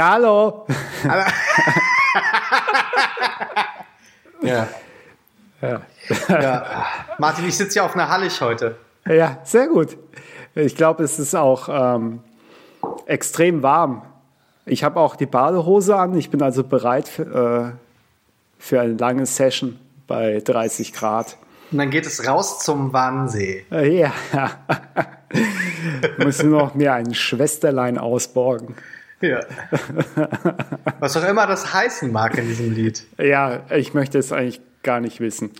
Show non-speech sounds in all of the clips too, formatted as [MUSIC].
Ja, hallo. ja. Ja. ja. Martin, ich sitze hier auf einer Hallig heute. ja, sehr gut. Ich glaube, es ist auch ähm, extrem warm. Ich habe auch die Badehose an. Ich bin also bereit für, äh, für eine lange Session bei 30 Grad. Und dann geht es raus zum Wannsee. Äh, Ja. [LAUGHS] Müssen noch mir ein Schwesterlein ausborgen. Ja. Was auch immer das heißen mag in diesem Lied. Ja, ich möchte es eigentlich gar nicht wissen.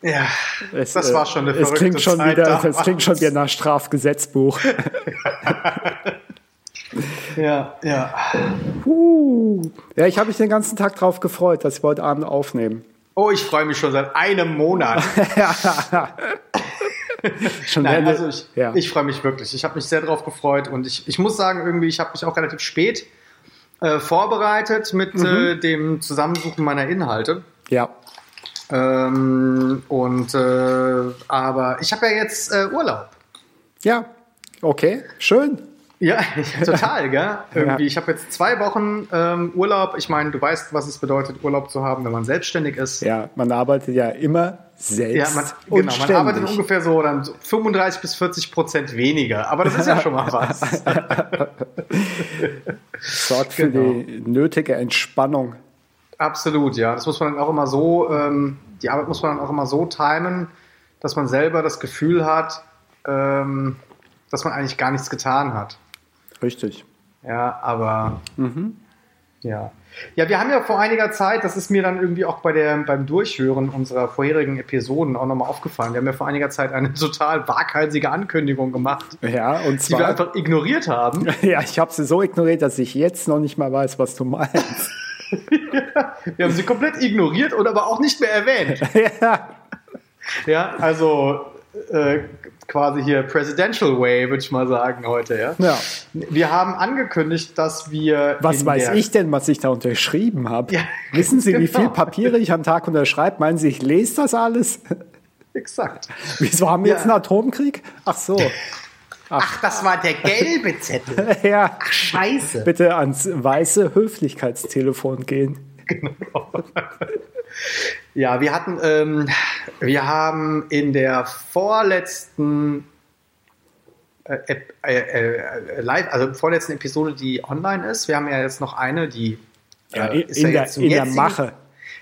Ja, Es, das äh, war schon eine es verrückte klingt schon Zeit wieder, Es klingt schon wieder nach Strafgesetzbuch. [LAUGHS] Ja, ja. Uh. Ja, ich habe mich den ganzen Tag drauf gefreut, dass wir heute Abend aufnehmen. Oh, ich freue mich schon seit einem Monat. [LAUGHS] [LAUGHS] Schon Nein, also ich, ja. ich freue mich wirklich. Ich habe mich sehr darauf gefreut und ich, ich muss sagen, irgendwie, ich habe mich auch relativ spät äh, vorbereitet mit Mhm. äh, dem Zusammensuchen meiner Inhalte. ja. Ähm, und äh, aber ich habe ja jetzt äh, Urlaub. Ja, okay, schön. Ja, [LAUGHS] total, gell? Irgendwie, ich habe jetzt zwei Wochen ähm, Urlaub. Ich meine, du weißt, was es bedeutet, Urlaub zu haben, wenn man selbstständig ist. Ja, man arbeitet ja immer Ja, selbst man, und genau, man arbeitet ständig. ungefähr so dann so 35 bis 40 Prozent weniger. Aber das ist ja schon mal [LAUGHS] was. [LAUGHS] Sorgt für Genau. die nötige Entspannung. Absolut, ja. Das muss man dann auch immer so, ähm, die Arbeit muss man dann auch immer so timen, dass man selber das Gefühl hat, ähm, dass man eigentlich gar nichts getan hat. Richtig. Ja, aber ja. Ja, wir haben ja vor einiger Zeit, das ist mir dann irgendwie auch bei der, beim Durchhören unserer vorherigen Episoden auch nochmal aufgefallen, wir haben ja vor einiger Zeit eine [LAUGHS] total waghalsige Ankündigung gemacht, Ja, und die wir zwar. einfach ignoriert haben. [LAUGHS] Ja, ich habe sie so ignoriert, dass ich jetzt noch nicht mal weiß, was du meinst. [LAUGHS] Wir haben sie komplett ignoriert und aber auch nicht mehr erwähnt. ja. Ja, also äh, quasi hier Presidential Way, würde ich mal sagen, heute, ja. ja. Wir haben angekündigt, dass wir. Was weiß ich denn, was ich da unterschrieben habe? Ja, Wissen Sie, wie [LAUGHS] genau. viel Papiere ich am Tag unterschreibe? Meinen Sie, ich lese das alles? Exakt. Wieso haben wir Ja. jetzt einen Atomkrieg? Ach so. Ach, das war der gelbe Zettel. [LAUGHS] Ja. Ach, scheiße. Bitte ans weiße Höflichkeitstelefon gehen. Ja, wir hatten, ähm, wir haben in der vorletzten äh, Ep- äh, äh, Live, also vorletzten Episode, die online ist. Wir haben ja jetzt noch eine, die Ja, äh, in, ist ja der, jetzt zum in der jetzigen- Mache.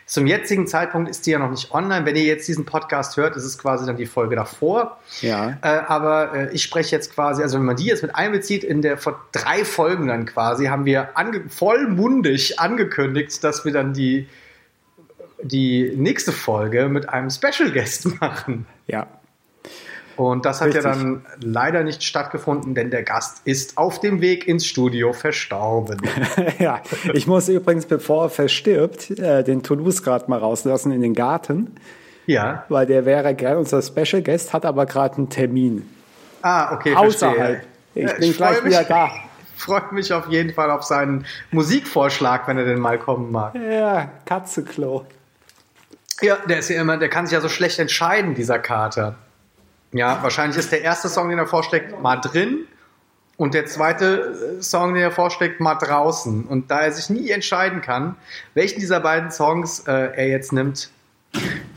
Zum jetzigen Zeitpunkt ist die ja noch nicht online. Wenn ihr jetzt diesen Podcast hört, ist es quasi dann die Folge davor. Ja. Äh, aber äh, ich spreche jetzt quasi, also wenn man die jetzt mit einbezieht, in der vor drei Folgen dann quasi, haben wir ange vollmundig angekündigt, dass wir dann die, die nächste Folge mit einem Special Guest [LAUGHS] machen. Ja. Und das hat ja Richtig. dann leider nicht stattgefunden, denn der Gast ist auf dem Weg ins Studio verstorben. [LAUGHS] ja. Ich muss übrigens, bevor er verstirbt, äh, den Toulouse gerade mal rauslassen in den Garten, ja. weil der wäre gerne unser Special Guest, hat aber gerade einen Termin. Ah, okay, Außerhalb. verstehe. Ich Ja, bin gleich freu mich- wieder da. Ich [LAUGHS] freue mich auf jeden Fall auf seinen Musikvorschlag, wenn er denn mal kommen mag. Ja, Katzeklo. Ja, der ist ja immer, der kann sich ja so schlecht entscheiden, dieser Kater. Ja, wahrscheinlich ist der erste Song, den er vorschlägt, mal drin und der zweite äh, Song, den er vorschlägt, mal draußen. Und da er sich nie entscheiden kann, welchen dieser beiden Songs äh, er jetzt nimmt,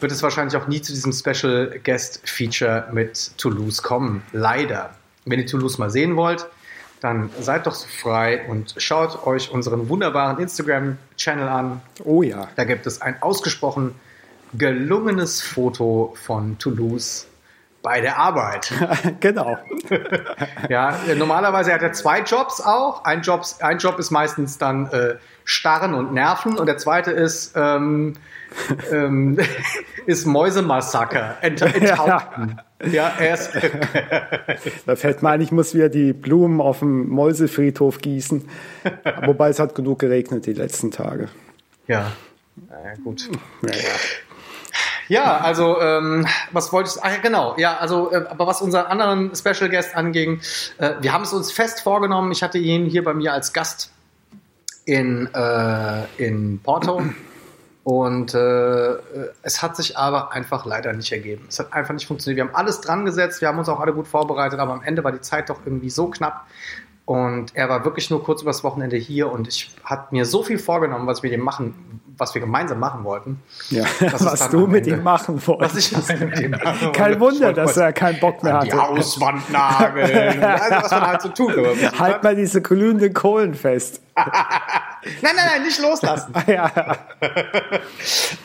wird es wahrscheinlich auch nie zu diesem Special Guest Feature mit Toulouse kommen. Leider. Wenn ihr Toulouse mal sehen wollt, dann seid doch so frei und schaut euch unseren wunderbaren Instagram-Channel an. Oh ja. Da gibt es ein ausgesprochen gelungenes Foto von Toulouse bei der Arbeit. [LAUGHS] genau. Ja, normalerweise hat er zwei Jobs auch. Ein Job, ein Job ist meistens dann äh, Starren und Nerven und der zweite ist, ähm, ähm, [LAUGHS] ist Mäusemassaker, Ent [LAUGHS] enthaupten. Ja, er ist, Da fällt mir ein, ich muss wieder die Blumen auf dem Mäusefriedhof gießen. Wobei es hat genug geregnet die letzten Tage. ja. Naja, gut. Ja, ja. Also ähm, was wollte ich? Ach ja, genau. Ja, also äh, aber was unseren anderen Special Guest anging, äh, wir haben es uns fest vorgenommen. Ich hatte ihn hier bei mir als Gast in äh, in Porto und äh, es hat sich aber einfach leider nicht ergeben. Es hat einfach nicht funktioniert. Wir haben alles dran gesetzt, wir haben uns auch alle gut vorbereitet, aber am Ende war die Zeit doch irgendwie so knapp, Und er war wirklich nur kurz übers Wochenende hier und ich hatte mir so viel vorgenommen, was wir dem machen, was wir gemeinsam machen wollten. Ja, [LAUGHS] was du mit Ende, ihm machen wolltest. [LAUGHS] Was ich mit ihm machen Kein Wunder, dass er keinen Bock mehr hatte. Die Hauswand nageln. [LAUGHS] also, was man halt so tut. Halt mal diese glühenden Kohlen fest. nein, nein, nein, nicht loslassen. ja.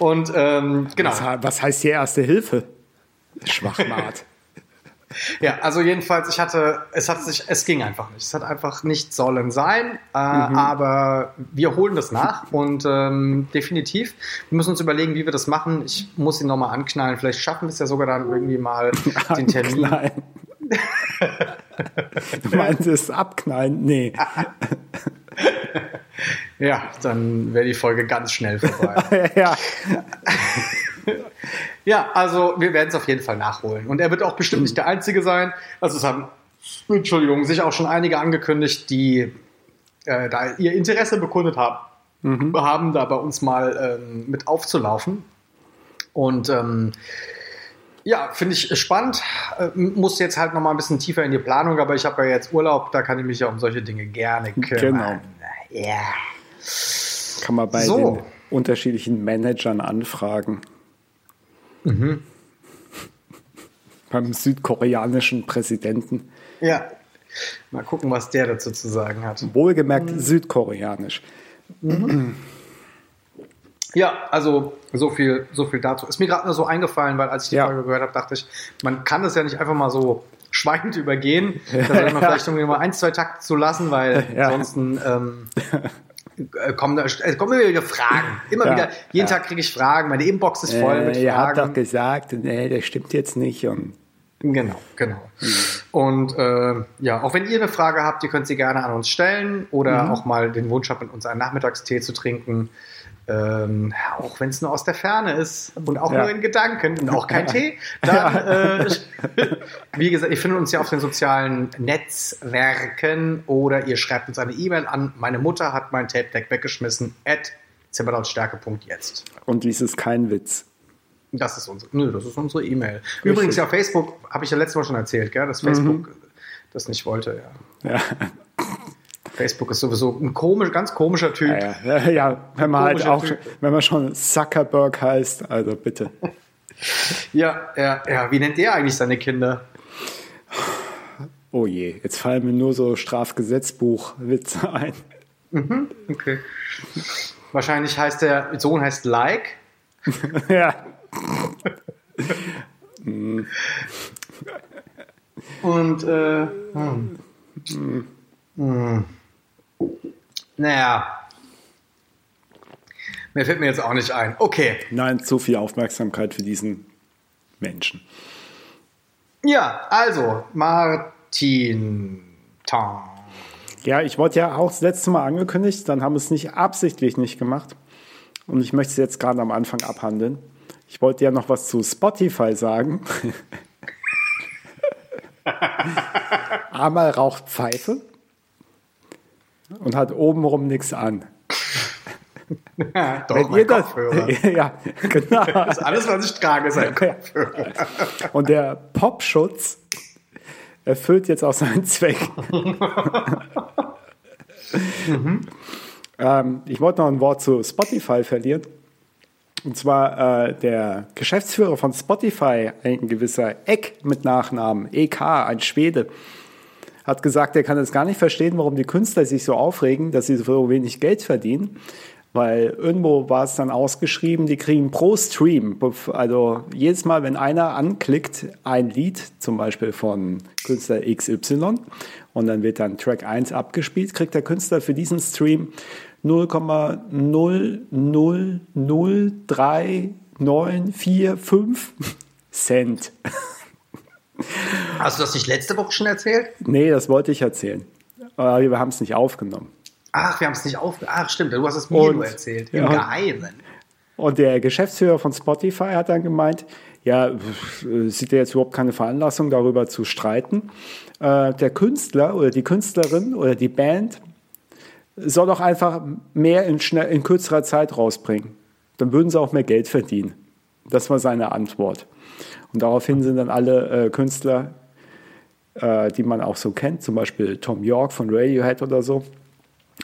Und ähm, genau. Was, was heißt hier erste Hilfe? Schwachmat. Ja, also jedenfalls, ich hatte, es hat sich, es ging einfach nicht. Es hat einfach nicht sollen sein, äh, mhm. aber wir holen das nach und ähm, definitiv, wir müssen uns überlegen, wie wir das machen. Ich muss ihn nochmal anknallen. Vielleicht schaffen wir es ja sogar dann irgendwie mal [LAUGHS] den Termin. [LAUGHS] du meinst es abknallen? Nee. [LAUGHS] ja, dann wäre die Folge ganz schnell vorbei. ja. Ja, also wir werden es auf jeden Fall nachholen. Und er wird auch bestimmt nicht der Einzige sein. Also es haben, Entschuldigung, sich auch schon einige angekündigt, die äh, da ihr Interesse bekundet haben, mhm. haben da bei uns mal ähm, mit aufzulaufen. Und ähm, ja, finde ich spannend. Äh, muss jetzt halt noch mal ein bisschen tiefer in die Planung, aber ich habe ja jetzt Urlaub, da kann ich mich ja um solche Dinge gerne kümmern. Genau. Ja. Kann man bei so. den unterschiedlichen Managern anfragen. Mhm. Beim südkoreanischen Präsidenten. Ja. Mal gucken, was der dazu zu sagen hat. Wohlgemerkt mhm. südkoreanisch. Mhm. Ja, also so viel, so viel dazu. Ist mir gerade nur so eingefallen, weil als ich die ja. Folge gehört habe, dachte ich, man kann das ja nicht einfach mal so schweigend übergehen. [LAUGHS] Da sollte man vielleicht irgendwie mal ein, zwei Takte zu lassen, weil ja. ansonsten ähm, äh, [LAUGHS] kommen, da, äh, kommen immer wieder Fragen. Immer ja, wieder, jeden ja. Tag kriege ich Fragen. Meine Inbox ist voll äh, mit Fragen. Ihr habt doch gesagt, nee, das stimmt jetzt nicht. Und Genau, genau. Mhm. Und äh, ja, auch wenn ihr eine Frage habt, ihr könnt sie gerne an uns stellen oder mhm. auch mal den Wunsch habt, mit uns einen Nachmittagstee zu trinken. Ähm, auch wenn es nur aus der Ferne ist und auch ja. nur in Gedanken und auch kein [LAUGHS] Tee, dann, äh, [LAUGHS] wie gesagt, ihr findet uns ja auf den sozialen Netzwerken oder ihr schreibt uns eine E-Mail an. Meine Mutter hat mein Tape Deck weggeschmissen at zimmerlautstärke.jetzt. Und dies ist kein Witz. Das ist unsere, nö, das ist unsere E-Mail. Übrigens, ja, Facebook, habe ich ja letztes Mal schon erzählt, gell, dass Facebook mhm. das nicht wollte, ja. ja. Facebook ist sowieso ein komisch, ganz komischer Typ. Ja, ja, [LAUGHS] ja wenn man halt auch, typ. wenn man schon Zuckerberg heißt, also bitte. [LAUGHS] ja, ja, ja. Wie nennt er eigentlich seine Kinder? Oh je, jetzt fallen mir nur so Strafgesetzbuch-Witze [LAUGHS] ein. Mhm, okay. Wahrscheinlich heißt der Sohn heißt Like. ja. Und äh, hm. Hm. Naja. Mir fällt mir jetzt auch nicht ein. Okay. Nein, zu viel Aufmerksamkeit für diesen Menschen. Ja, also, Martin Tang. Ja, ich wollte ja auch das letzte Mal angekündigt, dann haben wir es nicht absichtlich nicht gemacht. Und ich möchte es jetzt gerade am Anfang abhandeln. Ich wollte ja noch was zu Spotify sagen. [LAUGHS] Amal raucht Pfeife und hat obenrum nichts an. [LAUGHS] Doch, Wenn ihr das, [LAUGHS] ja, genau. [LAUGHS] Das ist alles, was ich trage, ist ein Kopfhörer. Und der Popschutz erfüllt jetzt auch seinen Zweck. mhm. ähm, ich wollte noch ein Wort zu Spotify verlieren. Und zwar äh, der Geschäftsführer von Spotify, ein gewisser Eck mit Nachnamen, EK, ein Schwede, hat gesagt, er kann es gar nicht verstehen, warum die Künstler sich so aufregen, dass sie so wenig Geld verdienen. Weil irgendwo war es dann ausgeschrieben, die kriegen pro Stream, also jedes Mal, wenn einer anklickt, ein Lied, zum Beispiel von Künstler XY, und dann wird dann Track 1 abgespielt, kriegt der Künstler für diesen Stream 0,0003945 Cent. Hast du das nicht letzte Woche schon erzählt? Nee, das wollte ich erzählen. Aber wir haben es nicht aufgenommen. Ach, wir haben es nicht aufgenommen. Ach, stimmt, du hast es mir nur erzählt. Im ja, Geheimen. Und der Geschäftsführer von Spotify hat dann gemeint, ja, sieht er jetzt überhaupt keine Veranlassung, darüber zu streiten. Äh, der Künstler oder die Künstlerin oder die Band soll doch einfach mehr in, schnell, in kürzerer Zeit rausbringen. Dann würden sie auch mehr Geld verdienen. Das war seine Antwort. Und daraufhin sind dann alle äh, Künstler äh, die man auch so kennt, zum Beispiel Tom York von Radiohead oder so,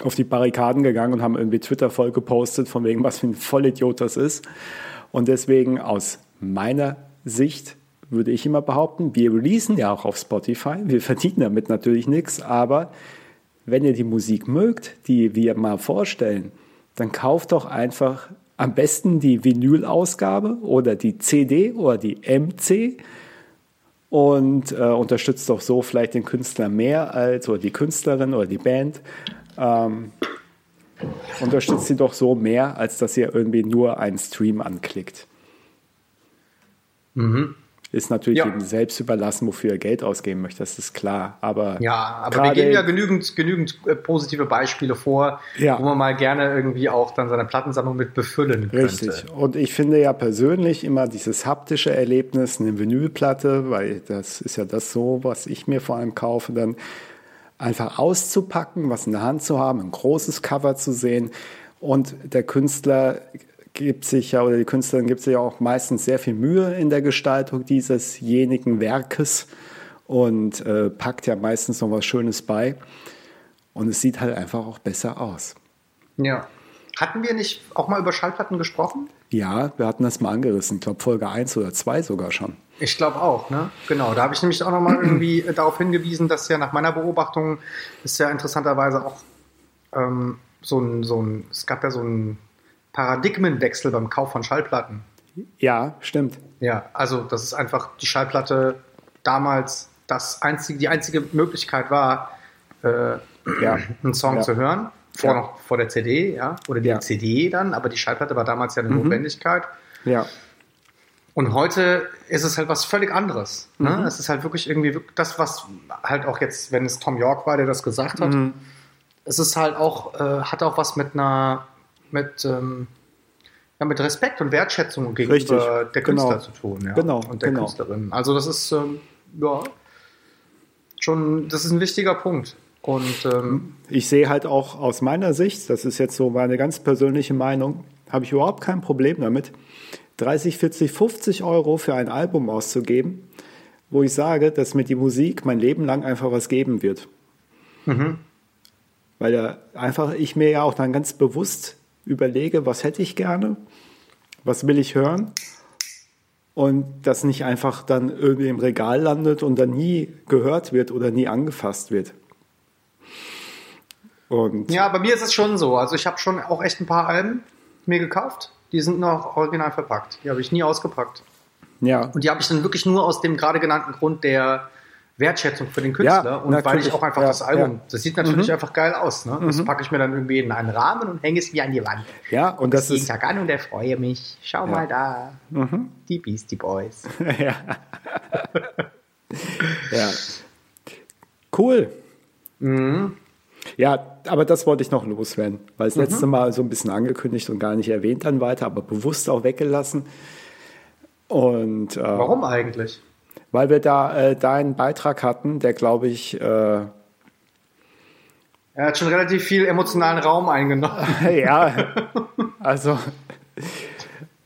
auf die Barrikaden gegangen und haben irgendwie Twitter voll gepostet, von wegen, was für ein Vollidiot das ist. Und deswegen aus meiner Sicht würde ich immer behaupten, wir releasen ja auch auf Spotify, wir verdienen damit natürlich nichts, aber wenn ihr die Musik mögt, die wir mal vorstellen, dann kauft doch einfach am besten die Vinyl-Ausgabe oder die CD oder die MC und äh, unterstützt doch so vielleicht den Künstler mehr als oder die Künstlerin oder die Band. Ähm, unterstützt sie doch so mehr, als dass ihr irgendwie nur einen Stream anklickt. Mhm. Ist natürlich ja. jedem selbst überlassen, wofür er Geld ausgeben möchte, das ist klar. Aber ja, aber wir geben ja genügend, genügend äh, positive Beispiele vor, ja. wo man mal gerne irgendwie auch dann seine Plattensammlung mit befüllen könnte. Richtig. Und ich finde ja persönlich immer dieses haptische Erlebnis, eine Vinylplatte, weil das ist ja das so, was ich mir vor allem kaufe, dann einfach auszupacken, was in der Hand zu haben, ein großes Cover zu sehen und der Künstler gibt sich ja, oder die Künstlerin gibt sich ja auch meistens sehr viel Mühe in der Gestaltung diesesjenigen Werkes und äh, packt ja meistens noch was Schönes bei. Und es sieht halt einfach auch besser aus. Ja. Hatten wir nicht auch mal über Schallplatten gesprochen? Ja, wir hatten das mal angerissen. Ich glaube, Folge 1 oder 2 sogar schon. Ich glaube auch, ne? Genau. Da habe ich nämlich auch nochmal irgendwie darauf hingewiesen, dass ja nach meiner Beobachtung ist ja interessanterweise auch ähm, so ein, so ein, es gab ja so ein Paradigmenwechsel beim Kauf von Schallplatten. Ja, stimmt. Ja, also das ist einfach die Schallplatte damals das einzige, die einzige Möglichkeit war, äh, ja. einen Song ja. zu hören. Vor, ja. noch, vor der CD, ja, oder die CD dann, aber die Schallplatte war damals ja eine mhm. Notwendigkeit. Ja. Und heute ist es halt was völlig anderes. Ne? Mhm. Es ist halt wirklich irgendwie das, was halt auch jetzt, wenn es Tom York war, der das gesagt hat, mhm. es ist halt auch, äh, hat auch was mit einer mit, ähm, ja, mit Respekt und Wertschätzung gegenüber Richtig. der Künstler genau. zu tun. Ja? Genau. Und der genau. Künstlerin. Also das ist, ähm, ja, schon, das ist ein wichtiger Punkt. Und ähm, ich sehe halt auch aus meiner Sicht, das ist jetzt so meine ganz persönliche Meinung, habe ich überhaupt kein Problem damit, 30, 40, 50 Euro für ein Album auszugeben, wo ich sage, dass mir die Musik mein Leben lang einfach was geben wird. Mhm. Weil da einfach ich mir ja auch dann ganz bewusst überlege, was hätte ich gerne, was will ich hören und das nicht einfach dann irgendwie im Regal landet und dann nie gehört wird oder nie angefasst wird. Und ja, bei mir ist es schon so. Also ich habe schon auch echt ein paar Alben mir gekauft. Die sind noch original verpackt. Die habe ich nie ausgepackt. Ja. Und die habe ich dann wirklich nur aus dem gerade genannten Grund der Wertschätzung für den Künstler ja, und weil ich auch einfach ja, das Album, ja. das sieht natürlich mhm. einfach geil aus. Ne? Das mhm. packe ich mir dann irgendwie in einen Rahmen und hänge es mir an die Wand. Ja, und das, das ist. Tag an und erfreue mich. Schau mal da. Mhm. Die Beastie Boys. [LAUGHS] ja. ja. Cool. Mhm. Ja, aber das wollte ich noch loswerden, weil das letzte mhm. Mal so ein bisschen angekündigt und gar nicht erwähnt dann weiter, aber bewusst auch weggelassen. Und, äh, Warum eigentlich? Weil wir da, äh, da einen Beitrag hatten, der glaube ich. Äh, er hat schon relativ viel emotionalen Raum eingenommen. [LAUGHS] ja, also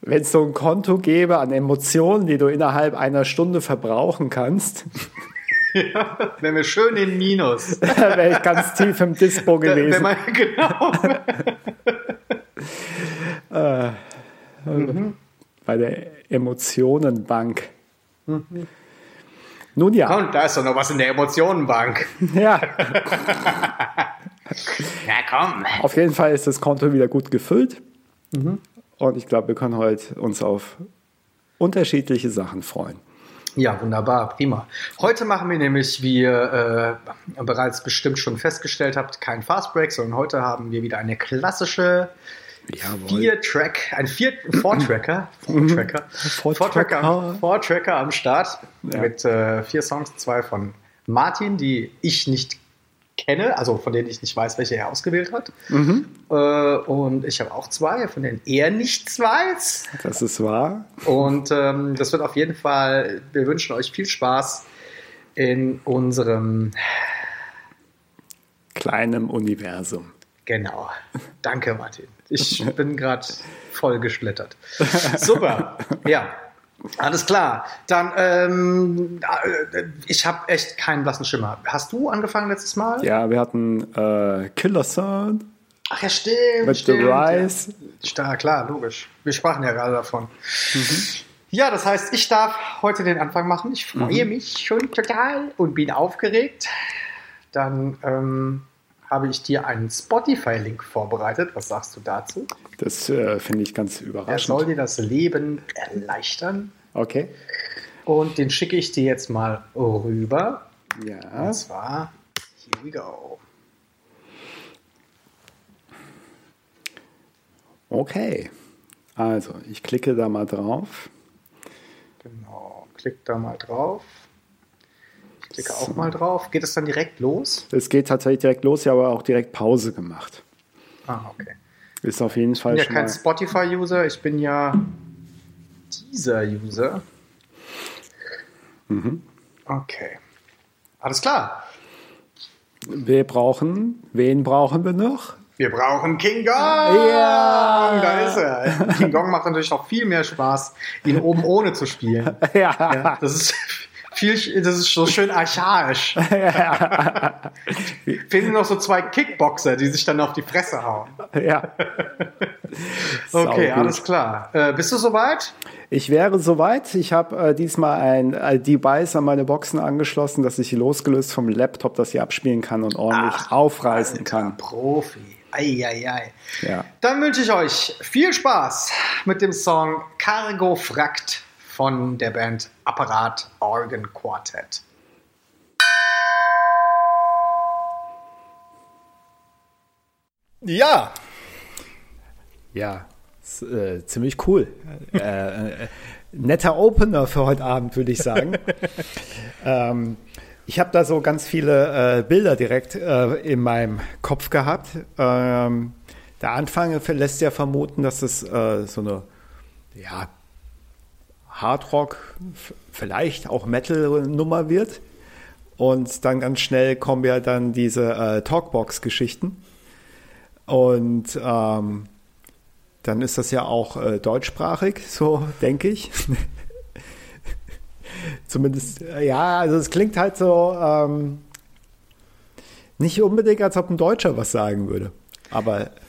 wenn es so ein Konto gäbe an Emotionen, die du innerhalb einer Stunde verbrauchen kannst. Ja, [LAUGHS] wären wir schön in Minus. [LAUGHS] wäre ich ganz tief im Dispo gewesen. Man, genau. äh, mhm. Bei der Emotionenbank. Mhm. Nun ja. Und da ist doch noch was in der Emotionenbank. [LAUGHS] Ja. Na komm. Auf jeden Fall ist das Konto wieder gut gefüllt. Mhm. Und ich glaube, wir können heute uns auf unterschiedliche Sachen freuen. Ja, wunderbar, prima. Heute machen wir nämlich, wie ihr äh, bereits bestimmt schon festgestellt habt, kein Fastbreak, sondern heute haben wir wieder eine klassische Vier Track, ein vier Four-Tracker, Four-Tracker, Four-Tracker, Four-Tracker am Start ja. mit äh, vier Songs, zwei von Martin, die ich nicht kenne, also von denen ich nicht weiß, welche er ausgewählt hat. Mhm. Äh, und ich habe auch zwei, von denen er nichts weiß. Das ist wahr. Und ähm, das wird auf jeden Fall, wir wünschen euch viel Spaß in unserem kleinen Universum. Genau. Danke, Martin. Ich [LAUGHS] bin gerade voll geschlittert. [LAUGHS] Super. Ja. Alles klar. Dann, ähm, äh, ich habe echt keinen blassen Schimmer. Hast du angefangen letztes Mal? Ja, wir hatten äh, Killer Sound. Ach ja, stimmt. Mit stimmt, The Rise. Ja. klar, logisch. Wir sprachen ja gerade davon. Mhm. Ja, das heißt, ich darf heute den Anfang machen. Ich freue mhm. mich schon total und bin aufgeregt. Dann ähm, habe ich dir einen Spotify-Link vorbereitet. Was sagst du dazu? Das äh, finde ich ganz überraschend. Er soll dir das Leben erleichtern. Okay. Und den schicke ich dir jetzt mal rüber. Ja. Und zwar, here we go. Okay. Also, ich klicke da mal drauf. Genau, klick da mal drauf. Klicke so. auch mal drauf. Geht es dann direkt los? Es geht tatsächlich direkt los, ja, aber auch direkt Pause gemacht. Ah, okay. Ist auf jeden Fall. Ich bin ja kein Spotify-User, ich bin ja dieser User. Mhm. Okay. Alles klar. Wir brauchen, wen brauchen wir noch? Wir brauchen King Gong! Ja! Da ist er. King Gong macht natürlich noch viel mehr Spaß, ihn oben ohne zu spielen. [LAUGHS] Ja. ja das ist viel, das ist so schön archaisch. [LAUGHS] Ja. Fehlen noch so zwei Kickboxer, die sich dann auf die Fresse hauen. Ja. [LAUGHS] okay, alles klar. Äh, bist du soweit? Ich wäre soweit. Ich habe äh, diesmal ein äh, Device an meine Boxen angeschlossen, dass ich losgelöst vom Laptop das hier abspielen kann und ordentlich Ach, aufreißen Alter, kann. Profi. Eieiei. Ja. Dann wünsche ich euch viel Spaß mit dem Song Cargo Frakt von der Band Apparat Organ Quartet. Ja. Ja, ist, äh, ziemlich cool. äh, äh, netter Opener für heute Abend, würde ich sagen. [LAUGHS] ähm, ich habe da so ganz viele äh, Bilder direkt äh, in meinem Kopf gehabt. Ähm, der Anfang lässt ja vermuten, dass es äh, so eine ja, Hardrock, vielleicht auch Metal-Nummer wird. Und dann ganz schnell kommen ja dann diese äh, Talkbox-Geschichten. Und ähm, dann ist das ja auch äh, deutschsprachig, so [LAUGHS] denke ich. [LAUGHS] Zumindest, äh, ja, also es klingt halt so ähm, nicht unbedingt, als ob ein Deutscher was sagen würde. Aber. [LAUGHS]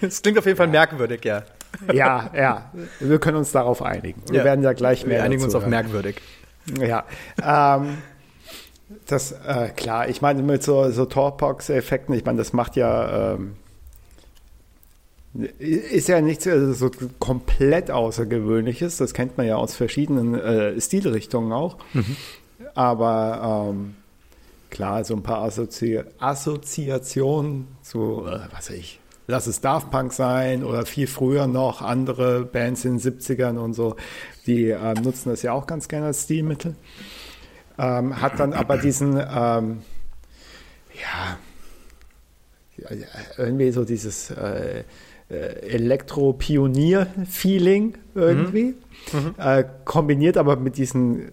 Es klingt auf jeden Fall merkwürdig, ja. Ja, ja. Wir können uns darauf einigen. Wir ja. werden ja gleich mehr. Wir einigen uns auf merkwürdig. Ja. Ähm, das, äh, klar, ich meine, mit so, so Torpox-Effekten, ich meine, das macht ja. Ähm, ist ja nichts also so komplett Außergewöhnliches. Das kennt man ja aus verschiedenen äh, Stilrichtungen auch. Mhm. Aber ähm, klar, so ein paar Assozi Assoziationen zu, äh, was weiß ich, lass es Daft Punk sein oder viel früher noch andere Bands in den 70ern und so, die äh, nutzen das ja auch ganz gerne als Stilmittel. Ähm, hat dann aber diesen, ähm, ja, irgendwie so dieses äh, äh, Elektro-Pionier-Feeling irgendwie. Mhm. Mhm. Äh, kombiniert aber mit diesen,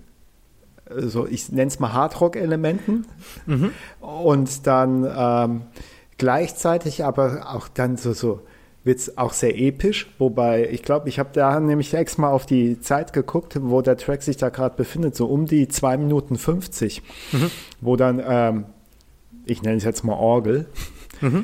so ich nenne es mal Hardrock-Elementen. Mhm. Und dann ähm, gleichzeitig aber auch dann so, so wird es auch sehr episch, wobei ich glaube, ich habe da nämlich extra mal auf die Zeit geguckt, wo der Track sich da gerade befindet, so um die 2 Minuten 50, mhm. wo dann, ähm, ich nenne es jetzt mal Orgel, mhm.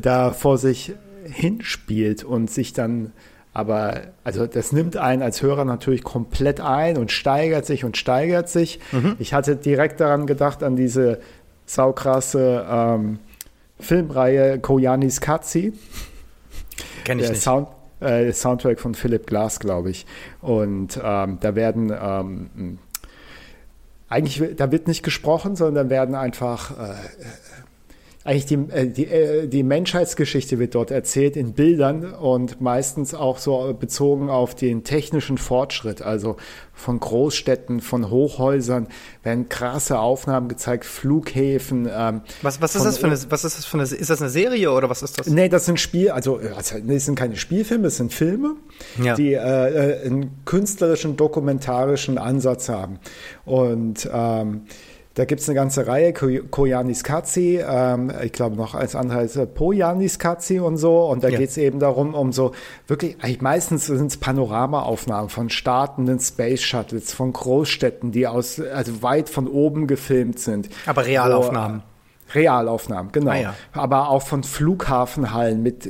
da vor sich hinspielt und sich dann aber, also das nimmt einen als Hörer natürlich komplett ein und steigert sich und steigert sich. Mhm. Ich hatte direkt daran gedacht, an diese saukrasse ähm, Filmreihe Koyanis Katzi. Kenn ich nicht. Sound, äh, Soundtrack von Philip Glass, glaube ich. Und ähm, da werden ähm, eigentlich, da wird nicht gesprochen, sondern werden einfach äh, eigentlich die, äh, die, äh, die Menschheitsgeschichte wird dort erzählt in Bildern und meistens auch so bezogen auf den technischen Fortschritt, also von Großstädten, von Hochhäusern werden krasse Aufnahmen gezeigt, Flughäfen. Ähm, was, was ist das für eine, was ist das für eine, ist das eine Serie oder was ist das? Nee, das sind Spiel, also, das sind keine Spielfilme, das sind Filme, ja. die äh, einen künstlerischen, dokumentarischen Ansatz haben. Und ähm, Da gibt es eine ganze Reihe, Koyanis Katzi, ähm, ich glaube noch als andere heißt Poyanis Katzi und so. Und da ja. geht es eben darum, um so wirklich, eigentlich meistens sind es Panoramaaufnahmen von startenden Space Shuttles, von Großstädten, die aus, also weit von oben gefilmt sind. Aber Realaufnahmen. Wo, Realaufnahmen, genau. Ah, ja. Aber auch von Flughafenhallen mit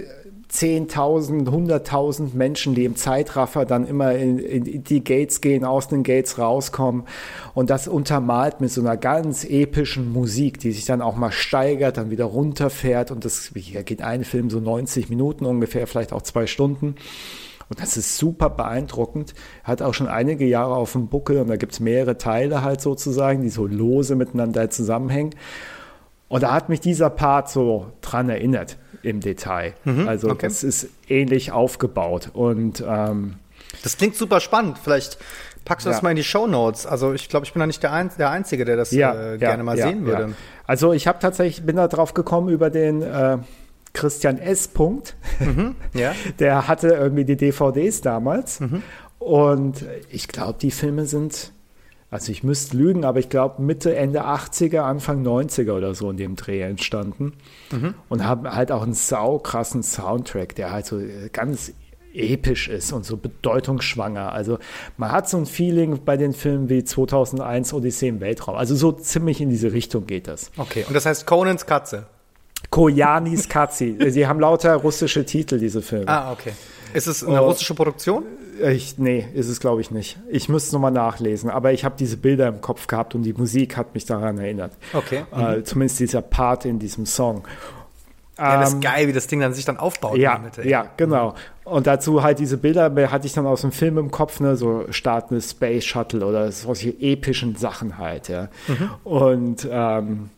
10.000, 100.000 Menschen, die im Zeitraffer dann immer in, in, die Gates gehen, aus den Gates rauskommen und das untermalt mit so einer ganz epischen Musik, die sich dann auch mal steigert, dann wieder runterfährt und das hier geht ein Film so 90 Minuten ungefähr, vielleicht auch zwei Stunden. Und das ist super beeindruckend. Hat auch schon einige Jahre auf dem Buckel und da gibt es mehrere Teile halt sozusagen, die so lose miteinander zusammenhängen. Und da hat mich dieser Part so dran erinnert im Detail. Mhm, also okay. das ist ähnlich aufgebaut. Und ähm, das klingt super spannend. Vielleicht packst du ja. das mal in die Show Notes. Also ich glaube, ich bin da nicht der, Ein der Einzige, der das ja, äh, gerne ja, mal sehen würde. Also ich habe tatsächlich, bin da drauf gekommen über den äh, Christian S. Punkt. Mhm, [LAUGHS] der hatte irgendwie die DVDs damals. Mhm. Und ich glaube, die Filme sind also ich müsste lügen, aber ich glaube Mitte, Ende 80er, Anfang 90er oder so in dem Dreh entstanden. Mhm. Und haben halt auch einen saukrassen Soundtrack, der halt so ganz episch ist und so bedeutungsschwanger. Also man hat so ein Feeling bei den Filmen wie 2001 Odyssee im Weltraum. Also so ziemlich in diese Richtung geht das. Okay, und das heißt Conans Katze? Koyanis Katzi. Sie haben lauter russische Titel, diese Filme. Ah, okay. Ist es eine oh, russische Produktion? Ich, nee, ist es glaube ich nicht. Ich müsste es nochmal nachlesen, aber ich habe diese Bilder im Kopf gehabt und die Musik hat mich daran erinnert. Okay. Äh, mhm. zumindest dieser Part in diesem Song. Ja, das ist ähm, geil, wie das Ding dann sich dann aufbaut. Ja, Mitte, ja, genau. Und dazu halt diese Bilder hatte ich dann aus dem Film im Kopf, ne, so startende Space Shuttle oder solche epischen Sachen halt, ja. Mhm. Und ähm,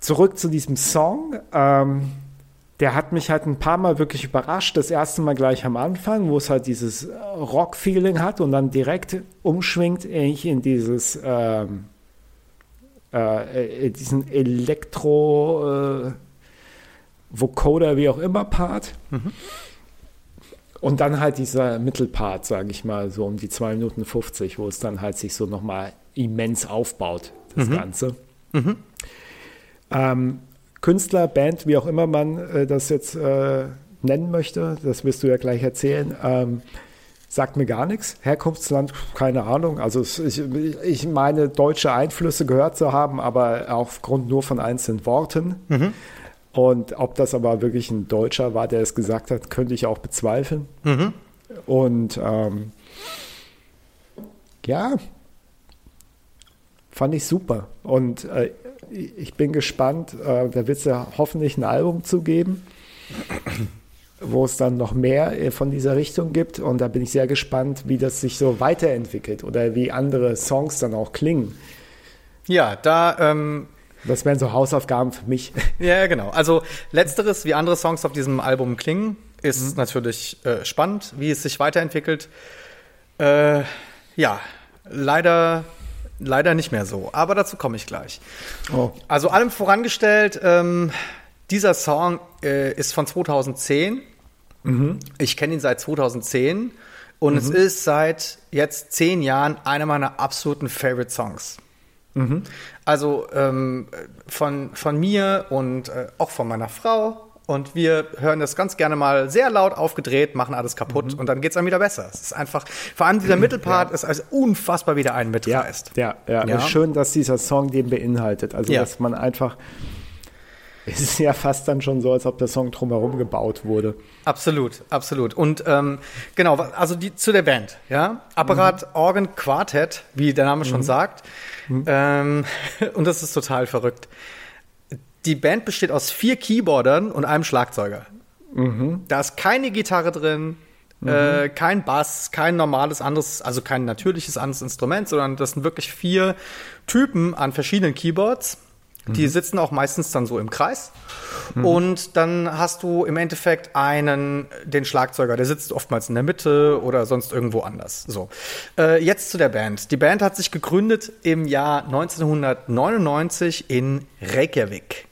zurück zu diesem Song. Ähm, der hat mich halt ein paar Mal wirklich überrascht. Das erste Mal gleich am Anfang, wo es halt dieses Rock-Feeling hat und dann direkt umschwingt in dieses ähm, äh, diesen Elektro äh, Vocoder, wie auch immer Part. Mhm. Und dann halt dieser Mittelpart, sage ich mal, so um die 2 Minuten 50, wo es dann halt sich so nochmal immens aufbaut, das mhm. Ganze. Mhm. Ähm, Künstler, Band, wie auch immer man äh, das jetzt äh, nennen möchte, das wirst du ja gleich erzählen, ähm, sagt mir gar nichts. Herkunftsland, keine Ahnung. Also ich, ich meine, deutsche Einflüsse gehört zu haben, aber aufgrund nur von einzelnen Worten. Mhm. Und ob das aber wirklich ein Deutscher war, der es gesagt hat, könnte ich auch bezweifeln. Mhm. Und ähm, ja, fand ich super. Und äh, ich bin gespannt. Äh, da wird es ja hoffentlich ein Album zu geben, wo es dann noch mehr äh, von dieser Richtung gibt. Und da bin ich sehr gespannt, wie das sich so weiterentwickelt oder wie andere Songs dann auch klingen. Ja, da. Ähm das wären so Hausaufgaben für mich. Ja, genau. Also letzteres, wie andere Songs auf diesem Album klingen, ist mhm. natürlich äh, spannend, wie es sich weiterentwickelt. Äh, ja, leider leider nicht mehr so. Aber dazu komme ich gleich. Oh. Also allem vorangestellt, ähm, dieser Song äh, ist von 2010. Mhm. Ich kenne ihn seit 2010 und mhm. es ist seit jetzt zehn Jahren einer meiner absoluten Favorite Songs. Mhm. Also ähm, von, von mir und äh, auch von meiner Frau und wir hören das ganz gerne mal sehr laut aufgedreht, machen alles kaputt mhm. und dann geht es dann wieder besser. Es ist einfach, vor allem dieser Mittelpart ja. ist also unfassbar wieder einen mitreißt. Ja, ja, ja. ja. Schön, dass dieser Song den beinhaltet. Also, ja. dass man einfach, [LAUGHS] es ist ja fast dann schon so, als ob der Song drumherum gebaut wurde. Absolut, absolut. Und ähm, genau, also die, zu der Band, ja. Apparat mhm. Organ Quartet, wie der Name schon mhm. sagt. Mhm. Ähm, [LAUGHS] und das ist total verrückt die Band besteht aus vier Keyboardern und einem Schlagzeuger. Mhm. Da ist keine Gitarre drin, mhm. äh, kein Bass, kein normales anderes, also kein natürliches anderes Instrument, sondern das sind wirklich vier Typen an verschiedenen Keyboards. Die mhm. sitzen auch meistens dann so im Kreis. Mhm. Und dann hast du im Endeffekt einen, den Schlagzeuger, der sitzt oftmals in der Mitte oder sonst irgendwo anders. So. Äh, jetzt zu der Band. Die Band hat sich gegründet im Jahr 1999 in Reykjavik.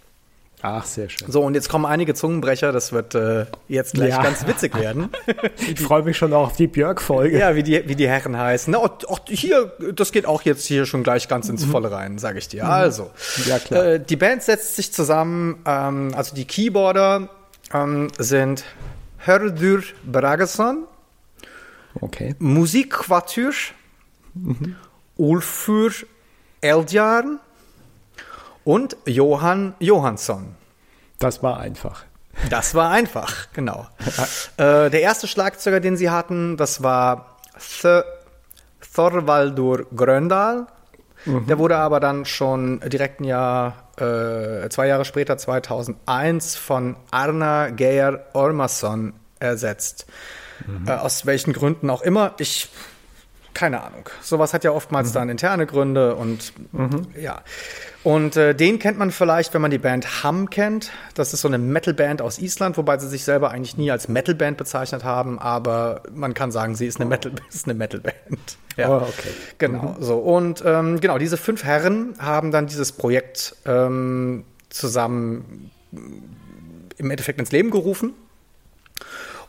Ach, sehr schön. So, und jetzt kommen einige Zungenbrecher. Das wird äh, jetzt gleich ja. ganz witzig werden. [LAUGHS] ich freue mich schon auf die Björk-Folge. Ja, wie die, wie die Herren heißen. Auch hier, das geht auch jetzt hier schon gleich ganz ins mhm. Volle rein, sage ich dir. Mhm. Also, ja, klar. Äh, die Band setzt sich zusammen, ähm, also die Keyboarder ähm, sind Hördur Bragason, okay. Musikquartür, mhm. Ulfur Eldjarn, und Johann Johansson. Das war einfach. Das war einfach, genau. [LAUGHS] äh, der erste Schlagzeuger, den sie hatten, das war Th Thorvaldur Gröndal. Mhm. Der wurde aber dann schon direkt ein Jahr, äh, zwei Jahre später, 2001, von Arna Geir Ormason ersetzt. Mhm. Äh, aus welchen Gründen auch immer. Ich keine Ahnung. Sowas hat ja oftmals mhm. dann interne Gründe und mhm. ja. Und äh, den kennt man vielleicht, wenn man die Band Hum kennt. Das ist so eine Metalband aus Island, wobei sie sich selber eigentlich nie als Metalband bezeichnet haben, aber man kann sagen, sie ist eine Metal [LAUGHS] ist eine Metalband. [LAUGHS] Ja, oh, okay. Genau. Mhm. So und ähm, genau diese fünf Herren haben dann dieses Projekt ähm, zusammen im Endeffekt ins Leben gerufen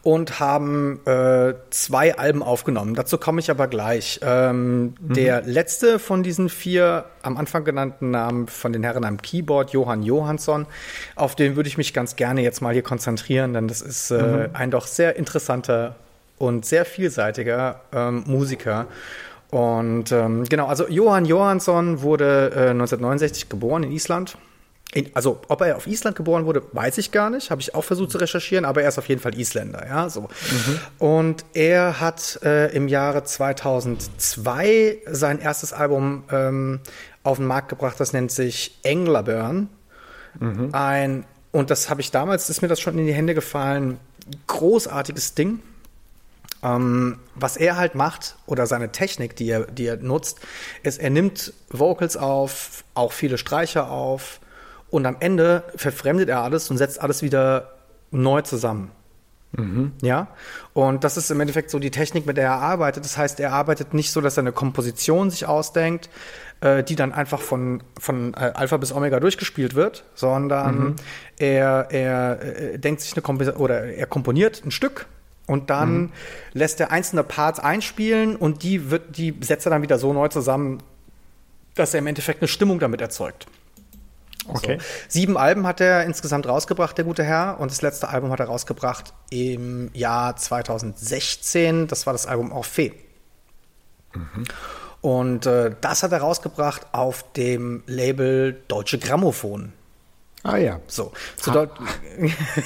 und haben äh, zwei Alben aufgenommen. Dazu komme ich aber gleich. Ähm, mhm. Der letzte von diesen vier am Anfang genannten Namen von den Herren am Keyboard, Johann Johansson, auf den würde ich mich ganz gerne jetzt mal hier konzentrieren, denn das ist äh, mhm. ein doch sehr interessanter und sehr vielseitiger ähm, Musiker. Und ähm, genau, also Johann Johansson wurde äh, 1969 geboren in Island in, also, ob er auf Island geboren wurde, weiß ich gar nicht. Habe ich auch versucht zu recherchieren, aber er ist auf jeden Fall Isländer, ja, so. Mhm. Und er hat äh, im Jahre 2002 sein erstes Album ähm, auf den Markt gebracht, das nennt sich Englerburn. Mhm. Ein, und das habe ich damals, ist mir das schon in die Hände gefallen, großartiges Ding. Ähm, was er halt macht, oder seine Technik, die er, die er nutzt, ist, er nimmt Vocals auf, auch viele Streicher auf, und am Ende verfremdet er alles und setzt alles wieder neu zusammen. Mhm. Ja, und das ist im Endeffekt so die Technik, mit der er arbeitet. Das heißt, er arbeitet nicht so, dass er eine Komposition sich ausdenkt, äh, die dann einfach von, von äh, Alpha bis Omega durchgespielt wird, sondern mhm. er, er äh, denkt sich eine Komposition oder er komponiert ein Stück und dann mhm. lässt er einzelne Parts einspielen und die wird, die setzt er dann wieder so neu zusammen, dass er im Endeffekt eine Stimmung damit erzeugt. Okay. So. Sieben Alben hat er insgesamt rausgebracht, der gute Herr. Und das letzte Album hat er rausgebracht im Jahr 2016. Das war das Album Orphée. Mhm. Und äh, das hat er rausgebracht auf dem Label Deutsche Grammophon. Ah ja. So. ha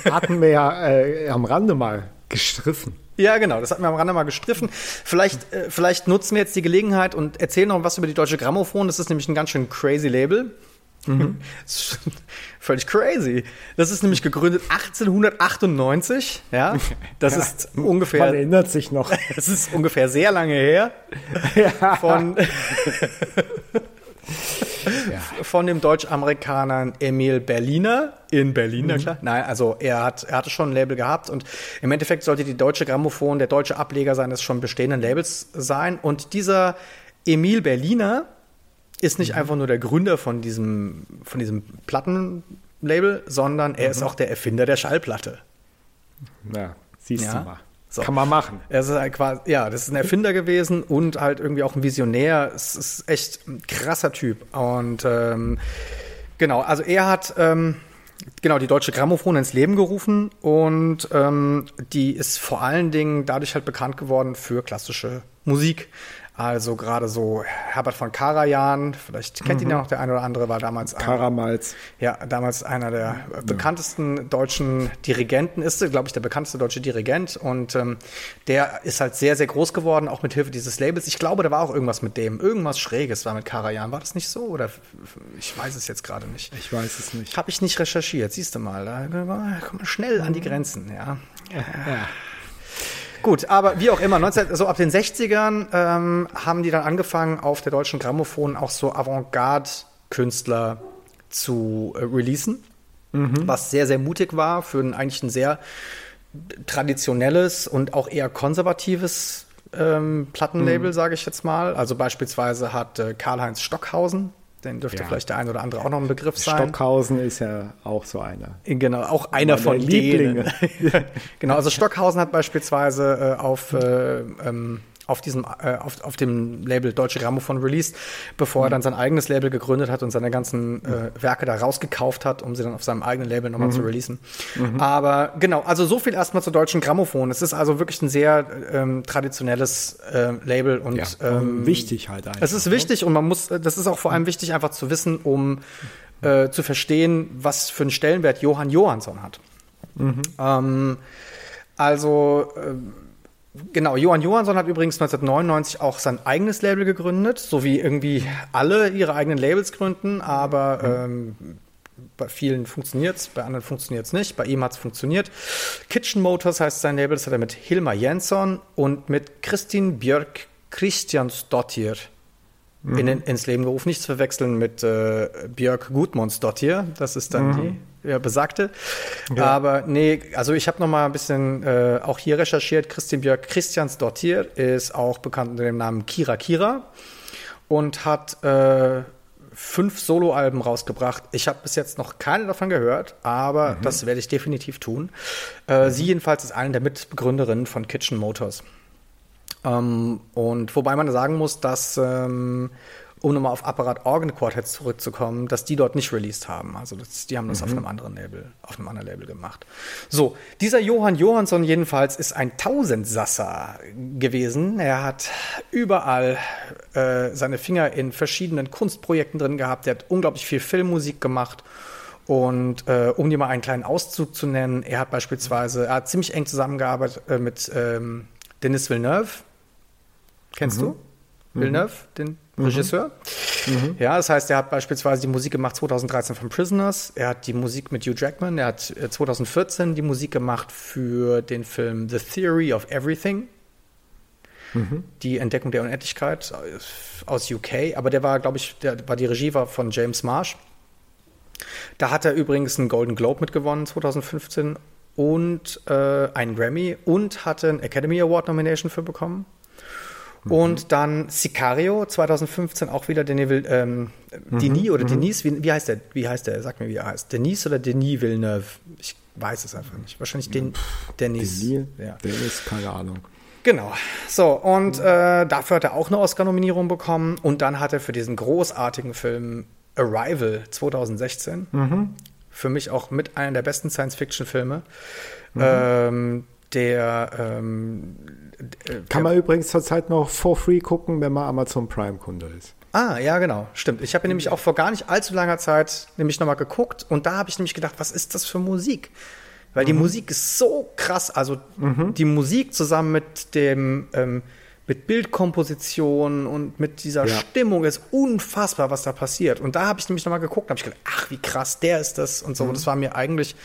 [LAUGHS] hatten wir ja äh, am Rande mal gestriffen. Ja, genau, das hatten wir am Rande mal gestriffen. Vielleicht, äh, vielleicht nutzen wir jetzt die Gelegenheit und erzählen noch was über die Deutsche Grammophon. Das ist nämlich ein ganz schön crazy Label. Mhm. [LAUGHS] völlig crazy. Das ist nämlich gegründet 1898. Ja, das ja, ist ungefähr. Man erinnert sich noch. [LAUGHS] Das ist ungefähr sehr lange her. Ja. Von, [LAUGHS] ja. von dem Deutsch-Amerikanern Emil Berliner in Berlin, mhm. klar. Nein, also er hat, er hatte schon ein Label gehabt und im Endeffekt sollte die deutsche Grammophon der deutsche Ableger seines schon bestehenden Labels sein. Und dieser Emil Berliner ist nicht mhm. einfach nur der Gründer von diesem, von diesem Plattenlabel, sondern er mhm. ist auch der Erfinder der Schallplatte. Ja, siehst ja. du mal. So. Kann man machen. Er ist halt quasi, ja, das ist ein Erfinder gewesen und halt irgendwie auch ein Visionär. Es ist echt ein krasser Typ. Und ähm, genau, also er hat ähm, genau die deutsche Grammophon ins Leben gerufen und ähm, die ist vor allen Dingen dadurch halt bekannt geworden für klassische Musik. Also gerade so Herbert von Karajan, vielleicht kennt mhm. ihn ja noch der eine oder andere, war damals Karamals. ja, damals einer der ja. bekanntesten deutschen Dirigenten, ist, glaube ich, der bekannteste deutsche Dirigent. Und ähm, der ist halt sehr, sehr groß geworden, auch mit Hilfe dieses Labels. Ich glaube, da war auch irgendwas mit dem. Irgendwas Schräges war mit Karajan. War das nicht so? Oder ich weiß es jetzt gerade nicht. Ich weiß es nicht. Habe ich nicht recherchiert, siehst du mal. Da kommt man schnell an die Grenzen, ja. ja. Gut, aber wie auch immer, 19, so ab den 60ern ähm, haben die dann angefangen, auf der deutschen Grammophon auch so Avantgarde-Künstler zu äh, releasen, mhm. was sehr, sehr mutig war für ein, eigentlich ein sehr traditionelles und auch eher konservatives ähm, Plattenlabel, mhm. sage ich jetzt mal. Also beispielsweise hat äh, Karl-Heinz Stockhausen Den dürfte ja. vielleicht der ein oder andere auch noch ein Begriff sein. Stockhausen ist ja auch so einer. Genau, auch einer von Lieblinge. [LAUGHS] genau, also Stockhausen hat beispielsweise äh, auf äh, ähm, auf diesem, äh, auf, auf dem Label Deutsche Grammophon released, bevor mhm. er dann sein eigenes Label gegründet hat und seine ganzen äh, Werke da rausgekauft hat, um sie dann auf seinem eigenen Label nochmal mhm. zu releasen. Mhm. Aber genau, also so viel erstmal zur Deutschen Grammophon. Es ist also wirklich ein sehr ähm, traditionelles äh, Label und ja, ähm, wichtig halt einfach. Es ist wichtig und man muss, das ist auch vor allem wichtig einfach zu wissen, um äh, zu verstehen, was für einen Stellenwert Johann Johansson hat. Mhm. Ähm, also äh, Genau, Johann Johansson hat übrigens 1999 auch sein eigenes Label gegründet, so wie irgendwie alle ihre eigenen Labels gründen, aber ähm, bei vielen funktioniert es, bei anderen funktioniert es nicht. Bei ihm hat es funktioniert. Kitchen Motors heißt sein Label, das hat er mit Hilmar Jensson und mit Christine Björk Christiansdottir mhm. in, ins Leben gerufen. Nicht zu verwechseln mit äh, Björk Gudmundsdottir, das ist dann mhm. die ja, besagte. Ja. Aber nee, also ich habe noch mal ein bisschen äh, auch hier recherchiert. Christian Björk Christians Dortier ist auch bekannt unter dem Namen Kira Kira und hat äh, fünf Soloalben rausgebracht. Ich habe bis jetzt noch keine davon gehört, aber mhm. das werde ich definitiv tun. Äh, mhm. Sie jedenfalls ist eine der Mitbegründerinnen von Kitchen Motors. Ähm, und wobei man sagen muss, dass ähm, um nochmal auf Apparat Organ Quartet zurückzukommen, dass die dort nicht released haben. Also das, die haben das mhm. auf einem anderen Label, auf einem anderen Label gemacht. So, dieser Johann Johansson jedenfalls ist ein Tausendsasser gewesen. Er hat überall äh, seine Finger in verschiedenen Kunstprojekten drin gehabt. Er hat unglaublich viel Filmmusik gemacht. Und äh, um dir mal einen kleinen Auszug zu nennen, er hat beispielsweise, er hat ziemlich eng zusammengearbeitet äh, mit ähm, Denis Villeneuve. Kennst mhm. du? Villeneuve, mhm. den. Regisseur. Mhm. Ja, das heißt, er hat beispielsweise die Musik gemacht 2013 von Prisoners. Er hat die Musik mit Hugh Jackman. Er hat 2014 äh, die Musik gemacht für den Film The Theory of Everything. Mhm. Die Entdeckung der Unendlichkeit aus UK. Aber der war, glaube ich, der war die Regie war von James Marsh. Da hat er übrigens einen Golden Globe mitgewonnen 2015 und äh, einen Grammy und hatte einen Academy Award Nomination für bekommen. Mhm. Und dann Sicario 2015 auch wieder Denis, ähm, mhm. Denis oder mhm. Denise, wie, wie, heißt der? Wie heißt der? Sag mir, wie er heißt. Denis oder Denis Villeneuve? Ich weiß es einfach nicht. Wahrscheinlich Den, Denis. Denis, ja. Denis, keine Ahnung. Genau. So, und äh, dafür hat er auch eine Oscar-Nominierung bekommen. Und dann hat er für diesen großartigen Film Arrival 2016, mhm. für mich auch mit einer der besten Science-Fiction-Filme, mhm. ähm, der ähm, äh, Kann man übrigens zurzeit noch for free gucken, wenn man Amazon Prime-Kunde ist. Ah, ja, genau, stimmt. Ich habe nämlich auch vor gar nicht allzu langer Zeit nämlich nochmal geguckt und da habe ich nämlich gedacht, was ist das für Musik? Weil mhm. die Musik ist so krass. Also mhm. die Musik zusammen mit dem ähm, mit Bildkomposition und mit dieser ja. Stimmung ist unfassbar, was da passiert. Und da habe ich nämlich nochmal geguckt, habe ich gedacht, ach, wie krass, der ist das und so. Mhm. Und das war mir eigentlich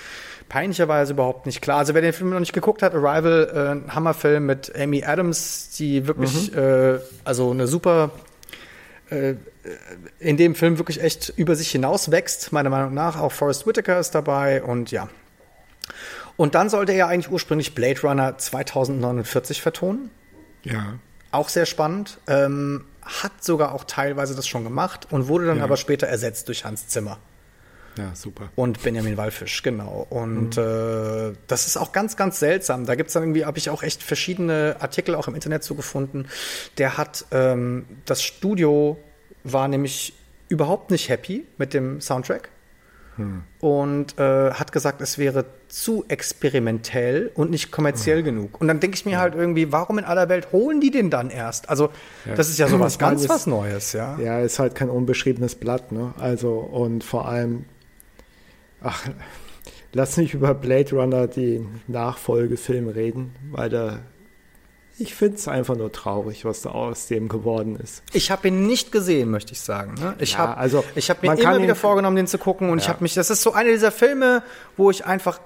peinlicherweise überhaupt nicht klar. Also wer den Film noch nicht geguckt hat, Arrival, äh, ein Hammerfilm mit Amy Adams, die wirklich, mhm. äh, also eine super, äh, in dem Film wirklich echt über sich hinaus wächst, meiner Meinung nach. Auch Forrest Whitaker ist dabei und ja. Und dann sollte er eigentlich ursprünglich Blade Runner 2049 vertonen. Ja. Auch sehr spannend. Ähm, hat sogar auch teilweise das schon gemacht und wurde dann ja. aber später ersetzt durch Hans Zimmer. Ja, super. Und Benjamin Wallfisch, genau. Und mhm. äh, das ist auch ganz, ganz seltsam. Da gibt es dann irgendwie, habe ich auch echt verschiedene Artikel auch im Internet zugefunden. Der hat, ähm, das Studio war nämlich überhaupt nicht happy mit dem Soundtrack. Hm. Und äh, hat gesagt, es wäre zu experimentell und nicht kommerziell hm. genug. Und dann denke ich mir ja. halt irgendwie, warum in aller Welt holen die den dann erst? Also, ja. das ist ja sowas [CLEARS THROAT] ganz ist, was Neues, ja. Ja, ist halt kein unbeschriebenes Blatt, ne? Also, und vor allem, Ach, lass nicht über Blade Runner, den Nachfolgefilm, reden, weil da. Ich finde es einfach nur traurig, was da aus dem geworden ist. Ich habe ihn nicht gesehen, möchte ich sagen. Ne? Ich ja, habe also, hab mir immer wieder vorgenommen, den zu gucken. Und ja. ich habe mich, das ist so einer dieser Filme, wo ich einfach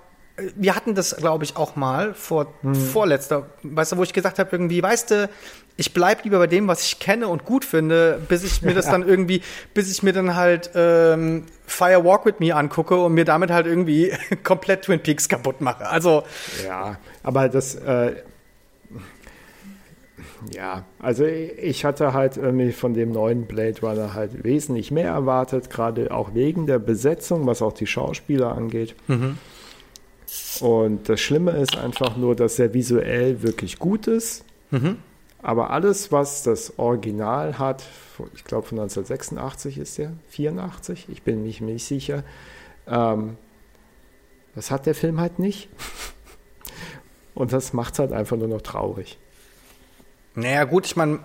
wir hatten das, glaube ich, auch mal vor hm. vorletzter, weißt du, wo ich gesagt habe, irgendwie, weißt du, ich bleib lieber bei dem, was ich kenne und gut finde, bis ich mir [LAUGHS] das dann irgendwie, bis ich mir dann halt ähm, Fire Walk with Me angucke und mir damit halt irgendwie [LAUGHS] komplett Twin Peaks kaputt mache. Also ja, aber das äh, Ja, also ich hatte halt irgendwie von dem neuen Blade Runner halt wesentlich mehr erwartet, gerade auch wegen der Besetzung, was auch die Schauspieler angeht. Mhm. Und das Schlimme ist einfach nur, dass er visuell wirklich gut ist. Mhm. Aber alles, was das Original hat, ich glaube von 1986 ist der, 84, ich bin mich nicht sicher, ähm, das hat der Film halt nicht. [LAUGHS] Und das macht es halt einfach nur noch traurig. Naja, gut, ich meine,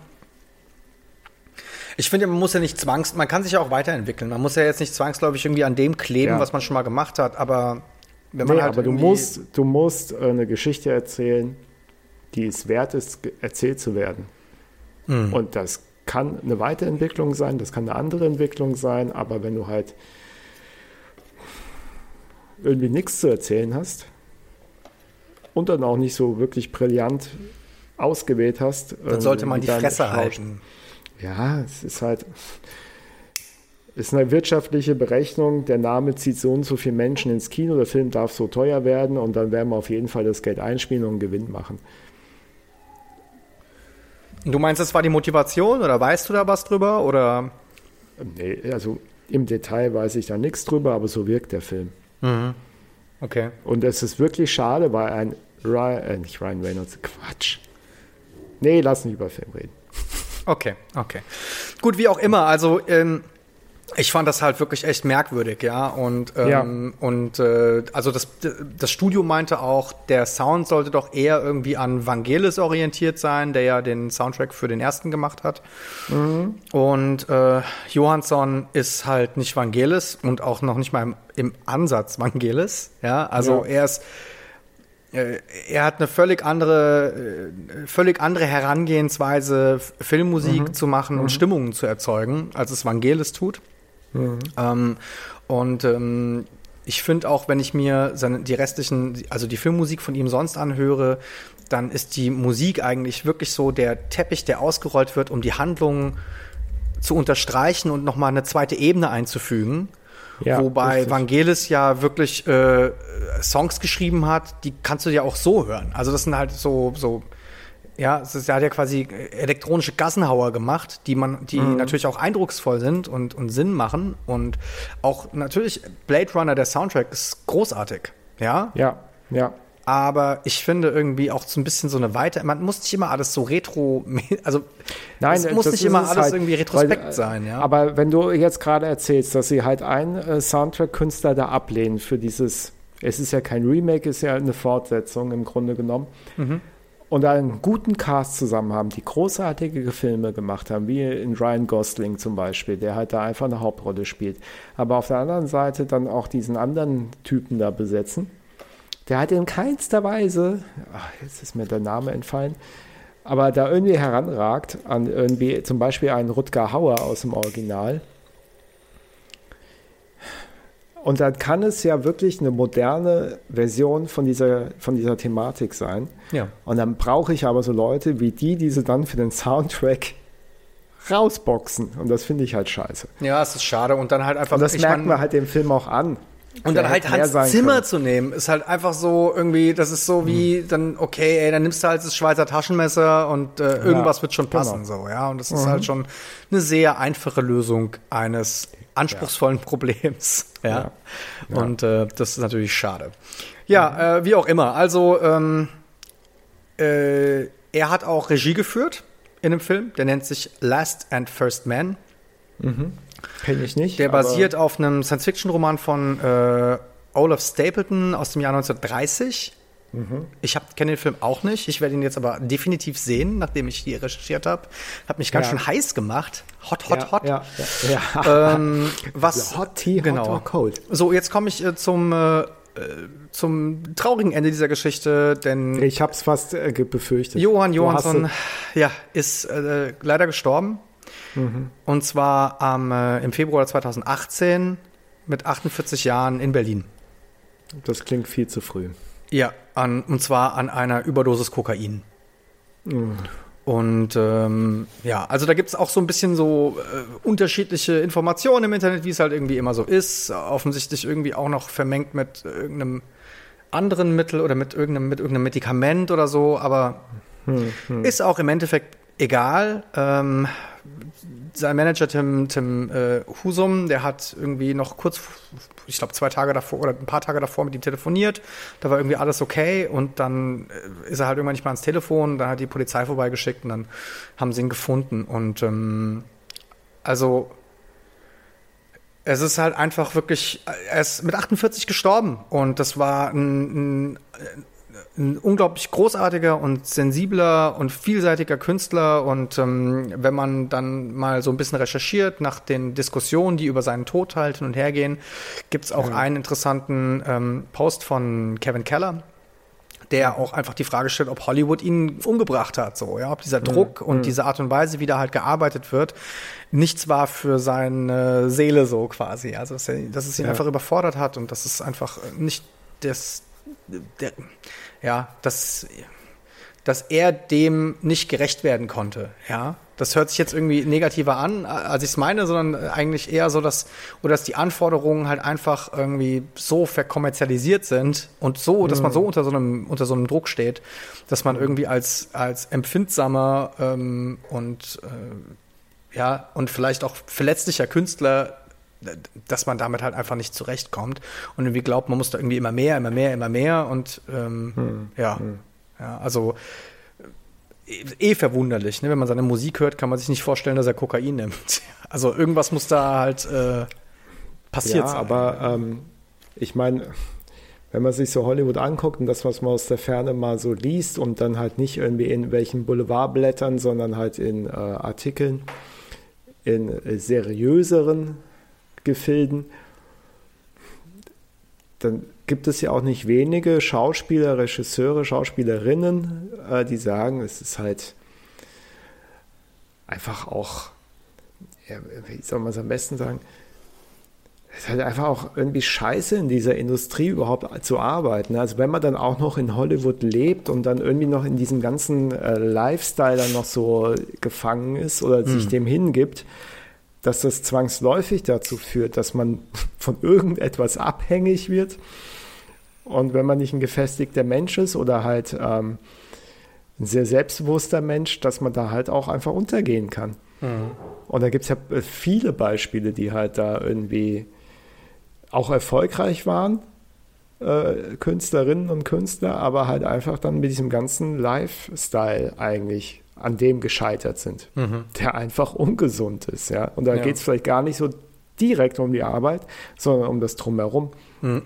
ich finde, man muss ja nicht zwangs, man kann sich ja auch weiterentwickeln. Man muss ja jetzt nicht zwangsläufig irgendwie an dem kleben, ja. was man schon mal gemacht hat, aber wenn nee, halt aber du musst, du musst eine Geschichte erzählen, die es wert ist, erzählt zu werden. Mhm. Und das kann eine Weiterentwicklung sein, das kann eine andere Entwicklung sein, aber wenn du halt irgendwie nichts zu erzählen hast, und dann auch nicht so wirklich brillant ausgewählt hast. Dann sollte man die Fresse halten. Ja, es ist halt ist eine wirtschaftliche Berechnung. Der Name zieht so und so viele Menschen ins Kino, der Film darf so teuer werden und dann werden wir auf jeden Fall das Geld einspielen und einen Gewinn machen. Du meinst, das war die Motivation oder weißt du da was drüber? Oder? Nee, also im Detail weiß ich da nichts drüber, aber so wirkt der Film. Mhm. Okay. Und es ist wirklich schade, weil ein Ryan, äh, nicht Ryan Reynolds, Quatsch. Nee, lass nicht über Film reden. Okay, okay. Gut, wie auch immer, also ähm, ich fand das halt wirklich echt merkwürdig, ja. Und, ähm, ja. und äh, also das, das Studio meinte auch, der Sound sollte doch eher irgendwie an Vangelis orientiert sein, der ja den Soundtrack für den ersten gemacht hat. Mhm. Und äh, Johansson ist halt nicht Vangelis und auch noch nicht mal im, im Ansatz Vangelis, ja. Also ja. er ist äh, er hat eine völlig andere, äh, völlig andere Herangehensweise, Filmmusik mhm. zu machen und mhm. Stimmungen zu erzeugen, als es Vangelis tut. Mhm. Ähm, und ähm, ich finde auch, wenn ich mir seine, die restlichen, also die Filmmusik von ihm sonst anhöre, dann ist die Musik eigentlich wirklich so der Teppich, der ausgerollt wird, um die Handlung zu unterstreichen und nochmal eine zweite Ebene einzufügen. Ja, Wobei richtig. Vangelis ja wirklich äh, Songs geschrieben hat, die kannst du ja auch so hören. Also das sind halt so, so ja, es ist, er hat ja quasi elektronische Gassenhauer gemacht, die man, die mhm. natürlich auch eindrucksvoll sind und, und Sinn machen. Und auch natürlich Blade Runner, der Soundtrack, ist großartig. Ja. Ja, ja. Aber ich finde irgendwie auch so ein bisschen so eine Weite. Man muss nicht immer alles so retro, [LAUGHS] also Nein, es muss nicht immer alles halt, irgendwie retrospekt weil, sein, ja. Aber wenn du jetzt gerade erzählst, dass sie halt einen äh, Soundtrack-Künstler da ablehnen für dieses, es ist ja kein Remake, ist ja eine Fortsetzung im Grunde genommen. Mhm und einen guten Cast zusammen haben, die großartige Filme gemacht haben, wie in Ryan Gosling zum Beispiel, der halt da einfach eine Hauptrolle spielt. Aber auf der anderen Seite dann auch diesen anderen Typen da besetzen, der hat in keinster Weise, ach, jetzt ist mir der Name entfallen, aber da irgendwie heranragt an irgendwie zum Beispiel einen Rutger Hauer aus dem Original, und dann kann es ja wirklich eine moderne Version von dieser, von dieser Thematik sein. Ja. Und dann brauche ich aber so Leute wie die, die sie dann für den Soundtrack rausboxen. Und das finde ich halt scheiße. Ja, es ist schade. Und dann halt einfach. Und das merken wir halt dem Film auch an. Und dann halt Hans Zimmer können. zu nehmen, ist halt einfach so irgendwie, das ist so wie mhm. dann, okay, ey, dann nimmst du halt das Schweizer Taschenmesser und äh, irgendwas ja, wird schon passen, genau. so, ja. Und das ist mhm. halt schon eine sehr einfache Lösung eines anspruchsvollen ja. Problems. [LAUGHS] Ja. ja. Und äh, das ist natürlich schade. Ja, äh, wie auch immer. Also, ähm, äh, er hat auch Regie geführt in einem Film, der nennt sich Last and First Man. Mhm. Kenne ich nicht. Der basiert auf einem Science-Fiction-Roman von äh, Olaf Stapleton aus dem Jahr 1930. Mhm. Ich kenne den Film auch nicht. Ich werde ihn jetzt aber definitiv sehen, nachdem ich hier recherchiert habe. Hat mich ganz ja. schön heiß gemacht. Hot, hot, ja, hot. Ja, ja, [LAUGHS] ähm, was, hot tea, genau. hot or cold. So, jetzt komme ich äh, zum, äh, zum traurigen Ende dieser Geschichte, denn ich habe es fast äh, befürchtet. Johann Johansson, ja, ist äh, leider gestorben. Mhm. Und zwar am, äh, im Februar 2018 mit 48 Jahren in Berlin. Das klingt viel zu früh. Ja, an, und zwar an einer Überdosis Kokain. Mhm. Und ähm, ja, also da gibt es auch so ein bisschen so äh, unterschiedliche Informationen im Internet, wie es halt irgendwie immer so ist. Offensichtlich irgendwie auch noch vermengt mit irgendeinem anderen Mittel oder mit irgendeinem, mit irgendeinem Medikament oder so, aber hm, hm. ist auch im Endeffekt egal. Ähm, sein Manager Tim, Tim äh, Husum, der hat irgendwie noch kurz, ich glaube zwei Tage davor oder ein paar Tage davor mit ihm telefoniert. Da war irgendwie alles okay und dann äh, ist er halt irgendwann nicht mal ans Telefon. Dann hat die Polizei vorbeigeschickt und dann haben sie ihn gefunden. Und ähm, also es ist halt einfach wirklich, er ist mit 48 gestorben und das war ein, ein unglaublich großartiger und sensibler und vielseitiger Künstler und ähm, wenn man dann mal so ein bisschen recherchiert nach den Diskussionen, die über seinen Tod halt hin und her gehen, gibt es auch ja. einen interessanten ähm, Post von Kevin Keller, der auch einfach die Frage stellt, ob Hollywood ihn umgebracht hat, so, ja, ob dieser mhm. Druck mhm. und diese Art und Weise, wie da halt gearbeitet wird, nichts war für seine Seele so quasi. Also, dass, er, dass es ihn ja. einfach überfordert hat und dass es einfach nicht das, der, ja, dass, dass er dem nicht gerecht werden konnte, ja. Das hört sich jetzt irgendwie negativer an, als ich es meine, sondern eigentlich eher so, dass, oder dass die Anforderungen halt einfach irgendwie so verkommerzialisiert sind und so, dass man so mhm. unter so einem, unter so einem Druck steht, dass man irgendwie als, als empfindsamer ähm, und äh, ja, und vielleicht auch verletzlicher Künstler dass man damit halt einfach nicht zurechtkommt und irgendwie glaubt, man muss da irgendwie immer mehr, immer mehr, immer mehr und ähm, hm. Ja, hm. ja, also eh verwunderlich. Ne? Wenn man seine Musik hört, kann man sich nicht vorstellen, dass er Kokain nimmt. [LAUGHS] Also irgendwas muss da halt äh, passiert ja, sein. aber ähm, ich meine, wenn man sich so Hollywood anguckt und das, was man aus der Ferne mal so liest und dann halt nicht irgendwie in welchen Boulevardblättern, sondern halt in äh, Artikeln, in äh, seriöseren Gefilden, dann gibt es ja auch nicht wenige Schauspieler, Regisseure, Schauspielerinnen, äh, die sagen, es ist halt einfach auch, ja, wie soll man es am besten sagen, es ist halt einfach auch irgendwie scheiße in dieser Industrie überhaupt zu arbeiten. Also wenn man dann auch noch in Hollywood lebt und dann irgendwie noch in diesem ganzen äh, Lifestyle dann noch so gefangen ist oder mhm. sich dem hingibt, dass das zwangsläufig dazu führt, dass man von irgendetwas abhängig wird und wenn man nicht ein gefestigter Mensch ist oder halt ähm, ein sehr selbstbewusster Mensch, dass man da halt auch einfach untergehen kann. Mhm. Und da gibt es ja äh, viele Beispiele, die halt da irgendwie auch erfolgreich waren, äh, Künstlerinnen und Künstler, aber halt einfach dann mit diesem ganzen Lifestyle eigentlich an dem gescheitert sind, mhm. der einfach ungesund ist. Ja? Und da ja. geht es vielleicht gar nicht so direkt um die Arbeit, sondern um das Drumherum. Mhm.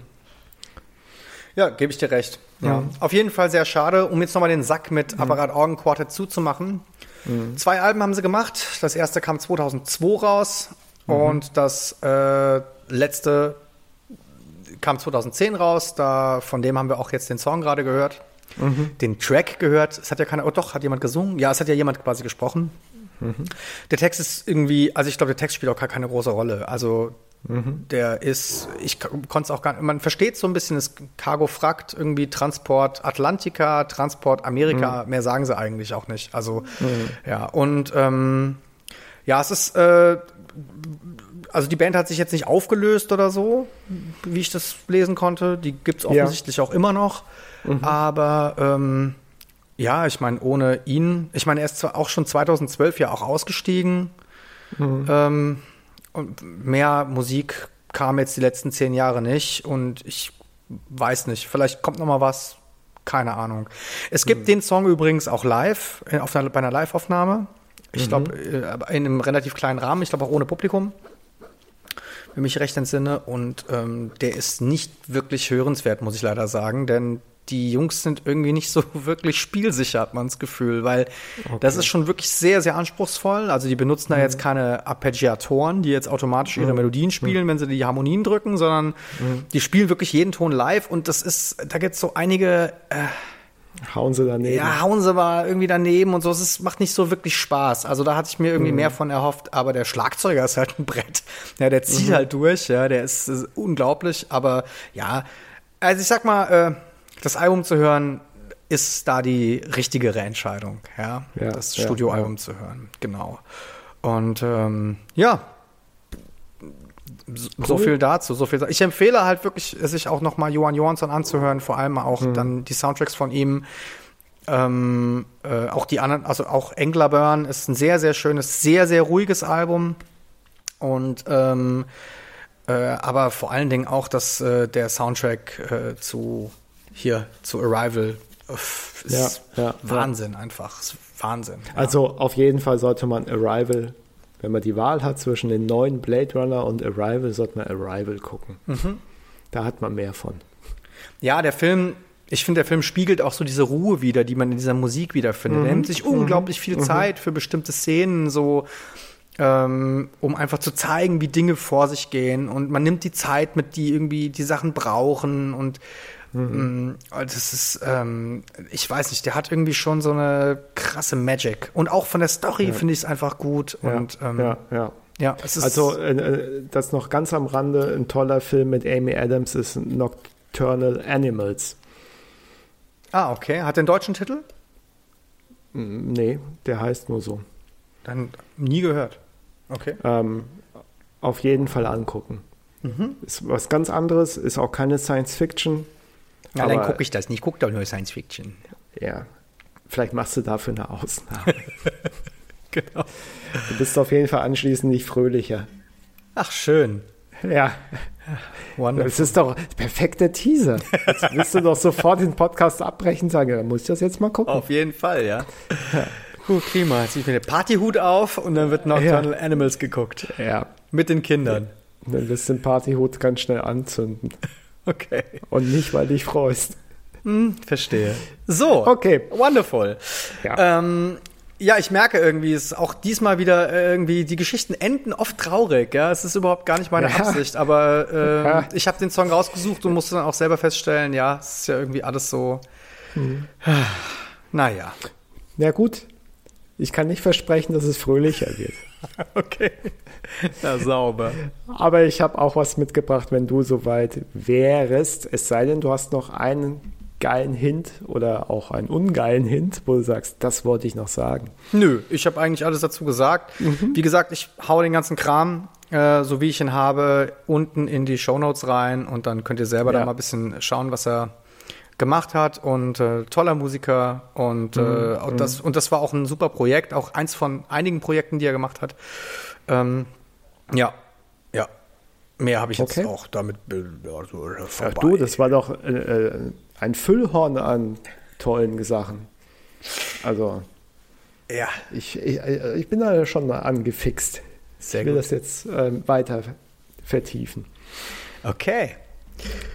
Ja, gebe ich dir recht. Ja. Mhm. Auf jeden Fall sehr schade, um jetzt nochmal den Sack mit mhm. Apparat Organ Quartet zuzumachen. Mhm. Zwei Alben haben sie gemacht. Das erste kam 2002 raus mhm. und das äh, letzte kam 2010 raus. Da, von dem haben wir auch jetzt den Song gerade gehört. Mhm. Den Track gehört. Es hat ja keiner, oh doch, hat jemand gesungen? Ja, es hat ja jemand quasi gesprochen. Mhm. Der Text ist irgendwie, also ich glaube, der Text spielt auch gar keine große Rolle. Also Mhm. Der ist, ich konnte es auch gar nicht, man versteht so ein bisschen das Cargo fragt irgendwie Transport Atlantica, Transport Amerika, mhm. mehr sagen sie eigentlich auch nicht. Also, mhm. ja, und ähm, ja, es ist, äh, also die Band hat sich jetzt nicht aufgelöst oder so, wie ich das lesen konnte. Die gibt es offensichtlich ja. auch immer noch. Mhm. Aber ähm, ja, ich meine, ohne ihn, ich meine, er ist zwar auch schon 2012 ja auch ausgestiegen. Mhm. Ähm, und mehr Musik kam jetzt die letzten zehn Jahre nicht und ich weiß nicht, vielleicht kommt noch mal was, keine Ahnung. Es gibt mhm. den Song übrigens auch live, äh, auf einer, bei einer Live-Aufnahme. Ich mhm. glaube, äh, in einem relativ kleinen Rahmen, ich glaube auch ohne Publikum, wenn mich recht entsinne. Und ähm, der ist nicht wirklich hörenswert, muss ich leider sagen, denn die Jungs sind irgendwie nicht so [LAUGHS] wirklich spielsicher, hat man das Gefühl, weil okay. das ist schon wirklich sehr, sehr anspruchsvoll. Also die benutzen mhm. da jetzt keine Arpeggiatoren, die jetzt automatisch ihre mhm. Melodien spielen, mhm. wenn sie die Harmonien drücken, sondern mhm. die spielen wirklich jeden Ton live und das ist, da gibt es so einige äh, Hauen sie daneben. Ja, hauen sie mal irgendwie daneben und so. Es macht nicht so wirklich Spaß. Also da hatte ich mir irgendwie mhm. mehr von erhofft, aber der Schlagzeuger ist halt ein Brett. Ja, der zieht mhm. halt durch, ja, der ist, ist, unglaublich, aber ja, also ich sag mal, äh, das Album zu hören, ist da die richtigere Entscheidung, ja, ja das Studioalbum ja. zu hören, genau. Und ähm, ja, so, cool. so viel dazu, so viel. Ich empfehle halt wirklich, sich auch noch mal Johan Johansson anzuhören, vor allem auch mhm. dann die Soundtracks von ihm. Ähm, äh, auch die anderen, also auch Englerburn ist ein sehr, sehr schönes, sehr, sehr ruhiges Album. Und ähm, äh, aber vor allen Dingen auch, dass äh, der Soundtrack äh, zu hier zu Arrival ist Ja, ja, Wahnsinn einfach. Ist Wahnsinn. Ja. Also auf jeden Fall sollte man Arrival, wenn man die Wahl hat zwischen den neuen Blade Runner und Arrival, sollte man Arrival gucken. Da hat man mehr von. Ja, der Film, ich finde, der Film spiegelt auch so diese Ruhe wieder, die man in dieser Musik wiederfindet. Er nimmt sich unglaublich viel Zeit für bestimmte Szenen, so ähm, um einfach zu zeigen, wie Dinge vor sich gehen. Und man nimmt die Zeit mit, die irgendwie die Sachen brauchen. Und ähm, das ist, ähm, ich weiß nicht, der hat irgendwie schon so eine krasse Magic. Und auch von der Story finde ich es einfach gut. Und ähm, ja, ja. ja, es ist Also äh, äh, das noch ganz am Rande, ein toller Film mit Amy Adams ist Nocturnal Animals. Ah, okay. Hat den deutschen Titel? Nee, der heißt nur so. Dann nie gehört. Okay. Ähm, auf jeden Fall angucken. Mhm. Ist was ganz anderes, ist auch keine Science Fiction. Ja, dann aber- gucke ich das nicht. Guck doch nur Science Fiction. Ja, vielleicht machst du dafür eine Ausnahme. [LAUGHS] Genau. Du bist auf jeden Fall anschließend nicht fröhlicher. Ach, schön. Ja, Wonderful. das ist doch perfekter Teaser. Jetzt willst du doch sofort den Podcast abbrechen und sagen, dann muss ich das jetzt mal gucken. Auf jeden Fall, ja. Gut, prima. Jetzt ziehe ich mir den Partyhut auf und dann wird Nocturnal Animals geguckt. Ja, Mit den Kindern. dann du den Partyhut ganz schnell anzünden. Okay. Und nicht, weil du dich freust. Verstehe. So. Okay. Wonderful. Ja. Ähm, ja, ich merke irgendwie, es ist auch diesmal wieder äh, irgendwie, die Geschichten enden oft traurig, ja. Es ist überhaupt gar nicht meine Ja. Absicht, aber ähm, Ja. ich habe den Song rausgesucht und musste dann auch selber feststellen, ja, es ist ja irgendwie alles so. Mhm. Naja. Ja gut, ich kann nicht versprechen, dass es fröhlicher wird. [LAUGHS] Okay. [LAUGHS] Ja, sauber. Aber ich habe auch was mitgebracht, wenn du soweit wärst. Es sei denn, du hast noch einen geilen Hint oder auch einen ungeilen Hint, wo du sagst, das wollte ich noch sagen. Nö, ich habe eigentlich alles dazu gesagt. Wie gesagt, ich hau den ganzen Kram, äh, so wie ich ihn habe, unten in die Shownotes rein und dann könnt ihr selber Ja. da mal ein bisschen schauen, was er gemacht hat und äh, toller Musiker und, äh, auch das, und das war auch ein super Projekt, auch eins von einigen Projekten, die er gemacht hat. Ähm, ja, ja. Mehr habe ich Okay. jetzt auch damit äh, also, äh, Ach du, das war doch äh, äh, ein Füllhorn an tollen Sachen. Also ja, ich, ich, äh, ich bin da schon mal angefixt. Sehr ich will gut. das jetzt ähm, weiter vertiefen. okay,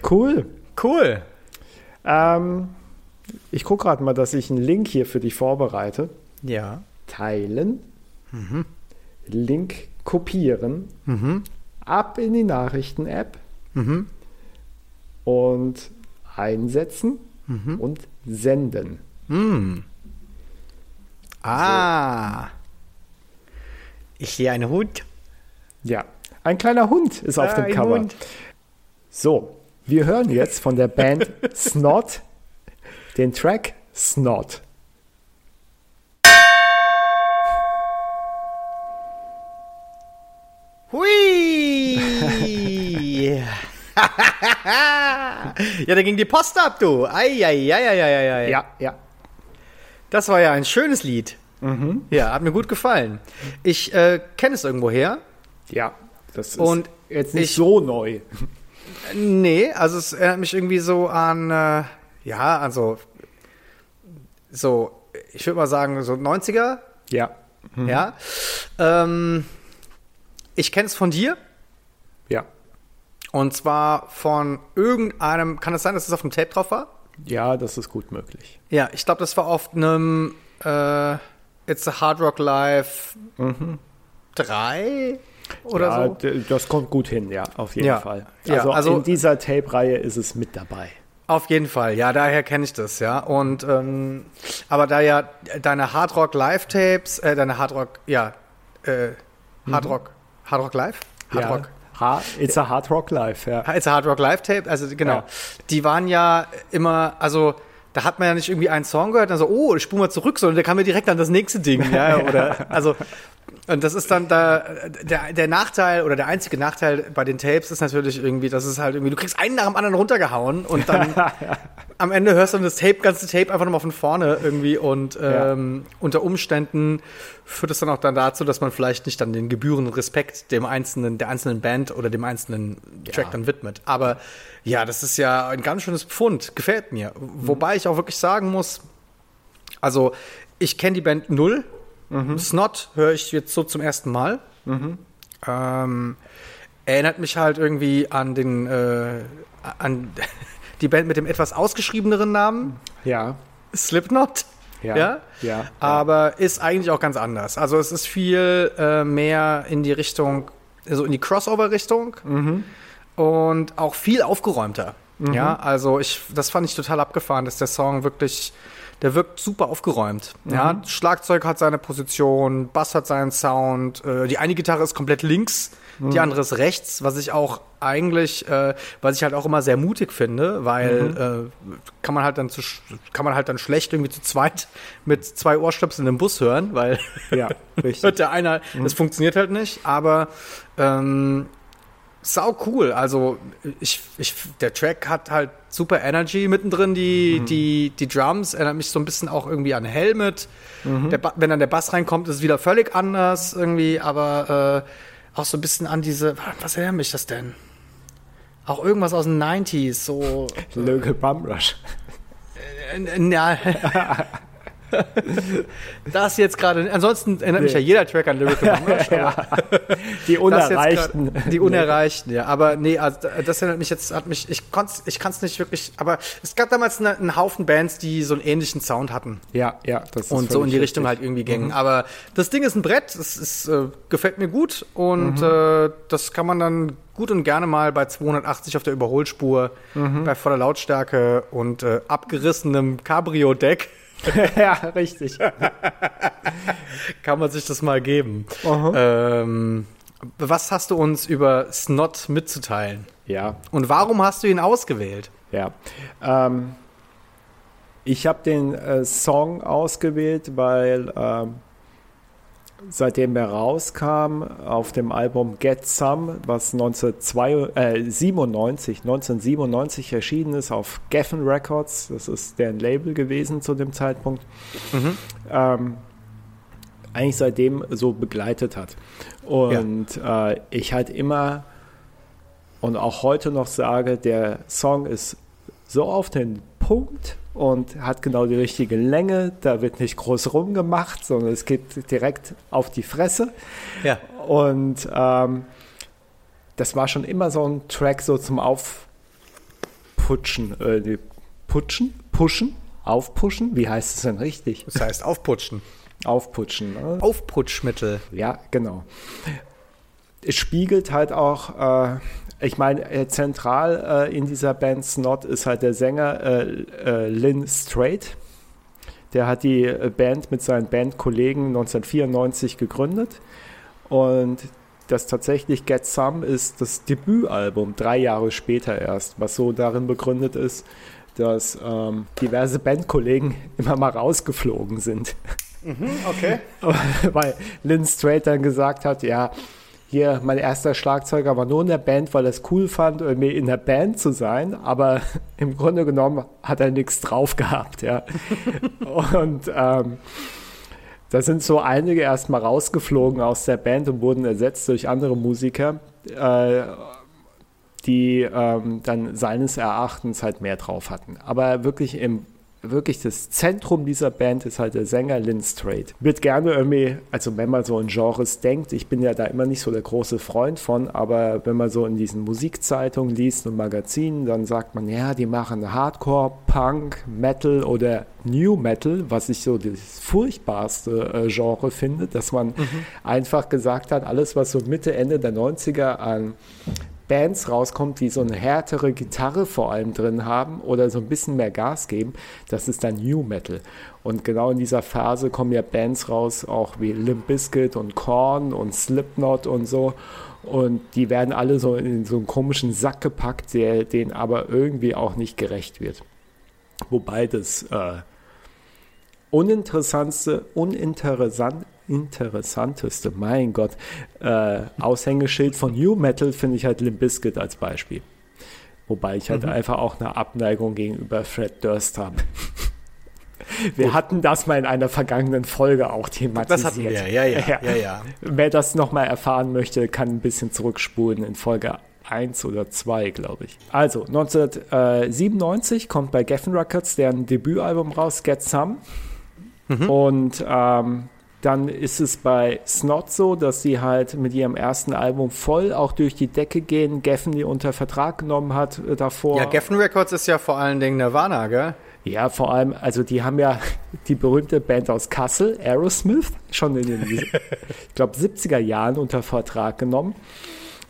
Cool. cool. Ähm, ich gucke gerade mal, dass ich einen Link hier für dich vorbereite. Ja, Teilen. Mhm. Link kopieren. Ab in die Nachrichten-App. Mhm. Und einsetzen Mhm. und senden. ah, ich sehe einen Hut. Ja, ein kleiner Hund ist auf Ah, dem Cover. Hund. So, wir hören jetzt von der Band [LAUGHS] Snot den Track Snot. Hui! [LAUGHS] ja, da ging die Post ab, du. Eieieiei. Ja, ja. Das war ja ein schönes Lied. Mhm. Ja, hat mir gut gefallen. Ich äh, kenne es irgendwo her. Ja, das ist Und jetzt nicht ich- so neu. [LAUGHS] Nee, also es erinnert mich irgendwie so an, äh, ja, also so, ich würde mal sagen, so 90er, Ja. ja. Ähm, ich kenne es von dir. Ja. Und zwar von irgendeinem, kann es sein, dass es auf dem Tape drauf war? Ja, das ist gut möglich. Ja, ich glaube, das war auf einem äh, It's a Hard Rock Live 3 oder ja, so. das kommt gut hin, ja, auf jeden Ja. Fall. Ja, Also, also- in dieser Tape-Reihe ist es mit dabei. Auf jeden Fall, ja, daher kenne ich das, ja. Und ähm, aber da ja deine Hard Rock Live Tapes, äh, deine Hard Rock, ja, äh, Hard Rock, Hard Rock Live, Hard ja. Rock, It's a Hard Rock Live, ja. It's a Hard Rock Live Tape, also genau. Ja. Die waren ja immer, also da hat man ja nicht irgendwie einen Song gehört, dann so, oh, ich spule mal zurück, sondern der kam mir direkt an das nächste Ding, ja, [LAUGHS] oder, also Und das ist dann da, der, der Nachteil oder der einzige Nachteil bei den Tapes ist natürlich irgendwie, dass es halt irgendwie, du kriegst einen nach dem anderen runtergehauen und [LAUGHS] dann am Ende hörst du das Tape, ganze Tape einfach nochmal von vorne irgendwie und ähm, ja. unter Umständen führt es dann auch dann dazu, dass man vielleicht nicht dann den gebührenden Respekt dem einzelnen, der einzelnen Band oder dem einzelnen Track ja. dann widmet. Aber ja, das ist ja ein ganz schönes Pfund, gefällt mir. Mhm. Wobei ich auch wirklich sagen muss, also ich kenne die Band null, Mhm. Snot höre ich jetzt so zum ersten Mal. Mhm. Ähm, erinnert mich halt irgendwie an den äh, an [LAUGHS] die Band mit dem etwas ausgeschriebeneren Namen. Ja. Slipknot. Ja, ja, ja, Aber ist eigentlich auch ganz anders. Also es ist viel äh, mehr in die Richtung, also in die Crossover-Richtung mhm. und auch viel aufgeräumter. Mhm. Ja, also ich, das fand ich total abgefahren, dass der Song wirklich der wirkt super aufgeräumt. Mhm. Ja, Schlagzeug hat seine Position, Bass hat seinen Sound, äh, die eine Gitarre ist komplett links, mhm. die andere ist rechts, was ich auch eigentlich, äh, was ich halt auch immer sehr mutig finde, weil mhm. äh, kann man halt dann zu, kann man halt dann schlecht irgendwie zu zweit mit zwei Ohrstöpseln im Bus hören, weil ja, [LAUGHS] richtig. der einer, mhm. das funktioniert halt nicht, aber ähm, sau cool. Also ich, ich, der Track hat halt super Energy mittendrin. Die, mhm. die, die Drums erinnert mich so ein bisschen auch irgendwie an Helmet. Mhm. Der, wenn dann der Bass reinkommt, ist es wieder völlig anders irgendwie, aber äh, auch so ein bisschen an diese. Was erinnert mich das denn? Auch irgendwas aus den 90s, so. [LAUGHS] Local Bum Rush. Äh, ja. [LAUGHS] [LAUGHS] das jetzt gerade. Ansonsten erinnert nee. mich ja jeder Track an Lyrical [LAUGHS] Numbers. ja. Die [LAUGHS] Unerreichten. Grad, die Unerreichten, ja. Aber nee, also das erinnert mich jetzt, hat mich, ich konnte ich kann es nicht wirklich, aber es gab damals eine, einen Haufen Bands, die so einen ähnlichen Sound hatten. Ja, ja, das ist Und so in die Richtung richtig. halt irgendwie gingen. Mhm. Aber das Ding ist ein Brett, es ist, äh, gefällt mir gut und mhm. äh, das kann man dann gut und gerne mal bei 280 auf der Überholspur, mhm. bei voller Lautstärke und äh, abgerissenem Cabrio-Deck [LAUGHS] ja, richtig. [LAUGHS] Kann man sich das mal geben. Ähm, was hast du uns über Snot mitzuteilen? Ja. Und warum hast du ihn ausgewählt? Ja. Ähm, ich habe den äh, Song ausgewählt, weil ähm, seitdem er rauskam auf dem Album Get Some, was 1997, äh, 1997 erschienen ist auf Geffen Records, das ist deren Label gewesen zu dem Zeitpunkt, mhm. ähm, eigentlich seitdem so begleitet hat. Und ja. äh, ich halt immer und auch heute noch sage, der Song ist so auf den Punkt und hat genau die richtige Länge. Da wird nicht groß rumgemacht, sondern es geht direkt auf die Fresse. Ja. Und ähm, das war schon immer so ein Track so zum Aufputschen. Äh, putschen? Pushen? Aufpushen? Wie heißt es denn richtig? Das heißt aufputschen. Aufputschen. Ne? Aufputschmittel. Ja, genau. Es spiegelt halt auch äh, ich meine, äh, zentral äh, in dieser Band Snot ist halt der Sänger äh, äh Lynn Strait. Der hat die äh, Band mit seinen Bandkollegen 1994 gegründet. Und das tatsächlich Get Some ist das Debütalbum, drei Jahre später erst, was so darin begründet ist, dass ähm, diverse Bandkollegen [LAUGHS] immer mal rausgeflogen sind. Mhm, okay. [LAUGHS] Weil Lynn Strait dann gesagt hat, ja, hier mein erster Schlagzeuger war nur in der Band, weil er es cool fand, irgendwie in der Band zu sein, aber [LAUGHS] im Grunde genommen hat er nichts drauf gehabt, ja. [LAUGHS] und ähm, da sind so einige erstmal rausgeflogen aus der Band und wurden ersetzt durch andere Musiker, äh, die ähm, dann seines Erachtens halt mehr drauf hatten. Aber wirklich im wirklich das Zentrum dieser Band ist halt der Sänger Lynn Strait. Wird gerne irgendwie, also wenn man so in Genres denkt, ich bin ja da immer nicht so der große Freund von, aber wenn man so in diesen Musikzeitungen liest und Magazinen, dann sagt man, ja, die machen Hardcore, Punk, Metal oder New Metal, was ich so das furchtbarste äh, Genre finde, dass man mhm. einfach gesagt hat, alles, was so Mitte, Ende der 90er an Bands rauskommt, die so eine härtere Gitarre vor allem drin haben oder so ein bisschen mehr Gas geben, das ist dann New Metal. Und genau in dieser Phase kommen ja Bands raus, auch wie Limp Bizkit und Korn und Slipknot und so. Und die werden alle so in so einen komischen Sack gepackt, der denen aber irgendwie auch nicht gerecht wird. Wobei das äh, uninteressantste, uninteressant, interessanteste, mein Gott, äh, Aushängeschild von New Metal finde ich halt Limp Bizkit als Beispiel. Wobei ich halt mhm. einfach auch eine Abneigung gegenüber Fred Durst habe. [LAUGHS] Wir Gut. hatten das mal in einer vergangenen Folge auch thematisiert. Das hatten wir, ja, ja, ja. ja, ja. Wer das nochmal erfahren möchte, kann ein bisschen zurückspulen in Folge 1 oder 2, glaube ich. Also, 1997 kommt bei Geffen Records deren Debütalbum raus, Get Some. Mhm. Und ähm, dann ist es bei Snot so, dass sie halt mit ihrem ersten Album voll auch durch die Decke gehen. Geffen die unter Vertrag genommen hat äh, davor. Ja, Geffen Records ist ja vor allen Dingen Nirvana, gell? Ja, vor allem, also die haben ja [LAUGHS] die berühmte Band aus Kassel, Aerosmith, schon in den, [LAUGHS] ich glaube, 70er Jahren unter Vertrag genommen.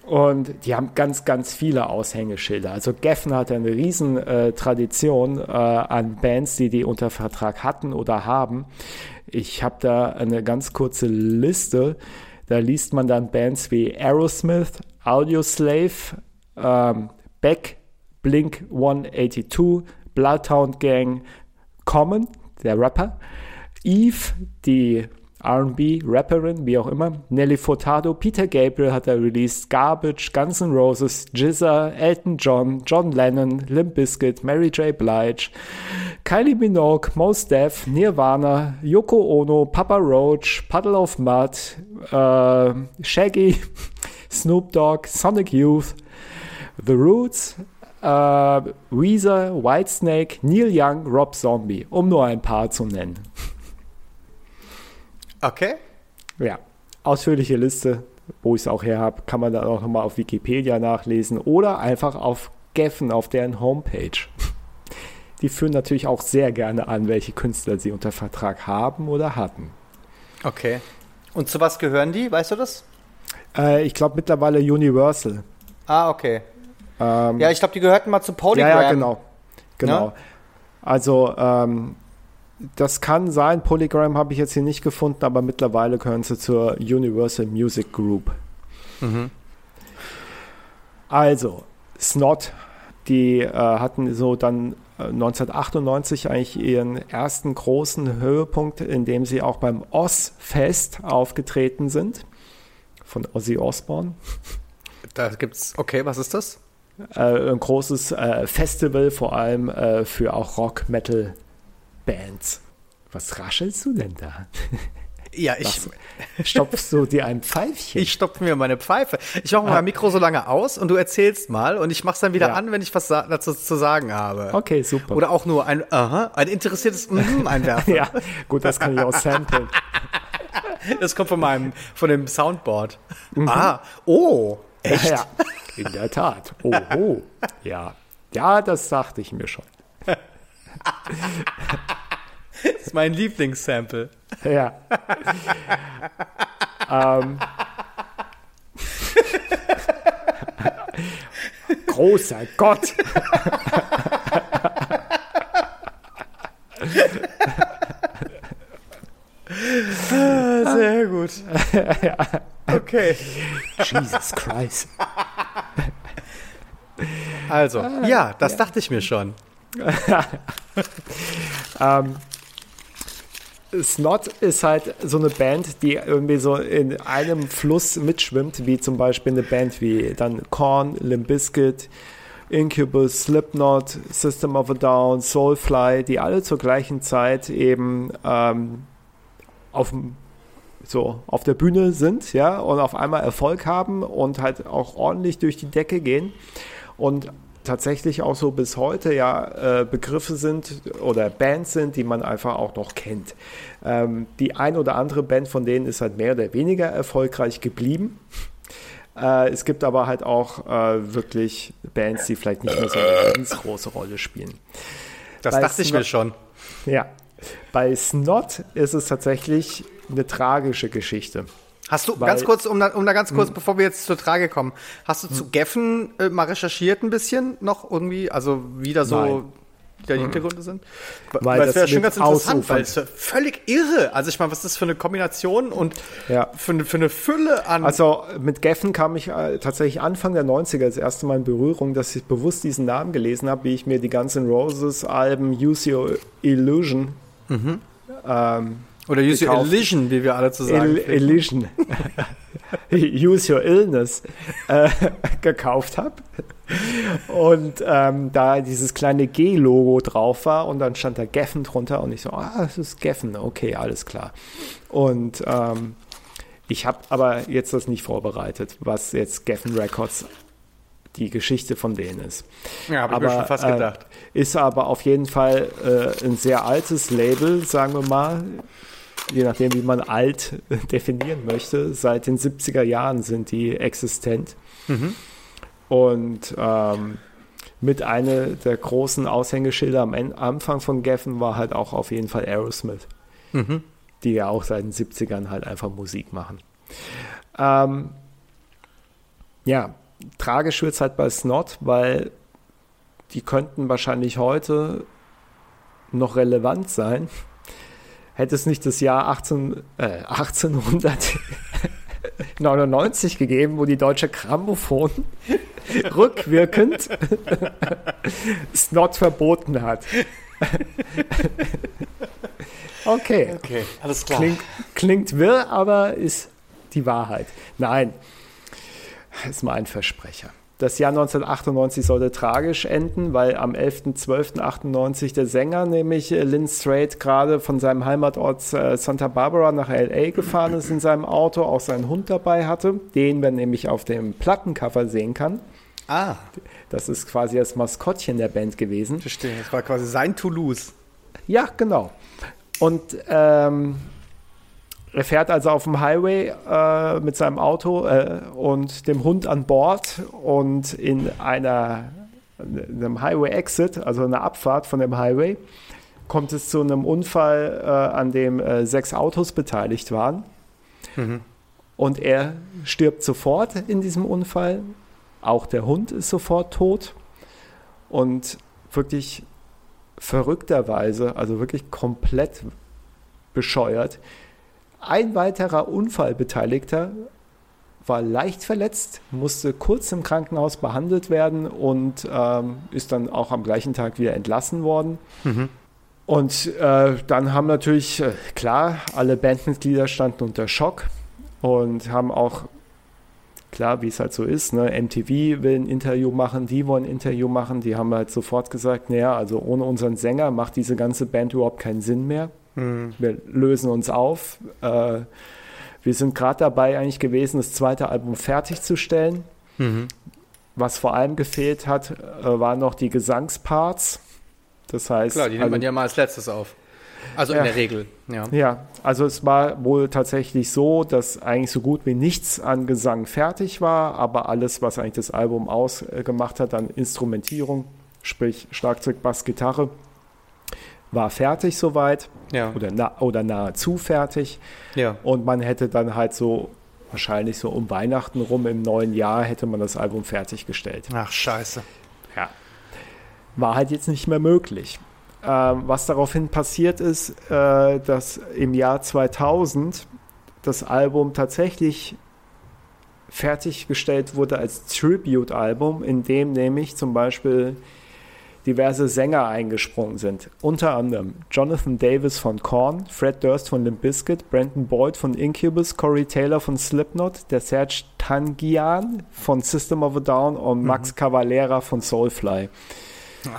Und die haben ganz, ganz viele Aushängeschilder. Also Geffen hat eine riesen äh, Tradition äh, an Bands, die die unter Vertrag hatten oder haben. Ich habe da eine ganz kurze Liste. Da liest man dann Bands wie Aerosmith, Audioslave, ähm, Beck, Blink 182, Bloodhound Gang, Common, der Rapper, Eve, die RB-Rapperin, wie auch immer, Nelly Furtado, Peter Gabriel hat er released, Garbage, Guns N' Roses, Jizza, Elton John, John Lennon, Limp Bizkit, Mary J. Blige, Kylie Minogue, Mos Def, Nirvana, Yoko Ono, Papa Roach, Puddle of Mud, äh, Shaggy, [LAUGHS] Snoop Dogg, Sonic Youth, The Roots, äh, Weezer, Whitesnake, Neil Young, Rob Zombie, um nur ein paar zu nennen. Okay. Ja, ausführliche Liste, wo ich es auch her habe, kann man dann auch nochmal auf Wikipedia nachlesen oder einfach auf Geffen, auf deren Homepage. Die führen natürlich auch sehr gerne an, welche Künstler sie unter Vertrag haben oder hatten. Okay. Und zu was gehören die? Weißt du das? Äh, ich glaube mittlerweile Universal. Ah, okay. Ähm, ja, ich glaube, die gehörten mal zu Polygram. Ja, ja genau. Genau. Ja? Also, ähm, das kann sein. Polygram habe ich jetzt hier nicht gefunden, aber mittlerweile gehören sie zur Universal Music Group. Mhm. Also, Snot, die äh, hatten so dann 1998 äh, eigentlich ihren ersten großen Höhepunkt, in dem sie auch beim Oz-Fest aufgetreten sind. Von Ozzy Osbourne. Da gibt's, okay, was ist das? Äh, ein großes äh, Festival, vor allem äh, für auch Rock, Metal, Bands. Was raschelst du denn da? Ja, ich. Was, stopfst du dir ein Pfeifchen? Ich stopfe mir meine Pfeife. Ich mache ah. mein Mikro so lange aus und du erzählst mal und ich mache es dann wieder ja. an, wenn ich was dazu zu sagen habe. Okay, super. Oder auch nur ein Aha, ein interessiertes Mhm [LAUGHS] einwerfen. ja, gut, das kann ich auch samplen. Das kommt von meinem, von dem Soundboard. Mhm. Ah, oh, echt? Ja, ja. in der Tat. Oh, oh. Ja, ja, das sagte ich mir schon. Das ist mein Lieblingssample. Ja. ähm. Großer Gott. ah, sehr gut. ja. Okay. Jesus Christ. Also, ja, das ja. dachte ich mir schon. [LAUGHS] ähm, Snot ist halt so eine Band, die irgendwie so in einem Fluss mitschwimmt, wie zum Beispiel eine Band wie dann Korn, Limp Bizkit, Incubus, Slipknot, System of a Down, Soulfly, die alle zur gleichen Zeit eben ähm, auf, so, auf der Bühne sind, ja, und auf einmal Erfolg haben und halt auch ordentlich durch die Decke gehen. Und tatsächlich auch so bis heute ja äh, Begriffe sind oder Bands sind, die man einfach auch noch kennt. Ähm, die ein oder andere Band von denen ist halt mehr oder weniger erfolgreich geblieben. Äh, es gibt aber halt auch äh, wirklich Bands, die vielleicht nicht mehr so eine ganz große Rolle spielen. Das Bei dachte ich mir schon. Ja. Bei Snot ist es tatsächlich eine tragische Geschichte. Hast du, Weil, ganz kurz, um da, um da ganz kurz, mh. bevor wir jetzt zur Trage kommen, hast du mh. zu Geffen äh, mal recherchiert ein bisschen noch irgendwie? Also wieder so Nein. die Hintergründe sind? Weil, weil das wäre schon ganz interessant, weil es völlig irre. Also ich meine, was ist das für eine Kombination und ja. für, eine, für eine Fülle an. Also mit Geffen kam ich äh, tatsächlich Anfang der 90er das erste Mal in Berührung, dass ich bewusst diesen Namen gelesen habe, wie ich mir die ganzen Roses Alben Use Your Illusion mhm. ähm, Oder Use Your Illusion, wie wir alle zu sagen. Il Illusion. [LAUGHS] Use Your Illness äh, [LAUGHS] gekauft habe. Und ähm, da dieses kleine G-Logo drauf war und dann stand da Geffen drunter und ich so, ah, das ist Geffen, okay, alles klar. Und ähm, ich habe aber jetzt das nicht vorbereitet, was jetzt Geffen Records die Geschichte von denen ist. Ja, habe ich mir schon fast gedacht. Äh, ist aber auf jeden Fall äh, ein sehr altes Label, sagen wir mal. Je nachdem, wie man alt [LAUGHS] definieren möchte. Seit den 70er Jahren sind die existent. Mhm. Und ähm, mit einer der großen Aushängeschilder am Anfang von Geffen war halt auch auf jeden Fall Aerosmith. Mhm. Die ja auch seit den 70ern halt einfach Musik machen. Ähm, ja, tragisch wird es halt bei Snot, weil die könnten wahrscheinlich heute noch relevant sein. Hätte es nicht das Jahr 18, äh, 1899 gegeben, wo die deutsche Grammophon [LAUGHS] rückwirkend [LAUGHS] Snot verboten hat. [LAUGHS] okay. Okay, alles klar. Klingt, klingt wirr, aber ist die Wahrheit. Nein, ist mal ein Versprecher. Das Jahr 1998 sollte tragisch enden, weil am 11.12.98 der Sänger, nämlich äh, Lynn Strait, gerade von seinem Heimatort äh, Santa Barbara nach LA gefahren ist in seinem Auto, auch seinen Hund dabei hatte, den man nämlich auf dem Plattencover sehen kann. Ah. Das ist quasi das Maskottchen der Band gewesen. Verstehe, das war quasi sein Toulouse. Ja, genau. Und ähm, er fährt also auf dem Highway äh, mit seinem Auto äh, und dem Hund an Bord und in einer in einem Highway Exit, also einer Abfahrt von dem Highway, kommt es zu einem Unfall, äh, an dem äh, sechs Autos beteiligt waren. Mhm. Und er stirbt sofort in diesem Unfall. Auch der Hund ist sofort tot. Und wirklich verrückterweise, also wirklich komplett bescheuert, ein weiterer Unfallbeteiligter war leicht verletzt, musste kurz im Krankenhaus behandelt werden und ähm, ist dann auch am gleichen Tag wieder entlassen worden. Mhm. Und äh, dann haben natürlich, äh, klar, alle Bandmitglieder standen unter Schock und haben auch, klar, wie es halt so ist, ne, MTV will ein Interview machen, die wollen ein Interview machen, die haben halt sofort gesagt, naja, also ohne unseren Sänger macht diese ganze Band überhaupt keinen Sinn mehr. Mhm. Wir lösen uns auf. Äh, wir sind gerade dabei eigentlich gewesen, das zweite Album fertigzustellen. Mhm. Was vor allem gefehlt hat, äh, waren noch die Gesangsparts. Das heißt. Klar, die nimmt also, man ja mal als letztes auf. Also ja, in der Regel, ja. Ja, also es war wohl tatsächlich so, dass eigentlich so gut wie nichts an Gesang fertig war, aber alles, was eigentlich das Album ausgemacht hat, an Instrumentierung, sprich Schlagzeug, Bass, Gitarre, war fertig soweit ja. oder, na, oder nahezu fertig. Ja. Und man hätte dann halt so, wahrscheinlich so um Weihnachten rum im neuen Jahr, hätte man das Album fertiggestellt. Ach, scheiße. Ja. War halt jetzt nicht mehr möglich. Ähm, was daraufhin passiert ist, äh, dass im Jahr 2000 das Album tatsächlich fertiggestellt wurde als Tribute-Album, in dem nämlich zum Beispiel diverse Sänger eingesprungen sind. Unter anderem Jonathan Davis von Korn, Fred Durst von Limp Bizkit, Brandon Boyd von Incubus, Corey Taylor von Slipknot, der Serge Tangian von System of a Down und mhm. Max Cavalera von Soulfly.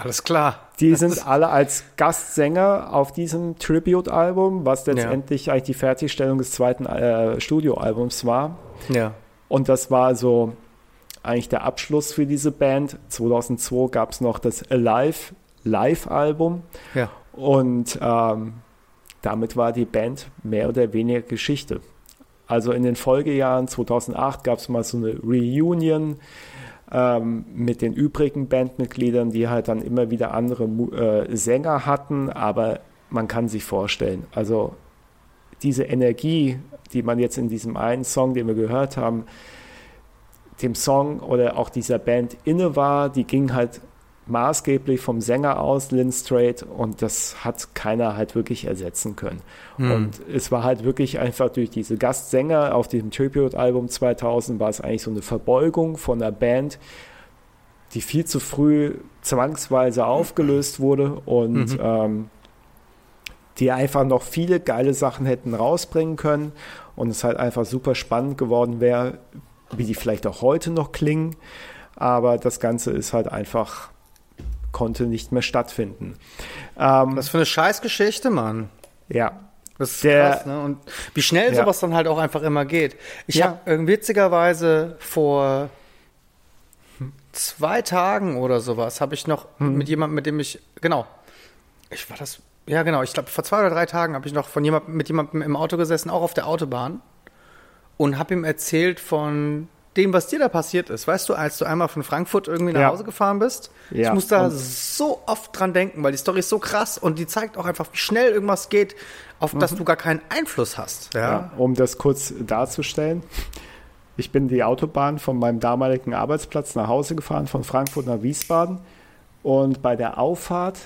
Alles klar. Die sind alle als Gastsänger auf diesem Tribute-Album, was letztendlich ja. eigentlich die Fertigstellung des zweiten äh, Studioalbums war. Ja. Und das war so eigentlich der Abschluss für diese Band. 2002 gab es noch das Alive Live-Album. Ja. Und ähm, damit war die Band mehr oder weniger Geschichte. Also in den Folgejahren 2008 gab es mal so eine Reunion ähm, mit den übrigen Bandmitgliedern, die halt dann immer wieder andere äh, Sänger hatten, aber man kann sich vorstellen, also diese Energie, die man jetzt in diesem einen Song, den wir gehört haben, dem Song oder auch dieser Band inne war, die ging halt maßgeblich vom Sänger aus, Lynn Strait, und das hat keiner halt wirklich ersetzen können. Mhm. Und es war halt wirklich einfach durch diese Gastsänger auf diesem Tribute-Album 2000 war es eigentlich so eine Verbeugung von einer Band, die viel zu früh zwangsweise aufgelöst wurde und mhm. ähm, die einfach noch viele geile Sachen hätten rausbringen können und es halt einfach super spannend geworden wäre, wie die vielleicht auch heute noch klingen. Aber das Ganze ist halt einfach, konnte nicht mehr stattfinden. Ähm, Was für eine Scheißgeschichte, Mann. Ja. Das ist der, krass, ne? Und wie schnell ja. sowas dann halt auch einfach immer geht. Ich ja. habe witzigerweise vor zwei Tagen oder sowas habe ich noch hm. mit jemandem, mit dem ich, genau, ich war das, ja genau, ich glaube vor zwei oder drei Tagen habe ich noch von jemand, mit jemandem im Auto gesessen, auch auf der Autobahn und habe ihm erzählt von dem, was dir da passiert ist. Weißt du, als du einmal von Frankfurt irgendwie nach ja. Hause gefahren bist, ja. ich muss da und so oft dran denken, weil die Story ist so krass und die zeigt auch einfach, wie schnell irgendwas geht, auf mhm. das du gar keinen Einfluss hast. Ja? ja, um das kurz darzustellen. Ich bin die Autobahn von meinem damaligen Arbeitsplatz nach Hause gefahren, von Frankfurt nach Wiesbaden. Und bei der Auffahrt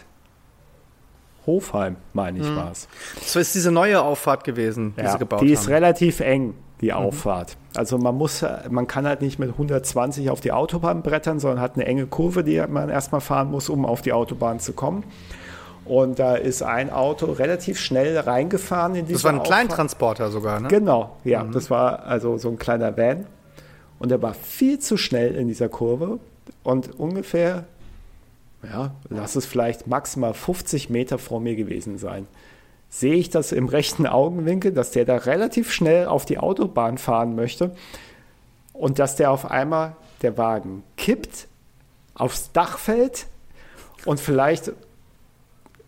Hofheim, meine ich, mhm. war es. Das ist diese neue Auffahrt gewesen, die sie gebaut haben. Die ist relativ eng, die mhm. Auffahrt. Also man muss, man kann halt nicht mit 120 auf die Autobahn brettern, sondern hat eine enge Kurve, die man erstmal fahren muss, um auf die Autobahn zu kommen. Und da ist ein Auto relativ schnell reingefahren in diese Das war ein Auffahrt. Kleintransporter sogar, ne? Genau, ja. Mhm. Das war also so ein kleiner Van. Und er war viel zu schnell in dieser Kurve und ungefähr, ja, lass es vielleicht maximal 50 Meter vor mir gewesen sein. Sehe ich das im rechten Augenwinkel, dass der da relativ schnell auf die Autobahn fahren möchte und dass der auf einmal der Wagen kippt, aufs Dach fällt und vielleicht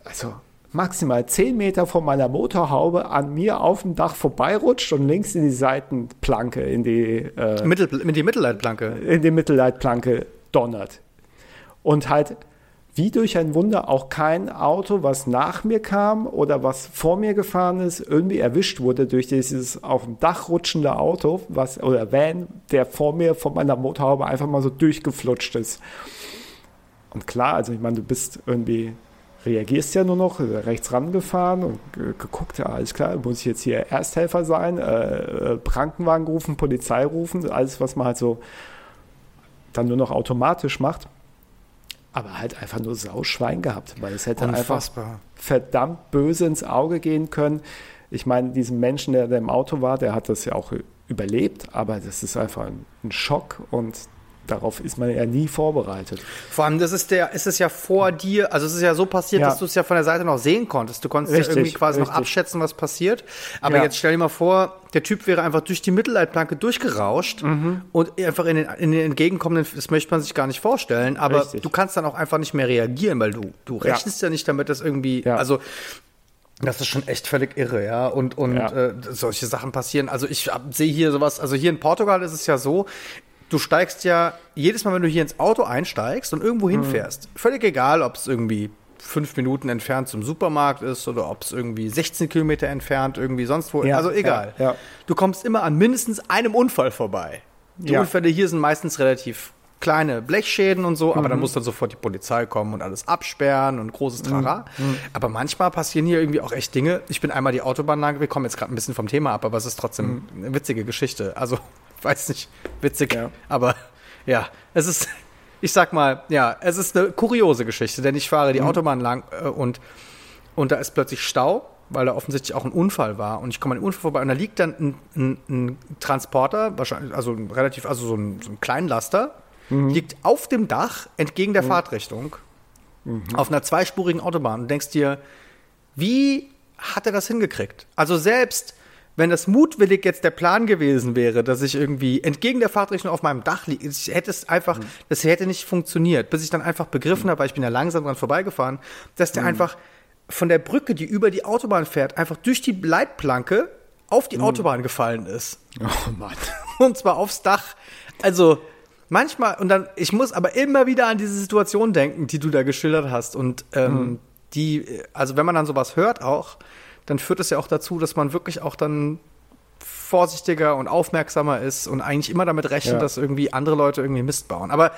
also maximal 10 Meter von meiner Motorhaube an mir auf dem Dach vorbeirutscht und links in die Seitenplanke, in die, äh, Mittel, in die Mittelleitplanke. In die Mittelleitplanke donnert. Und halt wie durch ein Wunder auch kein Auto, was nach mir kam oder was vor mir gefahren ist, irgendwie erwischt wurde durch dieses auf dem Dach rutschende Auto, was oder Van, der vor mir von meiner Motorhaube einfach mal so durchgeflutscht ist. Und klar, also ich meine, du bist irgendwie reagierst ja nur noch, rechts rangefahren und geguckt, ja, alles klar, muss ich jetzt hier Ersthelfer sein, äh, äh, Krankenwagen rufen, Polizei rufen, alles, was man halt so dann nur noch automatisch macht. Aber halt einfach nur Sauschwein gehabt, weil es hätte Unfassbar. einfach verdammt böse ins Auge gehen können. Ich meine, diesen Menschen, der, der im Auto war, der hat das ja auch überlebt, aber das ist einfach ein, ein Schock und darauf ist man ja nie vorbereitet. Vor allem, das ist der, ist es ja vor dir, also es ist ja so passiert, ja. dass du es ja von der Seite noch sehen konntest. Du konntest richtig, ja irgendwie quasi richtig. noch abschätzen, was passiert. Aber ja. jetzt stell dir mal vor, der Typ wäre einfach durch die Mittelleitplanke durchgerauscht mhm. und einfach in den, in den entgegenkommenden, das möchte man sich gar nicht vorstellen, aber richtig. du kannst dann auch einfach nicht mehr reagieren, weil du, du rechnest ja, nicht damit, dass irgendwie, also das ist schon echt völlig irre, ja. Und, und ja. Äh, solche Sachen passieren. Also ich sehe hier sowas, also hier in Portugal ist es ja so, du steigst ja jedes Mal, wenn du hier ins Auto einsteigst und irgendwo hinfährst, mhm. völlig egal, ob es irgendwie fünf Minuten entfernt zum Supermarkt ist oder ob es irgendwie 16 Kilometer entfernt irgendwie sonst wo, ja, also egal. Ja, ja. Du kommst immer an mindestens einem Unfall vorbei. Die Unfälle hier sind meistens relativ kleine Blechschäden und so, aber mhm. dann muss dann sofort die Polizei kommen und alles absperren und großes Trara. Mhm. mhm. Aber manchmal passieren hier irgendwie auch echt Dinge. Ich bin einmal die Autobahn lang, wir kommen jetzt gerade ein bisschen vom Thema ab, aber es ist trotzdem mhm. eine witzige Geschichte. Also [LAUGHS] weiß nicht, witzig, ja. aber ja, es ist, ich sag mal, ja, es ist eine kuriose Geschichte, denn ich fahre die mhm. Autobahn lang äh, und, und da ist plötzlich Stau, weil da offensichtlich auch ein Unfall war und ich komme an den Unfall vorbei und da liegt dann ein, ein, ein Transporter, wahrscheinlich, also relativ, also so ein, so ein Kleinlaster, mhm. liegt auf dem Dach entgegen der mhm. Fahrtrichtung mhm. auf einer zweispurigen Autobahn und denkst dir, wie hat er das hingekriegt? Also selbst wenn das mutwillig jetzt der Plan gewesen wäre, dass ich irgendwie entgegen der Fahrtrichtung auf meinem Dach liege, ich hätte es einfach, mhm. das hätte nicht funktioniert, bis ich dann einfach begriffen mhm. habe, weil ich bin ja langsam dran vorbeigefahren, dass der mhm. einfach von der Brücke, die über die Autobahn fährt, einfach durch die Leitplanke auf die mhm. Autobahn gefallen ist. Oh Mann. [LAUGHS] Und zwar aufs Dach. Also, manchmal, und dann, ich muss aber immer wieder an diese Situation denken, die du da geschildert hast. Und ähm, mhm. die, also wenn man dann sowas hört auch, dann führt es ja auch dazu, dass man wirklich auch dann vorsichtiger und aufmerksamer ist und eigentlich immer damit rechnet, ja. dass irgendwie andere Leute irgendwie Mist bauen. Aber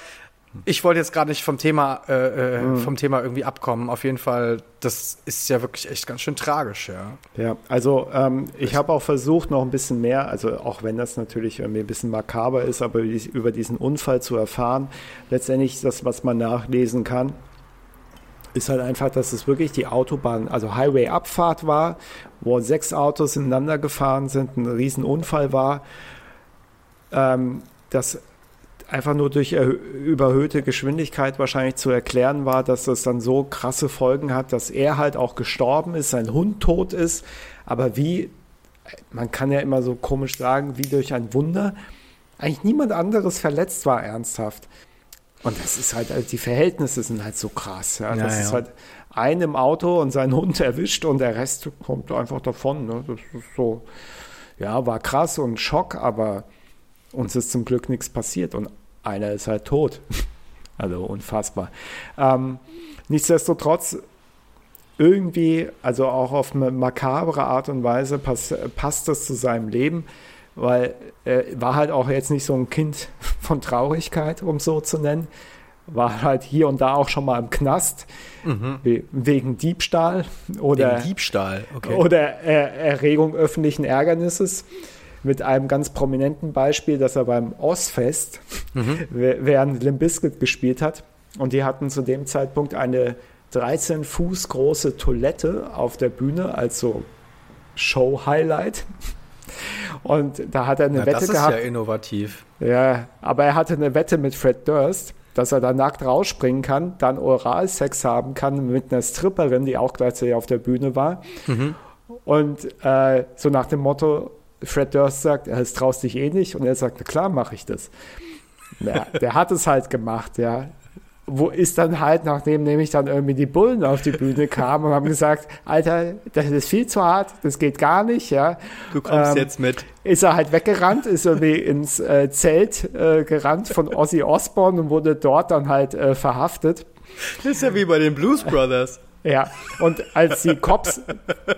ich wollte jetzt gerade nicht vom Thema, äh, äh, mhm. vom Thema irgendwie abkommen. Auf jeden Fall, das ist ja wirklich echt ganz schön tragisch, ja. Ja, also ähm, ich habe auch versucht, noch ein bisschen mehr, also auch wenn das natürlich irgendwie ein bisschen makaber ist, aber über diesen Unfall zu erfahren. Letztendlich das, was man nachlesen kann, ist halt einfach, dass es wirklich die Autobahn, also Highway-Abfahrt war, wo sechs Autos ineinander gefahren sind, ein Riesenunfall war. Ähm, das einfach nur durch überhöhte Geschwindigkeit wahrscheinlich zu erklären war, dass das dann so krasse Folgen hat, dass er halt auch gestorben ist, sein Hund tot ist. Aber wie, man kann ja immer so komisch sagen, wie durch ein Wunder, eigentlich niemand anderes verletzt war ernsthaft. Und das ist halt, also die Verhältnisse sind halt so krass. Ja. Das ja, ist halt ein im Auto und sein Hund erwischt und der Rest kommt einfach davon. Ne? Das ist so, ja, war krass und Schock, aber uns ist zum Glück nichts passiert. Und einer ist halt tot. [LAUGHS] also unfassbar. Ähm, nichtsdestotrotz irgendwie, also auch auf eine makabre Art und Weise pass, passt das zu seinem Leben, weil er war halt auch jetzt nicht so ein Kind [LAUGHS] von Traurigkeit, um so zu nennen. War halt hier und da auch schon mal im Knast mhm. wegen Diebstahl oder wegen Diebstahl, okay. oder er Erregung öffentlichen Ärgernisses mit einem ganz prominenten Beispiel, dass er beim Ozfest mhm. [LAUGHS] während Limp Bizkit gespielt hat und die hatten zu dem Zeitpunkt eine 13 Fuß große Toilette auf der Bühne als so Show-Highlight. Und da hat er eine ja, Wette das ist gehabt. ja innovativ. Ja, aber er hatte eine Wette mit Fred Durst, dass er da nackt rausspringen kann, dann Oralsex haben kann mit einer Stripperin, die auch gleichzeitig auf der Bühne war. Mhm. Und äh, so nach dem Motto, Fred Durst sagt, es traust dich eh nicht. Und er sagt, na klar mache ich das. Ja, der hat es halt gemacht, ja. Wo ist dann halt, nachdem nämlich dann irgendwie die Bullen auf die Bühne kamen und haben gesagt, Alter, das ist viel zu hart, das geht gar nicht, ja. Du kommst ähm, jetzt mit. Ist er halt weggerannt, ist irgendwie ins äh, Zelt äh, gerannt von Ozzy Osbourne und wurde dort dann halt äh, verhaftet. Das ist ja wie bei den Blues Brothers. Ja, und als die Cops,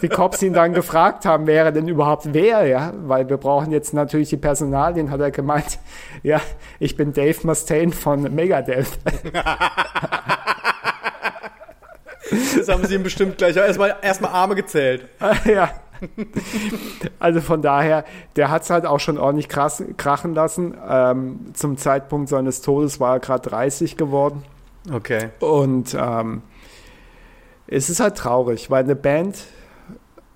die Cops ihn dann gefragt haben, wer er denn überhaupt wer, ja, weil wir brauchen jetzt natürlich die Personalien, hat er gemeint, ja, ich bin Dave Mustaine von Megadeth. Das haben sie ihm bestimmt gleich erstmal erstmal Arme gezählt. [LAUGHS] ja. Also von daher, der hat es halt auch schon ordentlich krass, krachen lassen. Ähm, zum Zeitpunkt seines Todes war er gerade 30 geworden. Okay. Und ähm, es ist halt traurig, weil eine Band,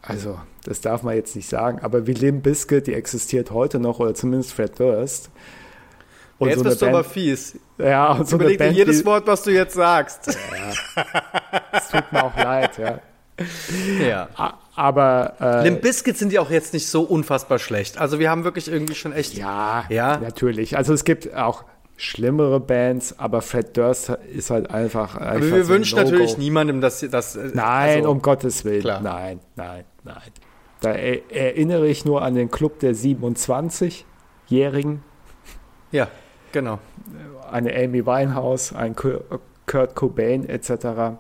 also das darf man jetzt nicht sagen, aber wie Limp Bizkit, die existiert heute noch, oder zumindest Fred Durst. Und jetzt so bist du aber fies. Ja, und so Überleg dir jedes Wort, was du jetzt sagst. Ja, es tut mir auch leid, ja. Ja. Aber äh, Limp Bizkit sind ja auch jetzt nicht so unfassbar schlecht. Also wir haben wirklich irgendwie schon echt. Ja, ja, natürlich. Also es gibt auch schlimmere Bands, aber Fred Durst ist halt einfach. Aber einfach wir so wünschen natürlich niemandem, dass das. Äh, nein, also, um Gottes Willen. Klar. Nein, nein, nein. Da erinnere ich nur an den Club der 27-Jährigen. Ja, genau. Eine Amy Winehouse, ein Kurt Cobain etc.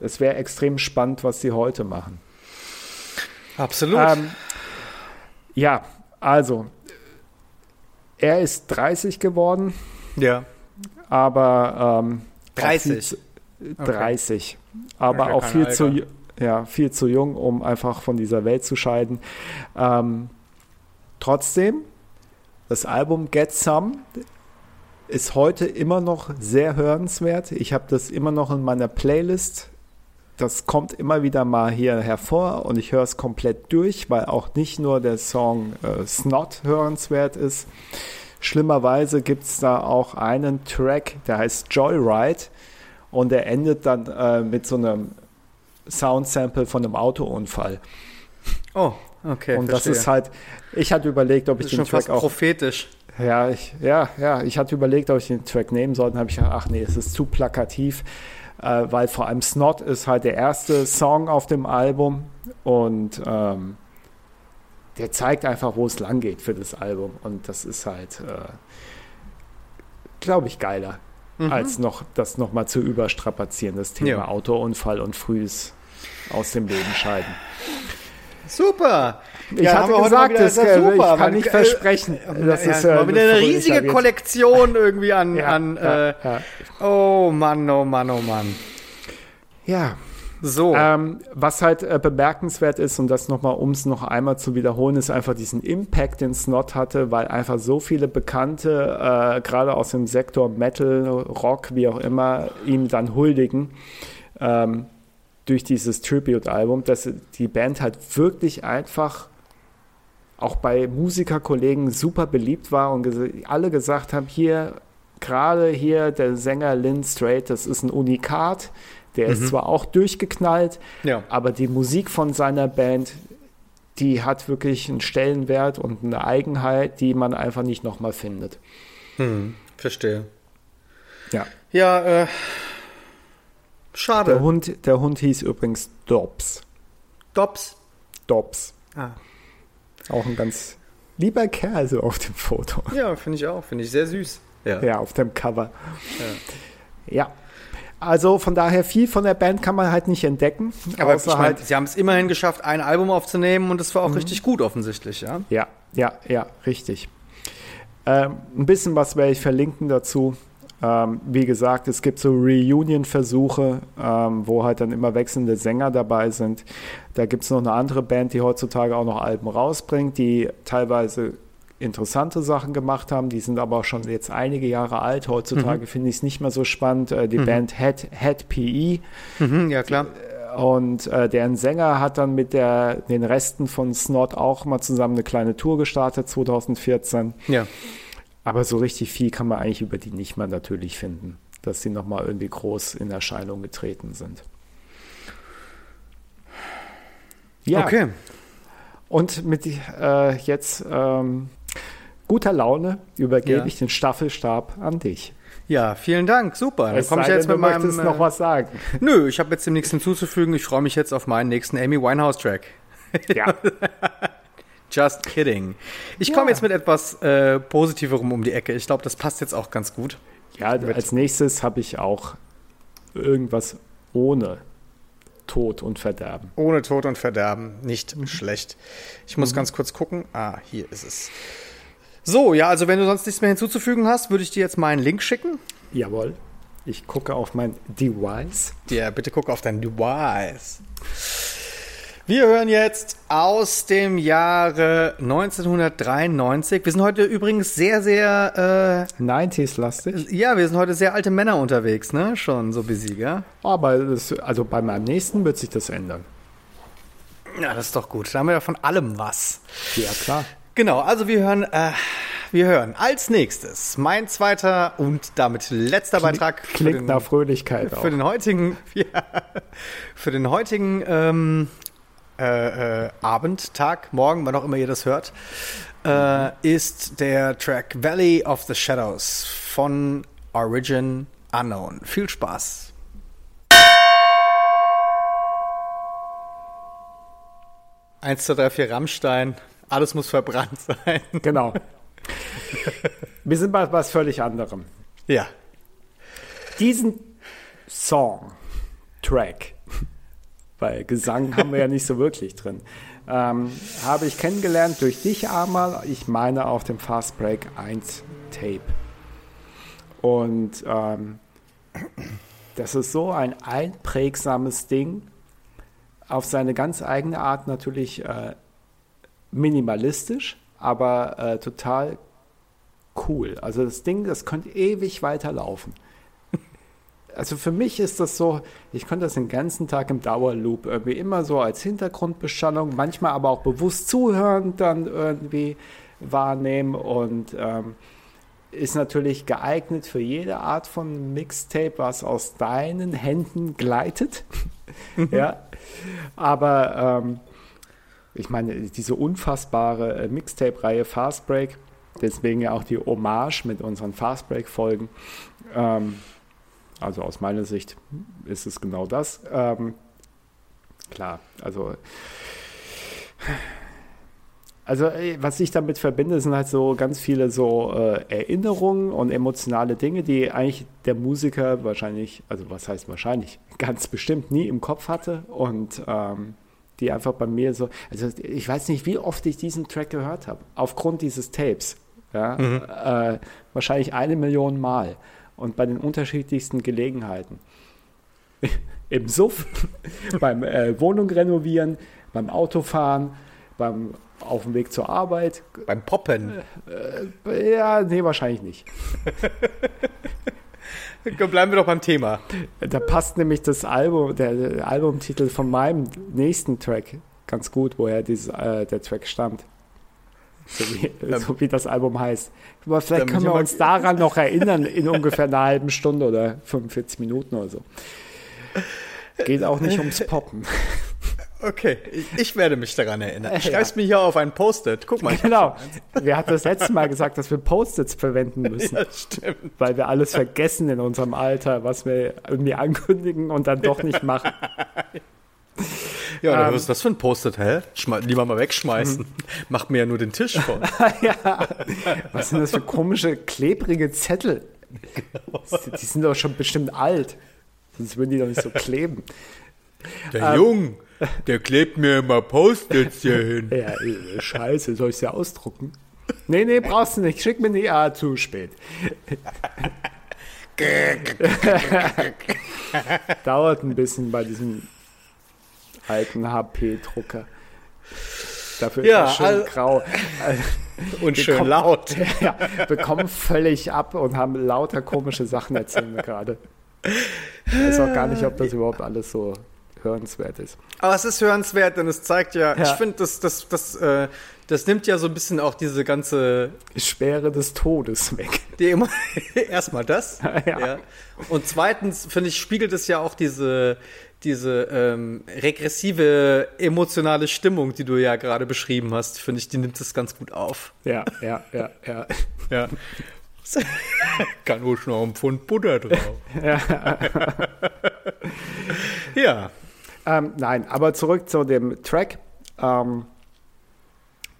Es wäre extrem spannend, was sie heute machen. Absolut. Ähm, ja, also er ist 30 geworden. Ja. Aber ähm, 30. Zu, 30. Okay. Aber ja auch viel zu, ja, viel zu jung, um einfach von dieser Welt zu scheiden. Ähm, trotzdem, das Album Get Some ist heute immer noch sehr hörenswert. Ich habe das immer noch in meiner Playlist. Das kommt immer wieder mal hier hervor und ich höre es komplett durch, weil auch nicht nur der Song äh, Snot hörenswert ist. Schlimmerweise gibt es da auch einen Track, der heißt Joyride und der endet dann äh, mit so einem Soundsample von einem Autounfall. Oh, okay. Und verstehe. das ist halt, ich hatte überlegt, ob ich den Track auch. prophetisch. Ja, ich, ja, ja, ich hatte überlegt, ob ich den Track nehmen sollte. Habe ich gedacht, ach nee, es ist zu plakativ, äh, weil vor allem Snot ist halt der erste Song auf dem Album und ähm, der zeigt einfach, wo es lang geht für das Album. Und das ist halt, äh, glaube ich, geiler, mhm. als noch das nochmal zu überstrapazieren, das Thema ja. Autounfall und frühes aus dem Leben scheiden. Super. Ich ja, hatte gesagt, das, das super. ich kann nicht äh, versprechen. Äh, das ja, ist äh, wieder eine riesige Kollektion irgendwie an. ja, an äh, oh Mann, oh Mann, oh Mann. Ja, So. Ähm, was halt äh, bemerkenswert ist, und das nochmal, um es noch einmal zu wiederholen, ist einfach diesen Impact, den Snot hatte, weil einfach so viele Bekannte, äh, gerade aus dem Sektor Metal, Rock, wie auch immer, ihm dann huldigen. Ähm, durch dieses Tribute-Album, dass die Band halt wirklich einfach auch bei Musikerkollegen super beliebt war und ges alle gesagt haben, hier, gerade hier der Sänger Lynn Strait, das ist ein Unikat, der mhm. ist zwar auch durchgeknallt, ja. aber die Musik von seiner Band, die hat wirklich einen Stellenwert und eine Eigenheit, die man einfach nicht nochmal findet. Hm, verstehe. Ja. Ja, äh, schade. Der Hund, der Hund hieß übrigens Dobbs. Dobbs? Dobbs. Ah. Auch ein ganz lieber Kerl so auf dem Foto. Ja, finde ich auch. Finde ich sehr süß. Ja, ja auf dem Cover. Ja. ja. Also von daher viel von der Band kann man halt nicht entdecken. Aber ich mein, halt sie haben es immerhin geschafft, ein Album aufzunehmen und es war auch mhm. richtig gut offensichtlich, ja? Ja, ja, ja, richtig. Ähm, ein bisschen was werde ich verlinken dazu. Ähm, wie gesagt, es gibt so Reunion-Versuche, ähm, wo halt dann immer wechselnde Sänger dabei sind. Da gibt es noch eine andere Band, die heutzutage auch noch Alben rausbringt, die teilweise interessante Sachen gemacht haben. Die sind aber auch schon jetzt einige Jahre alt. Heutzutage mhm. finde ich es nicht mehr so spannend. Äh, die mhm. Band Head, Head PE. Mhm, ja, klar. Und äh, deren Sänger hat dann mit der, den Resten von Snot auch mal zusammen eine kleine Tour gestartet, 2014. Ja. Aber so richtig viel kann man eigentlich über die nicht mehr natürlich finden, dass sie nochmal irgendwie groß in Erscheinung getreten sind. Ja. Okay. Und mit äh, jetzt ähm, guter Laune übergebe ja. ich den Staffelstab an dich. Ja, vielen Dank, super. Dann komme ich jetzt mit meinem. Möchtest noch was sagen? Nö, ich habe jetzt dem nichts hinzuzufügen. Ich freue mich jetzt auf meinen nächsten Amy Winehouse Track. Ja. [LAUGHS] Just kidding. Ich komme ja. jetzt mit etwas äh, Positiverem um die Ecke. Ich glaube, das passt jetzt auch ganz gut. Ja, als nächstes habe ich auch irgendwas ohne Tod und Verderben. Ohne Tod und Verderben. Nicht mhm. schlecht. Ich muss mhm. ganz kurz gucken. Ah, hier ist es. So, ja, also wenn du sonst nichts mehr hinzuzufügen hast, würde ich dir jetzt meinen Link schicken. Jawohl. Ich gucke auf mein Device. Ja, bitte gucke auf dein Device. Wir hören jetzt aus dem Jahre 1993. Wir sind heute übrigens sehr, sehr äh, 90s-lastig. Ja, wir sind heute sehr alte Männer unterwegs, ne? Schon so gell? Aber das, also bei meinem nächsten wird sich das ändern. Ja, das ist doch gut. Da haben wir ja von allem was. Ja, klar. Genau, also wir hören, äh, wir hören als nächstes mein zweiter und damit letzter Kling, Beitrag. Klingt nach Fröhlichkeit für auch. den heutigen, [LAUGHS] ja, für den heutigen ähm, äh, äh, Abend, Tag, Morgen, wann auch immer ihr das hört, äh, ist der Track Valley of the Shadows von Origin Unknown. Viel Spaß! Eins, zwei, drei, vier Rammstein. Alles muss verbrannt sein. [LAUGHS] Genau. Wir sind bei was völlig anderem. Ja. Diesen Song, Track, weil Gesang haben wir ja nicht so wirklich drin, ähm, habe ich kennengelernt durch dich einmal, ich meine auf dem Fast Break 1 Tape. Und ähm, das ist so ein einprägsames Ding, auf seine ganz eigene Art natürlich äh, minimalistisch, aber äh, total cool. Also das Ding, das könnte ewig weiterlaufen. Also für mich ist das so, ich könnte das den ganzen Tag im Dauerloop irgendwie immer so als Hintergrundbeschallung, manchmal aber auch bewusst zuhören dann irgendwie wahrnehmen und ähm, ist natürlich geeignet für jede Art von Mixtape, was aus deinen Händen gleitet. [LAUGHS] ja, aber ähm, ich meine, diese unfassbare äh, Mixtape-Reihe Fast Break, deswegen ja auch die Hommage mit unseren Fast Break-Folgen. Ähm, also aus meiner Sicht ist es genau das. Ähm, klar, also. Also, was ich damit verbinde, sind halt so ganz viele so äh, Erinnerungen und emotionale Dinge, die eigentlich der Musiker wahrscheinlich, also was heißt wahrscheinlich, [LAUGHS] ganz bestimmt nie im Kopf hatte und ähm, die einfach bei mir so, also ich weiß nicht, wie oft ich diesen Track gehört habe, aufgrund dieses Tapes. Ja, mhm. äh, wahrscheinlich eine Million Mal und bei den unterschiedlichsten Gelegenheiten. [LAUGHS] im Suff, [LAUGHS] beim äh, Wohnung renovieren, beim Autofahren, beim auf dem Weg zur Arbeit. Beim Poppen. Äh, ja, nee, wahrscheinlich nicht. [LAUGHS] Bleiben wir doch beim Thema. Da passt nämlich das Album, der, der Albumtitel von meinem nächsten Track ganz gut, woher dieses, äh, der Track stammt. So wie, [LAUGHS] so wie, das Album heißt. Aber vielleicht können wir uns daran noch [LAUGHS] erinnern in ungefähr einer halben Stunde oder 45 Minuten oder so. Geht auch nicht ums Poppen. [LAUGHS] Okay, ich, ich, werde mich daran erinnern. Schreib's ja. mir hier auf ein Post-it. Guck mal. Genau. Wir hatten das letzte Mal gesagt, dass wir Post-its verwenden müssen. Ja, stimmt. Weil wir alles vergessen in unserem Alter, was wir irgendwie ankündigen und dann doch nicht machen. Ja, ähm, was ist das für ein Post-it, hä? Schme lieber mal wegschmeißen. Mhm. Macht mir ja nur den Tisch voll. [LAUGHS] ja. Was sind das für komische, klebrige Zettel? Die sind doch schon bestimmt alt. Sonst würden die doch nicht so kleben. Der ähm, Jung, der klebt mir immer Post-its hier hin. Ja, äh, scheiße, soll ich sie ausdrucken? Nee, nee, brauchst du nicht. Schick mir die ah, zu spät. [LAUGHS] Dauert ein bisschen bei diesem alten HP-Drucker. Dafür ja, ist er schön grau. [LAUGHS] und schön kommen, laut. [LAUGHS] Ja, wir kommen völlig ab und haben lauter komische Sachen erzählen gerade. Ich weiß auch gar nicht, ob das überhaupt alles so hörenswert ist. Aber es ist hörenswert, denn es zeigt ja, ja. ich finde, das, das, das, äh, das nimmt ja so ein bisschen auch diese ganze Schwere des Todes weg. Die [LAUGHS] erstmal das. ja. ja. Und zweitens, finde ich, spiegelt es ja auch diese, diese ähm, regressive emotionale Stimmung, die du ja gerade beschrieben hast, finde ich, die nimmt es ganz gut auf. Ja, ja, ja, ja. ja. [LAUGHS] Kann ruhig noch ein Pfund Butter drauf. [LAUGHS] ja. ja. Ähm, nein, aber zurück zu dem Track. Ähm,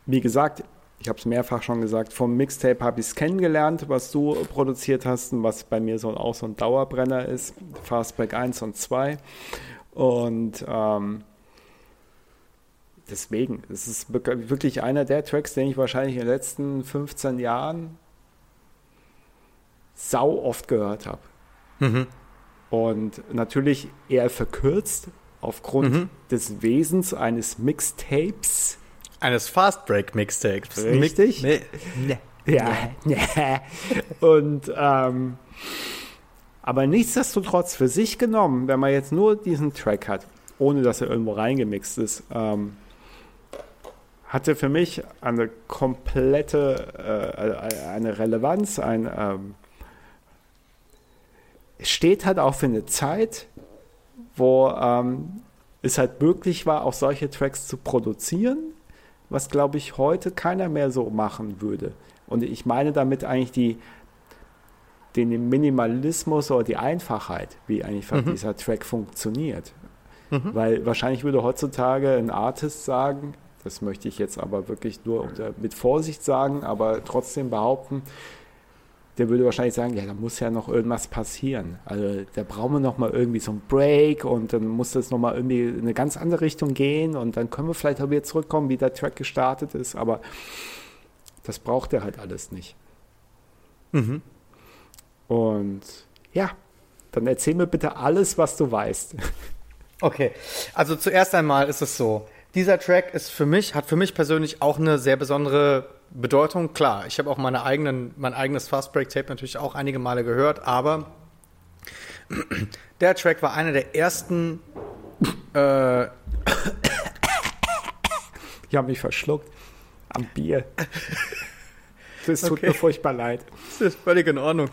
wie gesagt, ich habe es mehrfach schon gesagt, vom Mixtape habe ich es kennengelernt, was du produziert hast und was bei mir so auch so ein Dauerbrenner ist. Fastback 1 und 2. Und ähm, deswegen, es ist wirklich einer der Tracks, den ich wahrscheinlich in den letzten 15 Jahren sau oft gehört habe. Mhm. Und natürlich eher verkürzt aufgrund mhm. des Wesens eines Mixtapes. Eines Fast Break Mixtapes. Richtig? Nee. nee. Ja, nee. Und ähm, aber nichtsdestotrotz für sich genommen, wenn man jetzt nur diesen Track hat, ohne dass er irgendwo reingemixt ist, ähm, hatte für mich eine komplette, äh, eine Relevanz, ein, ähm, steht halt auch für eine Zeit, wo ähm, es halt möglich war, auch solche Tracks zu produzieren, was glaube ich heute keiner mehr so machen würde. Und ich meine damit eigentlich die den Minimalismus oder die Einfachheit, wie eigentlich mhm. dieser Track funktioniert. Mhm. Weil wahrscheinlich würde heutzutage ein Artist sagen, das möchte ich jetzt aber wirklich nur mit Vorsicht sagen, aber trotzdem behaupten, der würde wahrscheinlich sagen, ja, da muss ja noch irgendwas passieren. Also da brauchen wir noch mal irgendwie so einen Break und dann muss das noch mal irgendwie in eine ganz andere Richtung gehen und dann können wir vielleicht auch wieder zurückkommen, wie der Track gestartet ist, aber das braucht er halt alles nicht. Mhm. Und ja, dann erzähl mir bitte alles, was du weißt. [LAUGHS] Okay, also zuerst einmal ist es so, dieser Track ist für mich, hat für mich persönlich auch eine sehr besondere Bedeutung. Klar, ich habe auch meine eigenen, mein eigenes Fast Break Tape natürlich auch einige Male gehört, aber [CLEARS THROAT] der Track war einer der ersten. Äh, [COUGHS] ich habe mich verschluckt am Bier. [LAUGHS] Das tut okay. mir furchtbar leid. Das ist völlig in Ordnung.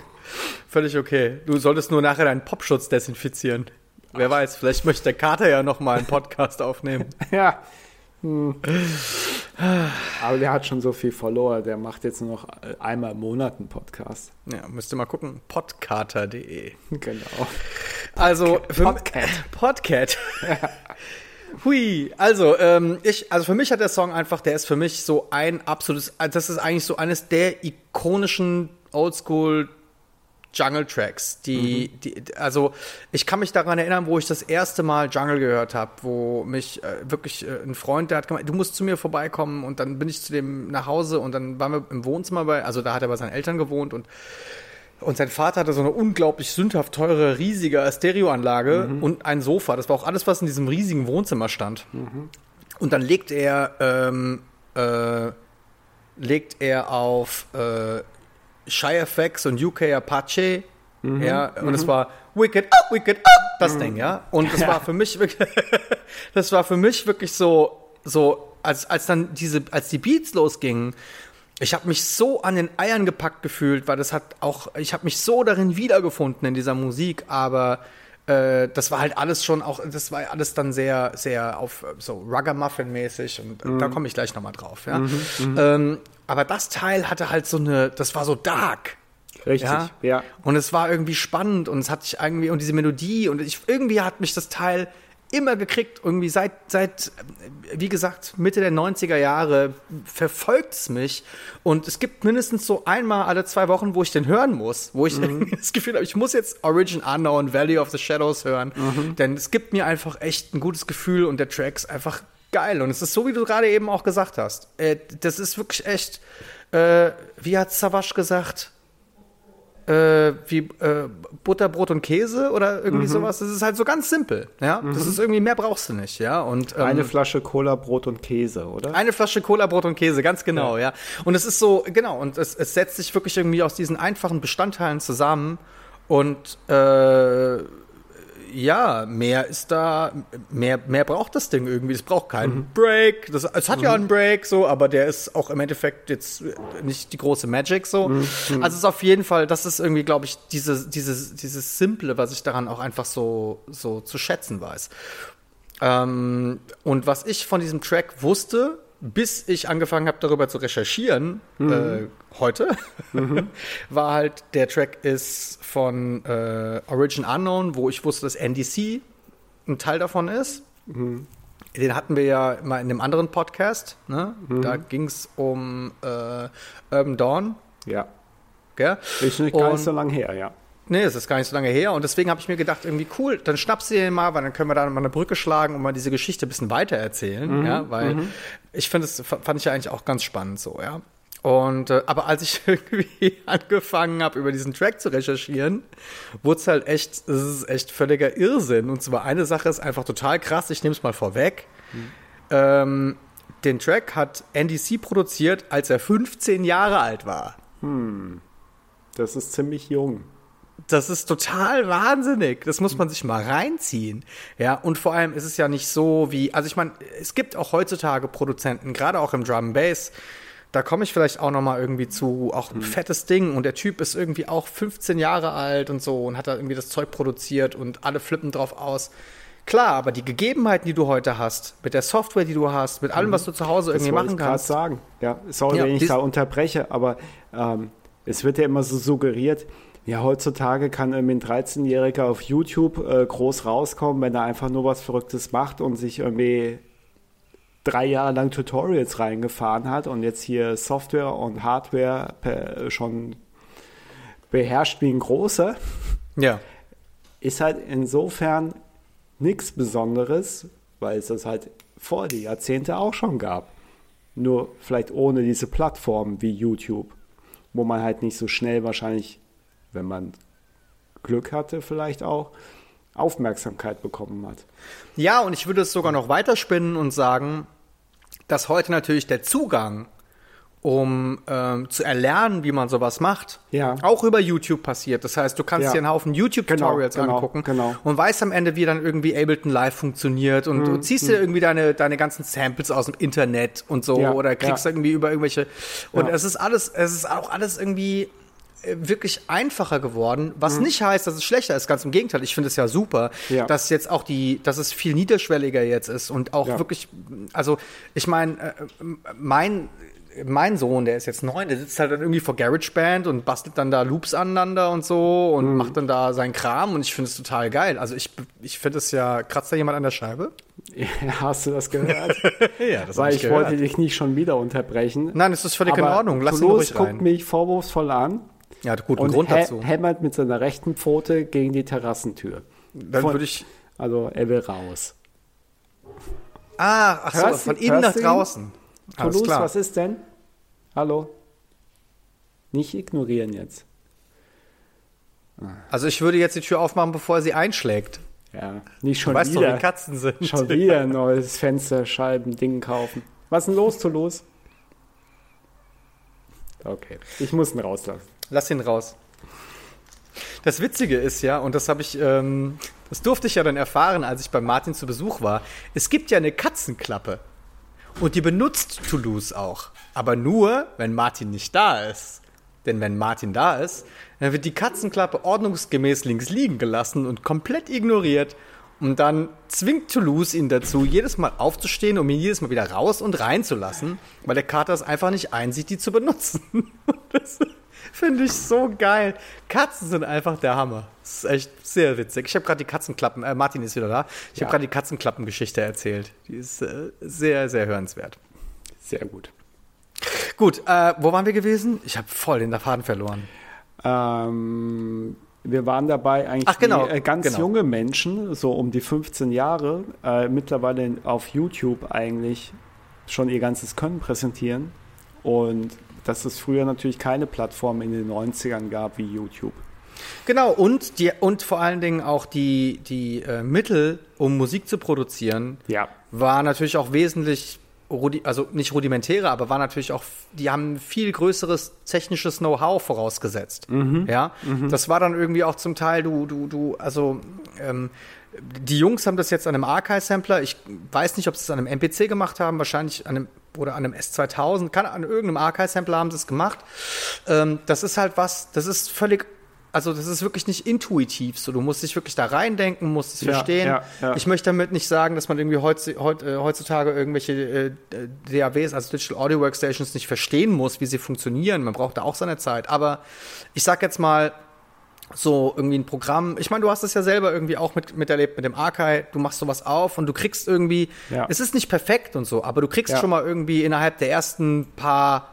Völlig okay. Du solltest nur nachher deinen Popschutz desinfizieren. Wer weiß, vielleicht möchte der Kater ja noch mal einen Podcast [LAUGHS] aufnehmen. ja. Hm. Aber der hat schon so viel verloren. Der macht jetzt nur noch einmal im Monat einen Podcast. Ja, müsst ihr mal gucken. Podcater.de. Genau. Also, Podcat. [LAUGHS] Podcat. Ja. [LAUGHS] Hui, also ähm, ich, also für mich hat der Song einfach, der ist für mich so ein absolutes, das ist eigentlich so eines der ikonischen Oldschool Jungle Tracks, die, mhm. die, also ich kann mich daran erinnern, wo ich das erste Mal Jungle gehört habe, wo mich äh, wirklich äh, ein Freund, der hat gemeint, du musst zu mir vorbeikommen und dann bin ich zu dem nach Hause und dann waren wir im Wohnzimmer bei, also da hat er bei seinen Eltern gewohnt und Und sein Vater hatte so eine unglaublich sündhaft teure, riesige Stereoanlage mhm. und ein Sofa. Das war auch alles, was in diesem riesigen Wohnzimmer stand. Mhm. Und dann legt er, ähm, äh, legt er auf äh, Shy FX und UK Apache. Mhm. Ja, und es mhm. war Wicked Up, Wicked Up, das Ding, ja. Und das war für mich wirklich, [LAUGHS] das war für mich wirklich so, so, als, als dann diese, als die Beats losgingen ich habe mich so an den Eiern gepackt gefühlt, weil das hat auch, ich habe mich so darin wiedergefunden in dieser Musik, aber äh, das war halt alles schon auch, das war alles dann sehr, sehr auf so Ruggermuffin-mäßig und mhm. da komme ich gleich nochmal drauf, ja. Mhm, mhm, ähm, aber das Teil hatte halt so eine, das war so dark. Richtig, ja? ja. Und es war irgendwie spannend und es hat sich irgendwie, und diese Melodie und ich, irgendwie hat mich das Teil immer gekriegt. Irgendwie seit, seit, wie gesagt, Mitte der 90er Jahre verfolgt es mich. Und es gibt mindestens so einmal alle zwei Wochen, wo ich den hören muss, wo ich mhm. [LAUGHS] das Gefühl habe, ich muss jetzt Origin Unknown, Valley of the Shadows hören. Mhm. Denn es gibt mir einfach echt ein gutes Gefühl und der Track ist einfach geil. Und es ist so, wie du gerade eben auch gesagt hast. Äh, das ist wirklich echt, äh, wie hat Savage gesagt? Äh, wie äh, Butterbrot und Käse oder irgendwie mhm. sowas. Das ist halt so ganz simpel, ja. Mhm. Das ist irgendwie mehr brauchst du nicht, ja. Und ähm, eine Flasche Cola Brot und Käse, oder? Eine Flasche Cola Brot und Käse, ganz genau, ja. ja. Und es ist so genau und es, es setzt sich wirklich irgendwie aus diesen einfachen Bestandteilen zusammen und äh, ja, mehr ist da, mehr, mehr braucht das Ding irgendwie. Es braucht keinen mhm. Break. Das, es hat mhm. ja einen Break, so, aber der ist auch im Endeffekt jetzt nicht die große Magic, so. Mhm. Also es ist auf jeden Fall, das ist irgendwie, glaube ich, diese, dieses, dieses Simple, was ich daran auch einfach so, so zu schätzen weiß. Ähm, und was ich von diesem Track wusste, bis ich angefangen habe, darüber zu recherchieren, mhm. äh, heute, mhm. [LAUGHS] war halt, der Track ist von äh, Origin Unknown, wo ich wusste, dass NDC ein Teil davon ist. Mhm. Den hatten wir ja mal in einem anderen Podcast. Ne? Mhm. Da ging es um äh, Urban Dawn. Ja. Gell? Ist nicht gar nicht so lange her, ja. Nee, es ist gar nicht so lange her. Und deswegen habe ich mir gedacht, irgendwie cool, dann schnapp sie den mal, weil dann können wir da mal eine Brücke schlagen und mal diese Geschichte ein bisschen weiter erzählen. Mhm, ja, weil mhm. Ich finde, das fand ich ja eigentlich auch ganz spannend so, ja. Und äh, aber als ich [LAUGHS] irgendwie angefangen habe, über diesen Track zu recherchieren, wurde es halt echt, es ist echt völliger Irrsinn. Und zwar eine Sache ist einfach total krass, ich nehme es mal vorweg. Mhm. Ähm, den Track hat NDC produziert, als er 15 Jahre alt war. Hm. Das ist ziemlich jung. Das ist total wahnsinnig. Das muss man sich mal reinziehen. Ja, und vor allem ist es ja nicht so wie, also ich meine, es gibt auch heutzutage Produzenten, gerade auch im Drum Bass, da komme ich vielleicht auch noch mal irgendwie zu, auch ein mhm. fettes Ding und der Typ ist irgendwie auch 15 Jahre alt und so und hat da irgendwie das Zeug produziert und alle flippen drauf aus. Klar, aber die Gegebenheiten, die du heute hast, mit der Software, die du hast, mit allem, mhm. was du zu Hause irgendwie machen kannst. Ich sagen. Ja, sorry, ja, wenn ich da unterbreche, aber ähm, es wird ja immer so suggeriert, ja, heutzutage kann irgendwie ein 13-Jähriger auf YouTube äh, groß rauskommen, wenn er einfach nur was Verrücktes macht und sich irgendwie drei Jahre lang Tutorials reingefahren hat und jetzt hier Software und Hardware schon beherrscht wie ein großer. Ja. Ist halt insofern nichts Besonderes, weil es das halt vor die Jahrzehnte auch schon gab. Nur vielleicht ohne diese Plattformen wie YouTube, wo man halt nicht so schnell wahrscheinlich wenn man Glück hatte, vielleicht auch Aufmerksamkeit bekommen hat. Ja, und ich würde es sogar noch weiterspinnen und sagen, dass heute natürlich der Zugang, um ähm, zu erlernen, wie man sowas macht, ja. auch über YouTube passiert. Das heißt, du kannst ja. dir einen Haufen YouTube-Tutorials genau, genau, angucken genau. und weißt am Ende, wie dann irgendwie Ableton Live funktioniert und, mhm. und ziehst dir mhm. irgendwie deine, deine ganzen Samples aus dem Internet und so ja, oder kriegst irgendwie über irgendwelche und es ist alles, es ist auch alles irgendwie wirklich einfacher geworden, was mhm. nicht heißt, dass es schlechter ist. Ganz im Gegenteil, ich finde es ja super, ja. dass jetzt auch die, dass es viel niederschwelliger jetzt ist und auch ja. wirklich, also ich meine, äh, mein mein Sohn, der ist jetzt neun, der sitzt halt dann irgendwie vor GarageBand und bastelt dann da Loops aneinander und so und mhm. macht dann da seinen Kram und ich finde es total geil. Also ich, ich finde es ja, kratzt da jemand an der Scheibe? Ja, hast du das gehört? [LAUGHS] ja, das Weil ich, ich wollte dich nicht schon wieder unterbrechen. Nein, es ist völlig Aber in Ordnung. Lass Toulouse ihn ruhig rein. guckt mich vorwurfsvoll an ja, guten und Grund dazu. hämmert mit seiner rechten Pfote gegen die Terrassentür. Dann würde ich. Also er will raus. Ah, ach so, von innen nach draußen. Toulouse, was ist denn? Hallo? Nicht ignorieren jetzt. Also ich würde jetzt die Tür aufmachen, bevor er sie einschlägt. Ja, nicht schon Du weißt doch, wieder. wie Katzen sind. Schon wieder ein neues Fensterscheiben-Ding kaufen. Was ist denn los, Toulouse? Okay, ich muss ihn rauslassen. Lass ihn raus. Das Witzige ist ja, und das habe ich, ähm, das durfte ich ja dann erfahren, als ich bei Martin zu Besuch war. Es gibt ja eine Katzenklappe. Und die benutzt Toulouse auch. Aber nur, wenn Martin nicht da ist. Denn wenn Martin da ist, dann wird die Katzenklappe ordnungsgemäß links liegen gelassen und komplett ignoriert. Und dann zwingt Toulouse ihn dazu, jedes Mal aufzustehen, um ihn jedes Mal wieder raus und reinzulassen, weil der Kater es einfach nicht einsieht, die zu benutzen. [LAUGHS] Das finde ich so geil. Katzen sind einfach der Hammer. Das ist echt sehr witzig. Ich habe gerade die Katzenklappen, äh, Martin ist wieder da. Ich Ja. habe gerade die Katzenklappengeschichte erzählt. Die ist äh, sehr, sehr hörenswert. Sehr gut. Gut, äh, wo waren wir gewesen? Ich habe voll den Faden verloren. Ähm, wir waren dabei eigentlich Ach, genau, wie, äh, ganz genau. junge Menschen, so um die 15 Jahre, äh, mittlerweile auf YouTube eigentlich schon ihr ganzes Können präsentieren. Und dass es früher natürlich keine Plattform in den 90ern gab wie YouTube. Genau, und, die, und vor allen Dingen auch die, die äh, Mittel, um Musik zu produzieren, Ja. war natürlich auch wesentlich, also nicht rudimentärer, aber war natürlich auch, die haben viel größeres technisches Know-how vorausgesetzt. Ja, das war dann irgendwie auch zum Teil, du, du, du, also, ähm, die Jungs haben das jetzt an einem Archive-Sampler. Ich weiß nicht, ob sie es an einem MPC gemacht haben, wahrscheinlich an einem oder an einem S2000. Kann an irgendeinem Archive-Sampler haben sie es gemacht. Ähm, das ist halt was, das ist völlig, also das ist wirklich nicht intuitiv. So, du musst dich wirklich da reindenken, musst es Ja, verstehen. ja, ja. Ich möchte damit nicht sagen, dass man irgendwie äh, heutzutage irgendwelche äh, DAWs, also Digital Audio Workstations, nicht verstehen muss, wie sie funktionieren. Man braucht da auch seine Zeit. Aber ich sag jetzt mal, so irgendwie ein Programm. Ich meine, du hast es ja selber irgendwie auch mit, miterlebt mit dem Archive. Du machst sowas auf und du kriegst irgendwie, Ja. es ist nicht perfekt und so, aber du kriegst Ja. schon mal irgendwie innerhalb der ersten paar,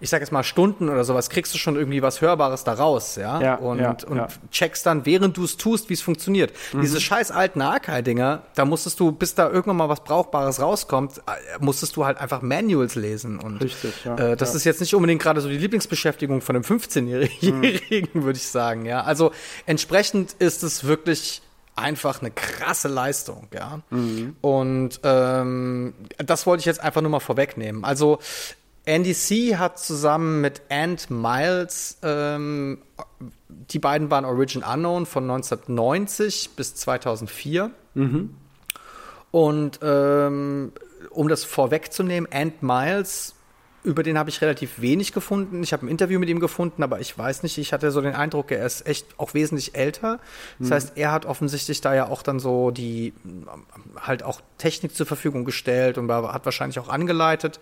ich sag jetzt mal Stunden oder sowas, kriegst du schon irgendwie was Hörbares daraus, ja? Ja, und ja, und ja. checkst dann, während du es tust, wie es funktioniert. Mhm. Diese scheiß alten Archive-Dinger, da musstest du, bis da irgendwann mal was Brauchbares rauskommt, äh, musstest du halt einfach Manuals lesen. Und Richtig, ja, äh, das ist jetzt nicht unbedingt gerade so die Lieblingsbeschäftigung von einem 15-Jährigen, [LAUGHS] würde ich sagen, ja. Also entsprechend ist es wirklich einfach eine krasse Leistung, ja. Und ähm, das wollte ich jetzt einfach nur mal vorwegnehmen. Also Andy C. hat zusammen mit Ant Miles, ähm, die beiden waren Origin Unknown von 1990 bis 2004. Und ähm, um das vorwegzunehmen, Ant Miles, über den habe ich relativ wenig gefunden. Ich habe ein Interview mit ihm gefunden, aber ich weiß nicht, ich hatte so den Eindruck, er ist echt auch wesentlich älter. Das heißt, er hat offensichtlich da ja auch dann so die halt auch Technik zur Verfügung gestellt und hat wahrscheinlich auch angeleitet.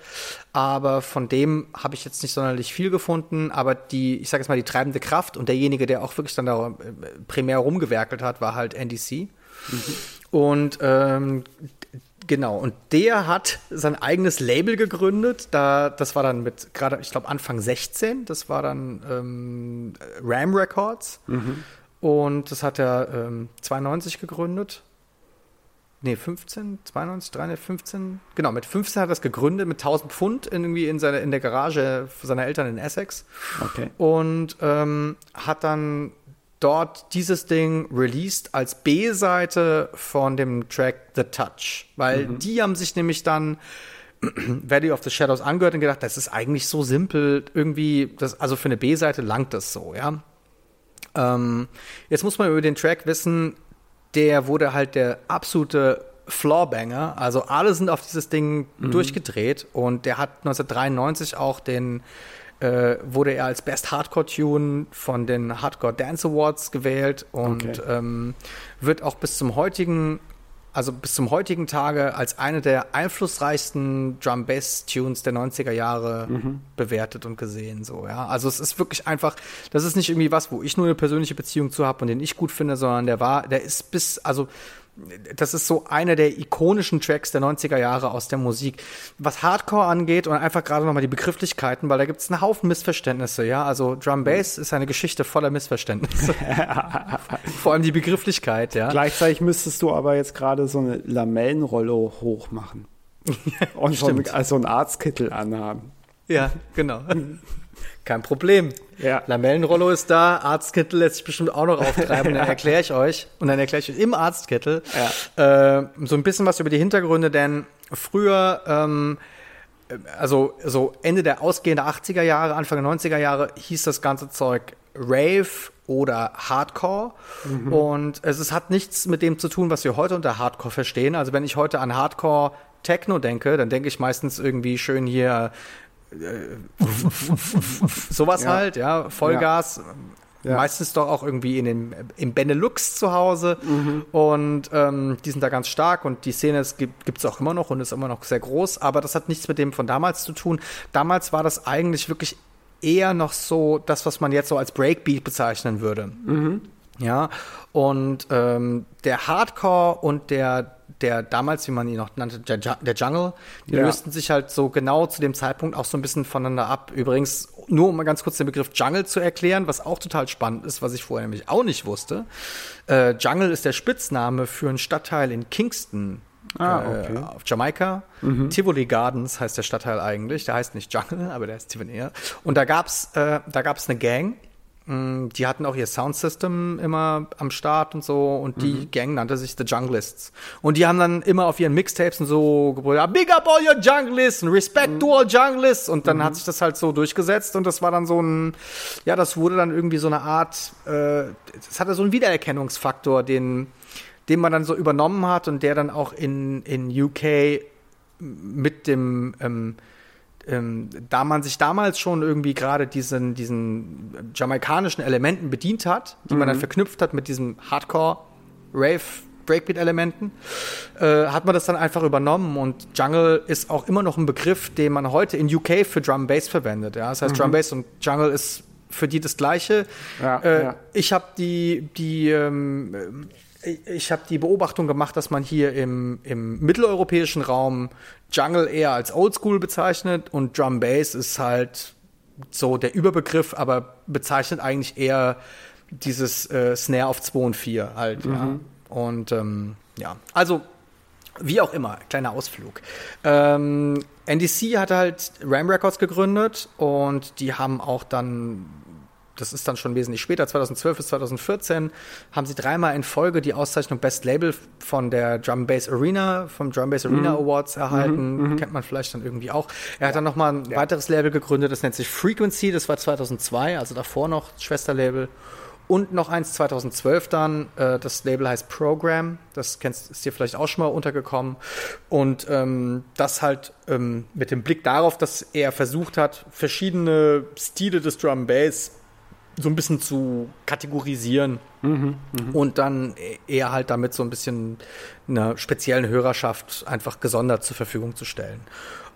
Aber von dem habe ich jetzt nicht sonderlich viel gefunden. Aber die, ich sage jetzt mal, die treibende Kraft und derjenige, der auch wirklich dann da äh, primär rumgewerkelt hat, war halt NDC. Und ähm, genau, und der hat sein eigenes Label gegründet. Da, das war dann mit gerade, ich glaube, Anfang 16. Das war dann ähm, Ram Records. Und das hat er ähm, 92 gegründet. Nee, 15, 92, 93, 15. Genau, mit 15 hat er das gegründet, mit 1000 Pfund irgendwie in, seine, in der Garage seiner Eltern in Essex Okay. und ähm, hat dann dort dieses Ding released als B-Seite von dem Track The Touch, weil die haben sich nämlich dann [CLEARS THROAT] Valley of the Shadows angehört und gedacht, das ist eigentlich so simpel, irgendwie, das, also für eine B-Seite langt das so, ja. Ähm, jetzt muss man über den Track wissen, der wurde halt der absolute Floorbanger. Also alle sind auf dieses Ding durchgedreht und der hat 1993 auch den äh, wurde er als Best Hardcore Tune von den Hardcore Dance Awards gewählt und Okay. ähm, wird auch bis zum heutigen also bis zum heutigen Tage als eine der einflussreichsten Drum Bass Tunes der 90er Jahre bewertet und gesehen so, ja. Also es ist wirklich einfach, das ist nicht irgendwie was, wo ich nur eine persönliche Beziehung zu habe und den ich gut finde, sondern der war, der ist bis also das ist so einer der ikonischen Tracks der 90er Jahre aus der Musik. Was Hardcore angeht und einfach gerade nochmal die Begrifflichkeiten, weil da gibt es einen Haufen Missverständnisse, ja. Also Drum Bass ist eine Geschichte voller Missverständnisse. [LAUGHS] Vor allem die Begrifflichkeit, ja. Gleichzeitig müsstest du aber jetzt gerade so eine Lamellenrollo hochmachen. [LAUGHS] Und so, ein, Stimmt. also einen Arztkittel anhaben. Ja, genau. Kein Problem. Ja. Lamellenrollo ist da, Arztkittel lässt sich bestimmt auch noch auftreiben, dann [LAUGHS] erkläre ich euch. Und dann erkläre ich euch im Arztkittel ja. äh, so ein bisschen was über die Hintergründe, denn früher, ähm, also so Ende der ausgehenden 80er Jahre, Anfang der 90er Jahre, hieß das ganze Zeug Rave oder Hardcore. Mhm. Und es, es hat nichts mit dem zu tun, was wir heute unter Hardcore verstehen. Also wenn ich heute an Hardcore Techno denke, dann denke ich meistens irgendwie schön hier [LAUGHS] sowas ja. halt, ja, Vollgas. Ja. Meistens doch auch irgendwie in dem, im Benelux zu Hause. Mhm. Und ähm, die sind da ganz stark und die Szene gibt es auch immer noch und ist immer noch sehr groß. Aber das hat nichts mit dem von damals zu tun. Damals war das eigentlich wirklich eher noch so das, was man jetzt so als Breakbeat bezeichnen würde. Mhm. Ja, und ähm, der Hardcore und der, der damals, wie man ihn noch nannte, der, der Jungle, die ja. lösten sich halt so genau zu dem Zeitpunkt auch so ein bisschen voneinander ab. Übrigens, nur um mal ganz kurz den Begriff Jungle zu erklären, was auch total spannend ist, was ich vorher nämlich auch nicht wusste. Äh, Jungle ist der Spitzname für einen Stadtteil in Kingston, Ah, äh, okay. äh, auf Jamaika. Mhm. Tivoli Gardens heißt der Stadtteil eigentlich. Der heißt nicht Jungle, aber der ist Tivoli. Und da gab's, äh, da gab's eine Gang. Mm, die hatten auch ihr Soundsystem immer am Start und so und die mhm. Gang nannte sich The Junglists. Und die haben dann immer auf ihren Mixtapes und so gebrüllt, Big up all your Junglists und Respect mhm. to all Junglists. Und dann mhm. hat sich das halt so durchgesetzt und das war dann so ein, ja, das wurde dann irgendwie so eine Art, äh, das hatte so einen Wiedererkennungsfaktor, den, den man dann so übernommen hat und der dann auch in, in UK mit dem, ähm, ähm, da man sich damals schon irgendwie gerade diesen, diesen jamaikanischen Elementen bedient hat, die mhm. man dann mhm. verknüpft hat mit diesem Hardcore, Rave, Breakbeat-Elementen, äh, hat man das dann einfach übernommen und Jungle ist auch immer noch ein Begriff, den man heute in UK für Drum Bass verwendet. Ja? Das heißt, mhm. Drum Bass und Jungle ist für die das Gleiche. Ja, äh, ja. Ich habe die, die ähm, ich habe die Beobachtung gemacht, dass man hier im, im mitteleuropäischen Raum Jungle eher als Oldschool bezeichnet und Drum Bass ist halt so der Überbegriff, aber bezeichnet eigentlich eher dieses äh, Snare auf 2 und 4 halt. Mhm. Ja. Und ähm, ja, also wie auch immer, kleiner Ausflug. Ähm, NDC hat halt Ram Records gegründet und die haben auch dann das ist dann schon wesentlich später, 2012 bis 2014, haben sie dreimal in Folge die Auszeichnung Best Label von der Drum Bass Arena, vom Drum Bass Arena mhm. Awards erhalten. Mhm, mhm. Kennt man vielleicht dann irgendwie auch. Er hat dann nochmal ein ja. weiteres Label gegründet, das nennt sich Frequency, das war 2002, also davor noch Schwesterlabel. Und noch eins 2012 dann, äh, das Label heißt Program, das kennst, ist dir vielleicht auch schon mal untergekommen. Und ähm, das halt ähm, mit dem Blick darauf, dass er versucht hat, verschiedene Stile des Drum Bass so ein bisschen zu kategorisieren mhm, mh. und dann eher halt damit so ein bisschen einer speziellen Hörerschaft einfach gesondert zur Verfügung zu stellen.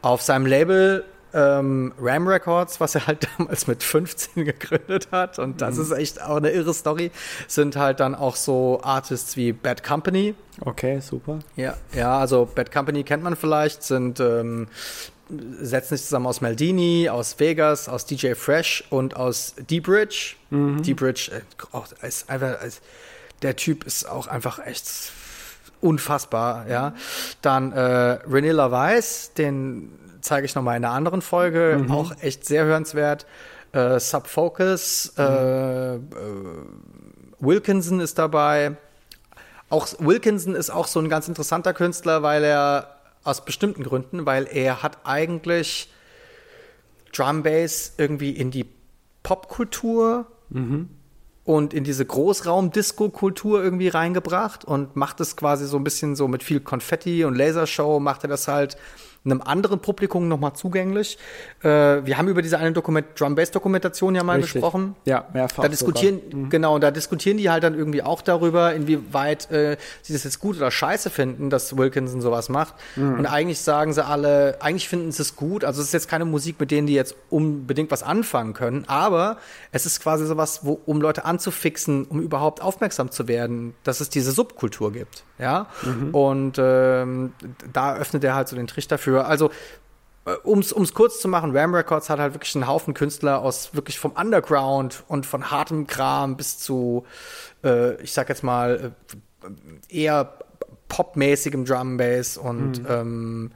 Auf seinem Label ähm, Ram Records, was er halt [LAUGHS] damals mit 15 gegründet hat, und das mhm. ist echt auch eine irre Story, sind halt dann auch so Artists wie Bad Company. Okay, super. Ja, ja, also Bad Company kennt man vielleicht, sind ähm, setzen sich zusammen aus Maldini, aus Vegas, aus DJ Fresh und aus D-Bridge. Mhm. D-Bridge äh, ist einfach, der Typ ist auch einfach echt unfassbar, ja. Dann äh, René LaVice, den zeige ich nochmal in einer anderen Folge, mhm. auch echt sehr hörenswert. Äh, Subfocus, mhm. äh, äh, Wilkinson ist dabei. Auch Wilkinson ist auch so ein ganz interessanter Künstler, weil er aus bestimmten Gründen, weil er hat eigentlich Drum Bass irgendwie in die Popkultur mhm. und in diese Großraum-Disco-Kultur irgendwie reingebracht und macht es quasi so ein bisschen so mit viel Konfetti und Lasershow, macht er das halt einem anderen Publikum nochmal zugänglich. Äh, wir haben über diese eine Dokument Drum-Bass-Dokumentation ja mal Richtig. gesprochen. Ja, mehrfach. Da diskutieren, mhm. genau, da diskutieren die halt dann irgendwie auch darüber, inwieweit äh, sie das jetzt gut oder scheiße finden, dass Wilkinson sowas macht. Mhm. Und eigentlich sagen sie alle, eigentlich finden sie es gut. Also es ist jetzt keine Musik, mit denen die jetzt unbedingt was anfangen können, aber es ist quasi sowas, wo, um Leute anzufixen, um überhaupt aufmerksam zu werden, dass es diese Subkultur gibt. Ja. Mhm. Und ähm, da öffnet er halt so den Trichter für für. Also äh, um es kurz zu machen, Ram Records hat halt wirklich einen Haufen Künstler aus wirklich vom Underground und von hartem Kram bis zu, äh, ich sag jetzt mal, äh, eher popmäßigem Drum Bass und mhm. ähm,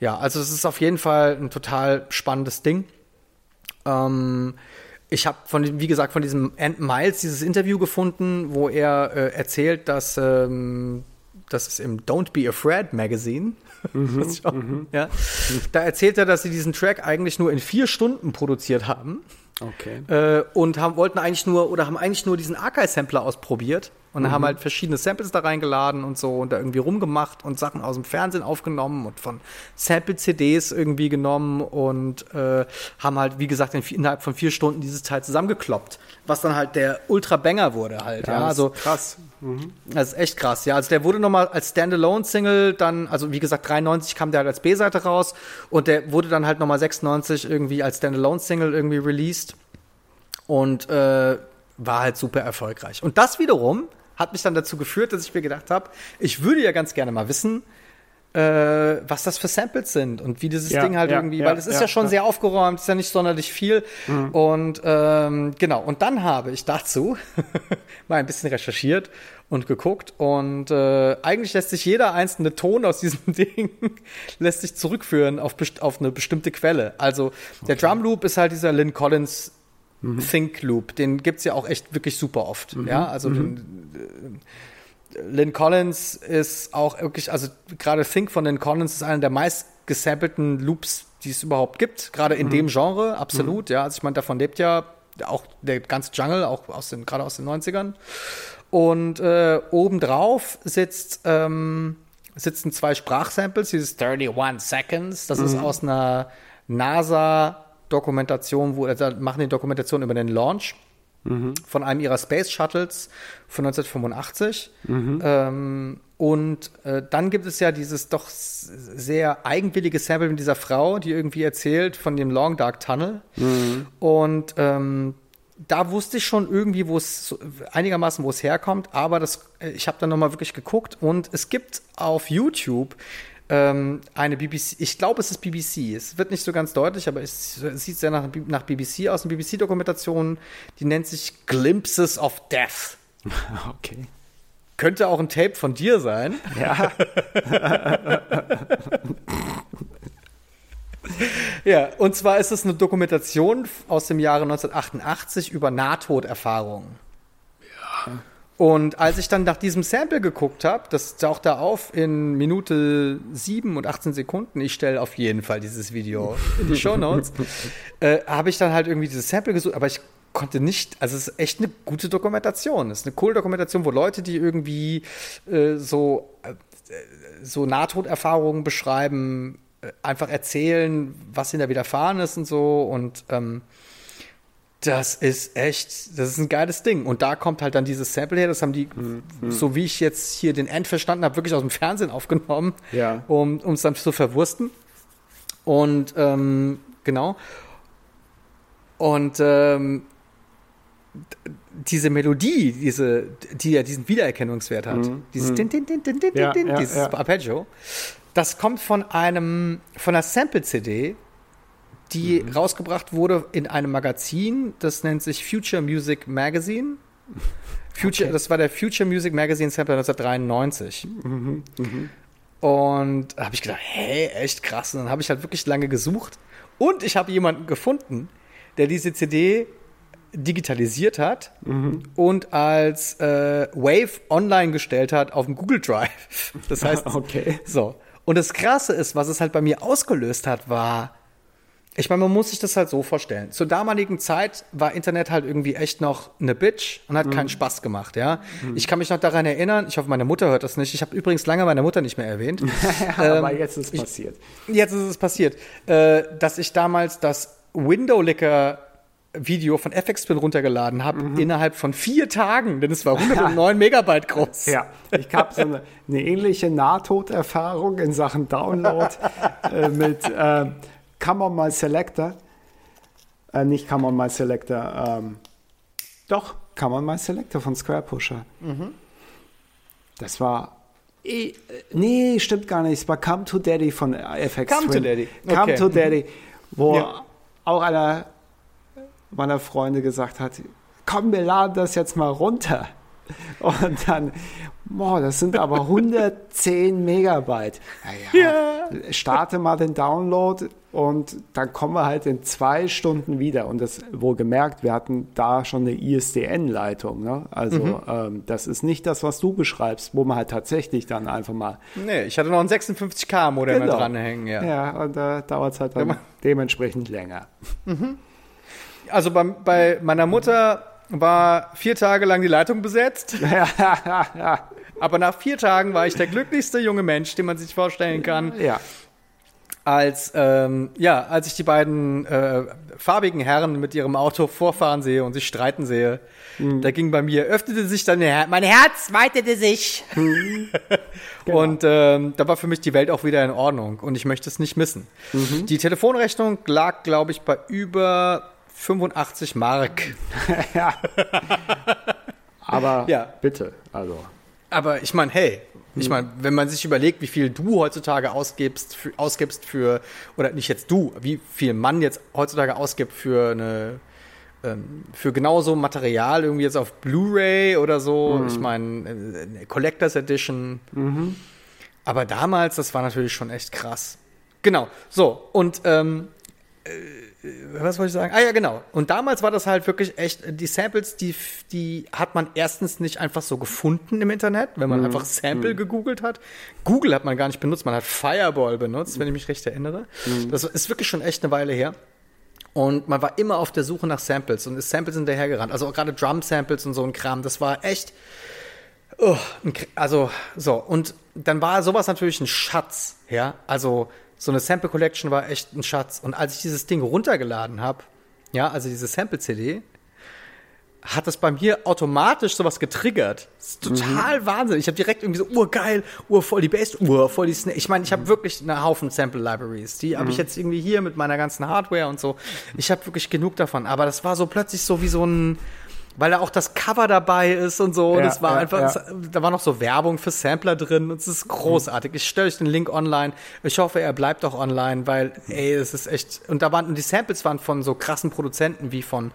ja, also es ist auf jeden Fall ein total spannendes Ding. Ähm, ich habe von, wie gesagt, von diesem Ant Miles dieses Interview gefunden, wo er äh, erzählt, dass ähm, das ist im Don't Be Afraid Magazine. [LAUGHS] Mhm, auch, mhm. ja, da erzählt er, dass sie diesen Track eigentlich nur in vier Stunden produziert haben. Okay. Äh, und haben, wollten eigentlich nur oder haben eigentlich nur diesen Archive-Sampler ausprobiert und mhm. haben halt verschiedene Samples da reingeladen und so und da irgendwie rumgemacht und Sachen aus dem Fernsehen aufgenommen und von Sample-CDs irgendwie genommen und äh, haben halt, wie gesagt, in, innerhalb von vier Stunden dieses Teil zusammengekloppt, was dann halt der Ultra-Banger wurde halt. Ja, ja also krass. Mhm. Das ist echt krass, ja. Also der wurde nochmal als Standalone-Single dann, also wie gesagt, 93 kam der halt als B-Seite raus und der wurde dann halt nochmal 96 irgendwie als Standalone-Single irgendwie released und äh, war halt super erfolgreich. Und das wiederum hat mich dann dazu geführt, dass ich mir gedacht habe, ich würde ja ganz gerne mal wissen, äh, was das für Samples sind und wie dieses ja, Ding halt ja, irgendwie, ja, weil es ist ja, schon sehr aufgeräumt, ist ja nicht sonderlich viel. Mhm. Und ähm, genau, und dann habe ich dazu [LAUGHS] mal ein bisschen recherchiert und geguckt und äh, eigentlich lässt sich jeder einzelne Ton aus diesem [LAUGHS] Ding lässt sich zurückführen auf, auf eine bestimmte Quelle. Also der okay. Drum Loop ist halt dieser Lynn Collins mhm. Think Loop. Den gibt es ja auch echt wirklich super oft. Mhm. Ja, also mhm. den, äh, Lynn Collins ist auch wirklich, also gerade Think von Lynn Collins ist einer der meist gesampelten Loops, die es überhaupt gibt. Gerade in mhm. dem Genre, absolut. Mhm. Ja, also ich meine, davon lebt ja auch der ganze Jungle, auch aus den, gerade aus den 90ern. Und äh, obendrauf sitzt, ähm, sitzen zwei Sprachsamples, dieses 31 Seconds. Das ist mhm. aus einer NASA Dokumentation, wo also machen die Dokumentation über den Launch mhm. von einem ihrer Space Shuttles von 1985. Mhm. Ähm, und äh, dann gibt es ja dieses doch sehr eigenwillige Sample mit dieser Frau, die irgendwie erzählt von dem Long Dark Tunnel. Mhm. Und ähm, da wusste ich schon irgendwie, wo es einigermaßen, wo es herkommt, aber das, äh, ich habe dann nochmal wirklich geguckt und es gibt auf YouTube eine BBC, ich glaube, es ist BBC. Es wird nicht so ganz deutlich, aber es, sieht sehr nach, nach BBC aus. Eine BBC-Dokumentation, die nennt sich Glimpses of Death. [LAUGHS] Okay. Könnte auch ein Tape von dir sein. Ja. [LAUGHS] ja, und zwar ist es eine Dokumentation aus dem Jahre 1988 über Nahtoderfahrungen. Und als ich dann nach diesem Sample geguckt habe, das taucht da auf in Minute 7 und 18 Sekunden, ich stelle auf jeden Fall dieses Video in die Show Notes, [LAUGHS] äh, habe ich dann halt irgendwie dieses Sample gesucht, aber ich konnte nicht, also es ist echt eine gute Dokumentation. Es ist eine coole Dokumentation, wo Leute, die irgendwie äh, so, äh, so Nahtoderfahrungen beschreiben, äh, einfach erzählen, was ihnen da widerfahren ist und so. Und ähm, das ist echt, das ist ein geiles Ding. Und da kommt halt dann dieses Sample her, das haben die, mhm. so wie ich jetzt hier den End verstanden habe, wirklich aus dem Fernsehen aufgenommen, ja. um es dann zu verwursten. Und ähm, genau. Und ähm, diese Melodie, diese, die ja diesen Wiedererkennungswert hat, mhm. dieses mhm. Din, Din, Din, Din, Din, ja, Din, ja, dieses. Arpeggio, das kommt von einem, von einer Sample-CD die mhm. rausgebracht wurde in einem Magazin, das nennt sich Future Music Magazine. Future, okay. Das war der Future Music Magazine Sampler 1993. Mhm. Mhm. Und da habe ich gedacht, hey, echt krass. Und dann habe ich halt wirklich lange gesucht. Und ich habe jemanden gefunden, der diese CD digitalisiert hat mhm. und als äh, Wave online gestellt hat auf dem Google Drive. Das heißt, [LAUGHS] okay. so. Und das Krasse ist, was es halt bei mir ausgelöst hat, war ich meine, man muss sich das halt so vorstellen. Zur damaligen Zeit war Internet halt irgendwie echt noch eine Bitch und hat mhm. keinen Spaß gemacht, ja. Mhm. Ich kann mich noch daran erinnern, ich hoffe, meine Mutter hört das nicht. Ich habe übrigens lange meine Mutter nicht mehr erwähnt. [LAUGHS] ja, ähm, aber jetzt ist es passiert. Ich, jetzt ist es passiert, äh, dass ich damals das Window Licker Video von FX Spin runtergeladen habe mhm. innerhalb von vier Tagen, denn es war [LAUGHS] 109 Megabyte groß. Ja, ich habe so eine, eine, ähnliche Nahtoderfahrung in Sachen Download [LAUGHS] äh, mit äh, Come on My Selector. Äh, nicht Come on My Selector. Ähm, doch, Come on My Selector von Square Pusher. Mhm. Das war. Eh, nee, stimmt gar nicht. Es war Come to Daddy von FX Come Twin. to Daddy. Okay. Come to Daddy. Wo ja. auch einer meiner Freunde gesagt hat: Komm, wir laden das jetzt mal runter. Und dann, boah, das sind aber [LAUGHS] 110 Megabyte. Ja, ja. Starte mal den Download, und dann kommen wir halt in zwei Stunden wieder. Und das wohl gemerkt, wir hatten da schon eine ISDN-Leitung. Ne? Also mhm. ähm, das ist nicht das, was du beschreibst, wo man halt tatsächlich dann einfach mal. Nee, ich hatte noch ein 56K-Modem genau. dranhängen, ja. Ja, und da äh, dauert es halt dann ja, dementsprechend länger. Mhm. Also bei, bei meiner Mutter war vier Tage lang die Leitung besetzt. [LAUGHS] Aber nach vier Tagen war ich der glücklichste junge Mensch, den man sich vorstellen kann. Ja als ähm, ja, als ich die beiden äh, farbigen Herren mit ihrem Auto vorfahren sehe und sich streiten sehe, mhm. da ging bei mir öffnete sich dann Her mein Herz weitete sich mhm. [LAUGHS] genau. und ähm, da war für mich die Welt auch wieder in Ordnung und ich möchte es nicht missen. Mhm. Die Telefonrechnung lag, glaube ich, bei über 85 Mark. [LAUGHS] ja. Aber ja. bitte, also. Aber ich meine, hey, ich meine, wenn man sich überlegt, wie viel du heutzutage ausgibst, für, ausgibst für, oder nicht jetzt du, wie viel man jetzt heutzutage ausgibt für eine, ähm, für genauso Material, irgendwie jetzt auf Blu-ray oder so. Mhm. Ich meine, äh, Collectors Edition. Mhm. Aber damals, das war natürlich schon echt krass. Genau. So, und ähm, äh, was wollte ich sagen? Ah ja, genau. Und damals war das halt wirklich echt, die Samples, die, die hat man erstens nicht einfach so gefunden im Internet, wenn man mhm. einfach Sample mhm. gegoogelt hat. Google hat man gar nicht benutzt, man hat Fireball benutzt, wenn ich mich recht erinnere. Mhm. Das ist wirklich schon echt eine Weile her. Und man war immer auf der Suche nach Samples und ist Samples hinterhergerannt. Also gerade Drum-Samples und so ein Kram, das war echt. Oh, also, so. Und dann war sowas natürlich ein Schatz, ja. Also, so eine Sample Collection war echt ein Schatz. Und als ich dieses Ding runtergeladen habe, ja, also diese Sample CD, hat das bei mir automatisch sowas getriggert. Das ist total mhm. Wahnsinn. Ich habe direkt irgendwie so, urgeil, urvoll die Bass, urvoll die Snare. Ich meine, ich habe mhm. wirklich einen Haufen Sample Libraries. Die mhm. habe ich jetzt irgendwie hier mit meiner ganzen Hardware und so. Ich habe wirklich genug davon. Aber das war so plötzlich so wie so ein, weil da auch das Cover dabei ist und so. Ja, und es war ja, einfach, ja. Es, da war noch so Werbung für Sampler drin und es ist großartig. Ich stelle euch den Link online. Ich hoffe, er bleibt auch online, weil, ey, es ist echt. Und da waren, und die Samples waren von so krassen Produzenten wie von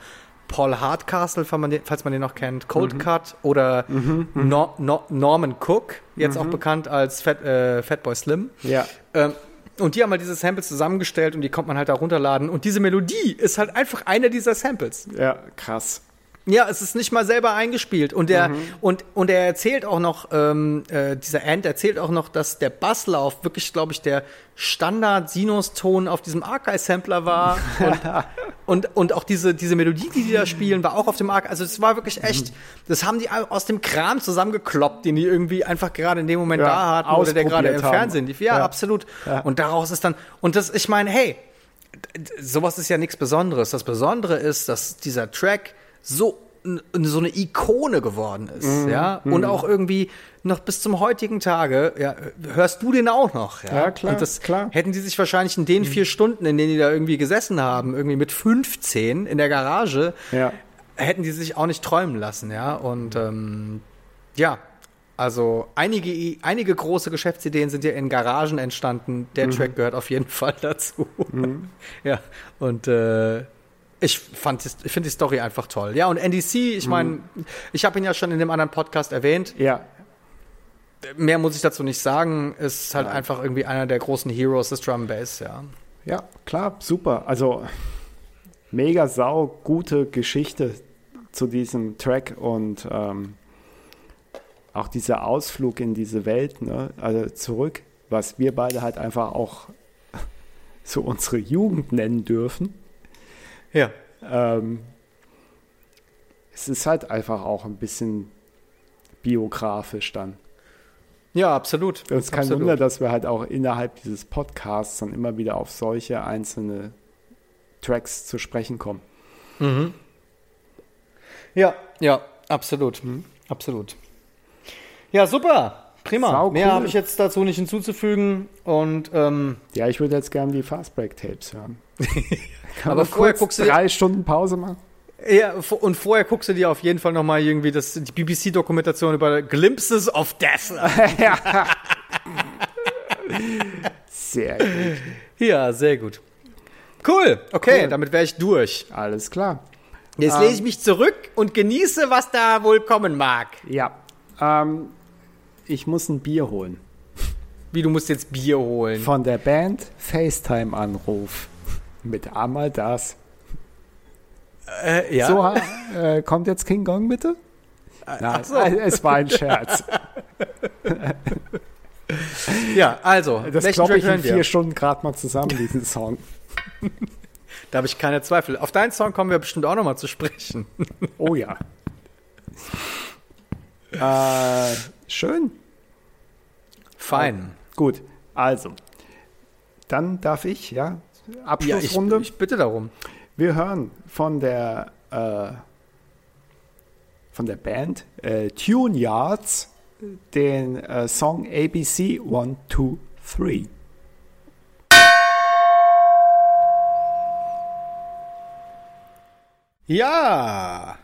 Paul Hardcastle, falls man den noch kennt, Cold mhm. Cut oder mhm, mhm. no, no, Norman Cook, jetzt mhm. auch bekannt als Fat, äh, Fatboy Slim. Ja. Ähm, und die haben halt diese Samples zusammengestellt und die kommt man halt da runterladen. Und diese Melodie ist halt einfach eine dieser Samples. Ja, krass. Ja, es ist nicht mal selber eingespielt. Und der, mhm. und, und er erzählt auch noch, ähm, äh, dieser Ant erzählt auch noch, dass der Basslauf wirklich, glaube ich, der Standard-Sinuston auf diesem Archive-Sampler war. [LAUGHS] und, und, und auch diese, diese Melodie, die die da spielen, war auch auf dem Archive. Also es war wirklich echt, das haben die aus dem Kram zusammengekloppt, den die irgendwie einfach gerade in dem Moment ja, da hatten oder der gerade im Fernsehen lief. Ja, ja. absolut. Ja. Und daraus ist dann, und das, ich meine, hey, sowas ist ja nichts Besonderes. Das Besondere ist, dass dieser Track so so eine Ikone geworden ist, mm, ja, mm. und auch irgendwie noch bis zum heutigen Tage, ja, hörst du den auch noch, ja, ja klar, und das klar. hätten die sich wahrscheinlich in den vier mm. Stunden, in denen die da irgendwie gesessen haben, irgendwie mit 15 in der Garage, ja. hätten die sich auch nicht träumen lassen, ja, und ähm, ja, also einige, einige große Geschäftsideen sind ja in Garagen entstanden. Der mhm. Track gehört auf jeden [LAUGHS] Fall dazu. Mhm. ja, und äh, ich fand, ich finde die Story einfach toll. Ja, und NDC, ich mhm. meine, ich habe ihn ja schon in dem anderen Podcast erwähnt. Ja. Mehr muss ich dazu nicht sagen. Ist halt ja. einfach irgendwie einer der großen Heroes des Drum Bass, ja. Ja, klar, super. Also mega sau gute Geschichte zu diesem Track und ähm, auch dieser Ausflug in diese Welt, ne? also zurück, was wir beide halt einfach auch [LAUGHS] so unsere Jugend nennen dürfen. Ja. Ähm, es ist halt einfach auch ein bisschen biografisch dann. Ja, absolut. Und es ist kein absolut. Wunder, dass wir halt auch innerhalb dieses Podcasts dann immer wieder auf solche einzelne Tracks zu sprechen kommen. Mhm. Ja, ja, absolut. Mhm. Absolut. Ja, super. Prima. Sau Mehr habe ich jetzt dazu nicht hinzuzufügen. Und ähm, ja, ich würde jetzt gerne die Fastbreak-Tapes hören. Aber vorher guckst du drei Stunden Pause machen. Ja, und vorher guckst du dir auf jeden Fall noch mal irgendwie das, die BBC-Dokumentation über Glimpses of Death [LAUGHS] ja. sehr gut. Ja, sehr gut. Cool. Okay, cool. damit wäre ich durch. Alles klar. Jetzt ähm, lese ich mich zurück und genieße, was da wohl kommen mag. Ja. Ähm, ich muss ein Bier holen. Wie, du musst jetzt Bier holen? Von der Band FaceTime-Anruf. Mit einmal das. Äh, ja. So, äh, kommt jetzt King Kong bitte? Nein, so. es war ein Scherz. [LAUGHS] ja, also. Das glaube ich in vier Stunden gerade mal zusammen, diesen Song. [LAUGHS] da habe ich keine Zweifel. Auf deinen Song kommen wir bestimmt auch nochmal zu sprechen. [LAUGHS] oh ja. äh, schön. Fein. Oh, gut, also. Dann darf ich, ja, Abschlussrunde. Ja, ich, ich bitte darum. Wir hören von der äh, von der Band äh, Tune Yards den äh, Song ABC 1, 2, 3. Ja!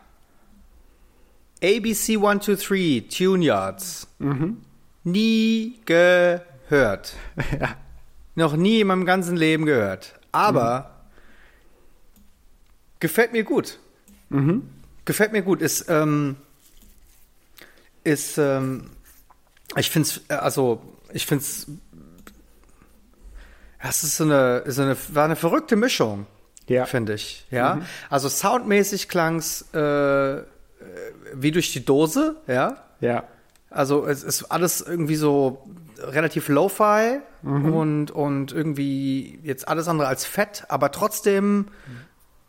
ABC 1, 2, 3, Tune Yards. Mhm. Nie gehört. [LAUGHS] ja. Noch nie in meinem ganzen Leben gehört. Aber mhm. gefällt mir gut. Mhm. Gefällt mir gut. Ist, ähm, ist, ähm, ich finde es, äh, also, ich finde es, das ist so eine, so eine, war eine verrückte Mischung, ja. finde ich. Ja, mhm. also soundmäßig klang es äh, wie durch die Dose, ja. Ja. Also es ist alles irgendwie so relativ lo-fi mhm. und, und irgendwie jetzt alles andere als fett, aber trotzdem mhm.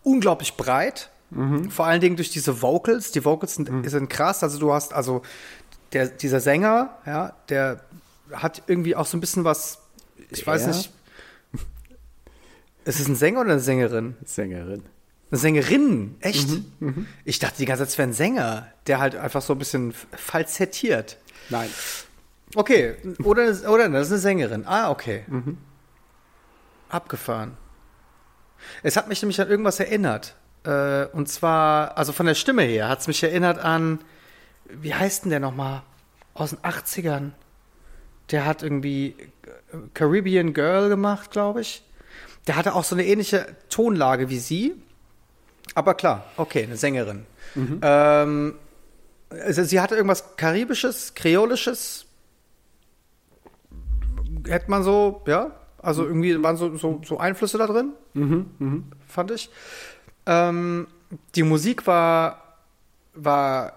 unglaublich breit. Mhm. Vor allen Dingen durch diese Vocals. Die Vocals sind, mhm. sind krass. Also du hast, also der, dieser Sänger, ja, der hat irgendwie auch so ein bisschen was, ich der? weiß nicht. Ist es ein Sänger oder eine Sängerin? Sängerin. Eine Sängerin? Echt? Mhm, mhm. Ich dachte die ganze Zeit, es wäre ein Sänger, der halt einfach so ein bisschen falsettiert. Nein. Okay, oder, oder das ist eine Sängerin. Ah, okay. Mhm. Abgefahren. Es hat mich nämlich an irgendwas erinnert. Äh, und zwar, also von der Stimme her, hat es mich erinnert an, wie heißt denn der nochmal? Aus den 80ern. Der hat irgendwie Caribbean Girl gemacht, glaube ich. Der hatte auch so eine ähnliche Tonlage wie sie. Aber klar, okay, eine Sängerin. Mhm. Ähm, also sie hatte irgendwas Karibisches, Kreolisches. Hätte man so, ja. Also irgendwie waren so, so, so Einflüsse da drin. Mhm, mh. Fand ich. Ähm, die Musik war, war,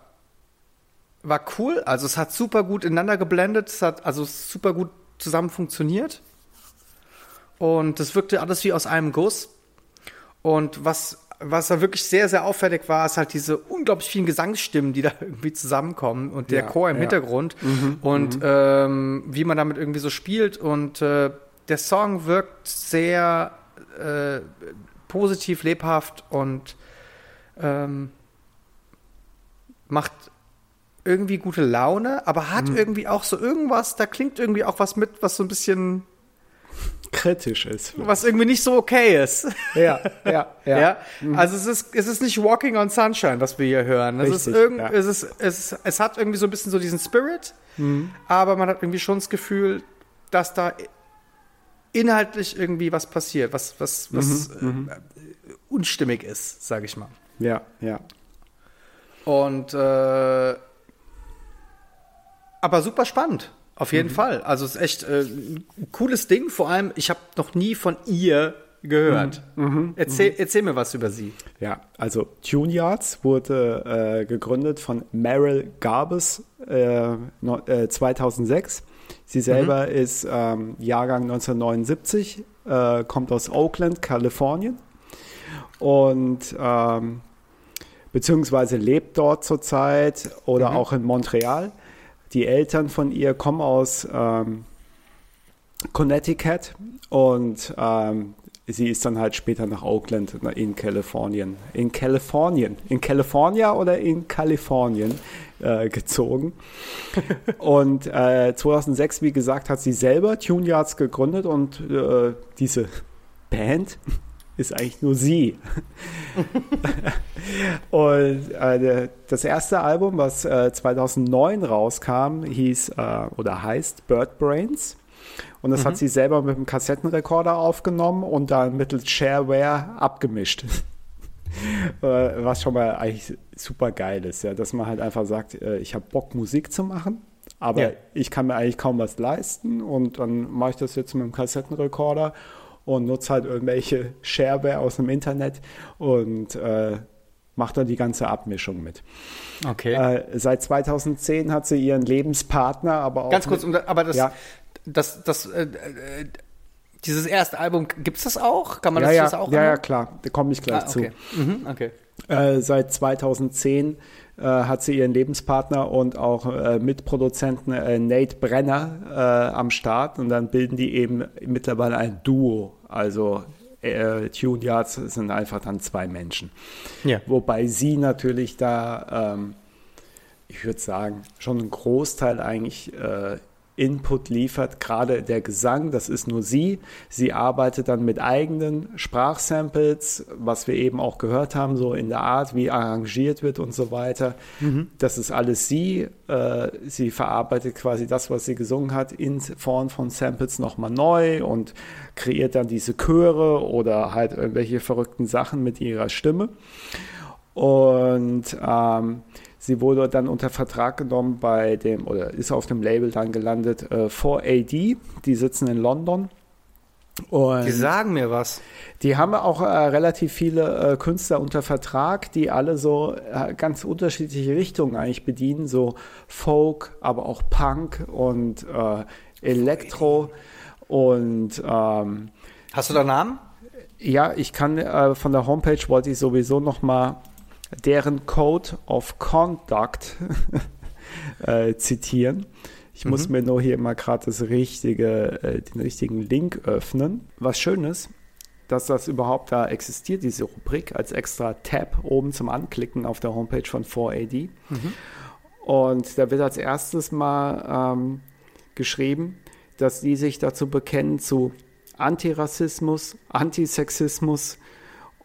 war cool. Also es hat super gut ineinander geblendet. Es hat also super gut zusammen funktioniert. Und das wirkte alles wie aus einem Guss. Und was, was da wirklich sehr, sehr auffällig war, ist halt diese unglaublich vielen Gesangsstimmen, die da [LAUGHS] irgendwie zusammenkommen und der ja, Chor im ja. Hintergrund mhm, und mhm. Ähm, wie man damit irgendwie so spielt. Und äh, der Song wirkt sehr äh, positiv, lebhaft und ähm, macht irgendwie gute Laune, aber hat mhm. irgendwie auch so irgendwas, da klingt irgendwie auch was mit, was so ein bisschen kritisch ist. Was irgendwie nicht so okay ist. Ja, ja, ja. [LAUGHS] ja? Mhm. Also es ist, es ist nicht Walking on Sunshine, was wir hier hören. Es, Richtig, ist irgend, ja. es, ist, es, es hat irgendwie so ein bisschen so diesen Spirit, mhm. aber man hat irgendwie schon das Gefühl, dass da inhaltlich irgendwie was passiert, was, was, was mhm, äh, unstimmig ist, sage ich mal. Ja, ja. Und äh, aber super spannend, auf jeden mhm. Fall. Also es ist echt äh, ein cooles Ding. Vor allem, ich habe noch nie von ihr gehört. Mhm. mhm. Erzähl, mhm. erzähl, mir was über sie. Ja, also Tune Yards wurde äh, gegründet von Meryl Garbes äh, no, 2006. Äh, Sie selber mhm. ist ähm, Jahrgang 1979, äh, kommt aus Oakland, Kalifornien und ähm, beziehungsweise lebt dort zurzeit oder mhm. auch in Montreal. Die Eltern von ihr kommen aus ähm, Connecticut und ähm, sie ist dann halt später nach Oakland in Kalifornien. In Kalifornien. In California oder in Kalifornien äh, gezogen. [LAUGHS] und äh, 2006, wie gesagt, hat sie selber Tune Yards gegründet und äh, diese Band ist eigentlich nur sie. und äh, das erste Album, was 2009 äh, rauskam, hieß äh, oder heißt Bird Brains. Und das mhm. hat sie selber mit einem Kassettenrekorder aufgenommen und dann mittels Shareware abgemischt. [LAUGHS] Äh, was schon mal eigentlich super geil ist, ja, dass man halt einfach sagt, äh, ich habe Bock, Musik zu machen. Aber ja. ich kann mir eigentlich kaum was leisten und dann mache ich das jetzt mit dem Kassettenrekorder und nutze halt irgendwelche Shareware aus dem Internet und äh, macht dann die ganze Abmischung mit. Okay. Äh, seit 2010 hat sie ihren Lebenspartner, aber auch. Ganz kurz, aber das, ja. das, das, äh, äh, dieses erste Album, gibt es das auch? Kann man ja, das, ja, auch? Ja, ja, klar. Da komme ich gleich ah, okay. zu. Mhm, okay. Äh, seit 2010 äh, hat sie ihren Lebenspartner und auch äh, Mitproduzenten äh, Nate Brenner am Start und dann bilden die eben mittlerweile ein Duo. Also äh, Tune Yards sind einfach dann zwei Menschen. Ja. Wobei sie natürlich da, ähm, ich würde sagen, schon einen Großteil eigentlich äh, Input liefert, gerade der Gesang, das ist nur sie. Sie arbeitet dann mit eigenen Sprachsamples, was wir eben auch gehört haben, so in der Art, wie arrangiert wird und so weiter. Mhm. Das ist alles sie. Äh, sie verarbeitet quasi das, was sie gesungen hat, in Form von Samples nochmal neu und kreiert dann diese Chöre oder halt irgendwelche verrückten Sachen mit ihrer Stimme. Und ähm, Sie wurde dann unter Vertrag genommen bei dem, oder ist auf dem Label dann gelandet, äh, 4AD. Die sitzen in London. Und die sagen mir was. Die haben auch äh, relativ viele äh, Künstler unter Vertrag, die alle so äh, ganz unterschiedliche Richtungen eigentlich bedienen, so Folk, aber auch Punk und äh, Elektro. Und ähm, hast du da Namen? Ja, ich kann äh, von der Homepage wollte ich sowieso noch mal deren Code of Conduct [LAUGHS] äh, zitieren. Ich mhm. muss mir nur hier mal gerade das richtige, äh, den richtigen Link öffnen. Was schön ist, dass das überhaupt da existiert, diese Rubrik, als extra Tab oben zum Anklicken auf der Homepage von 4AD. Mhm. Und da wird als erstes mal ähm, geschrieben, dass die sich dazu bekennen zu Antirassismus, Antisexismus,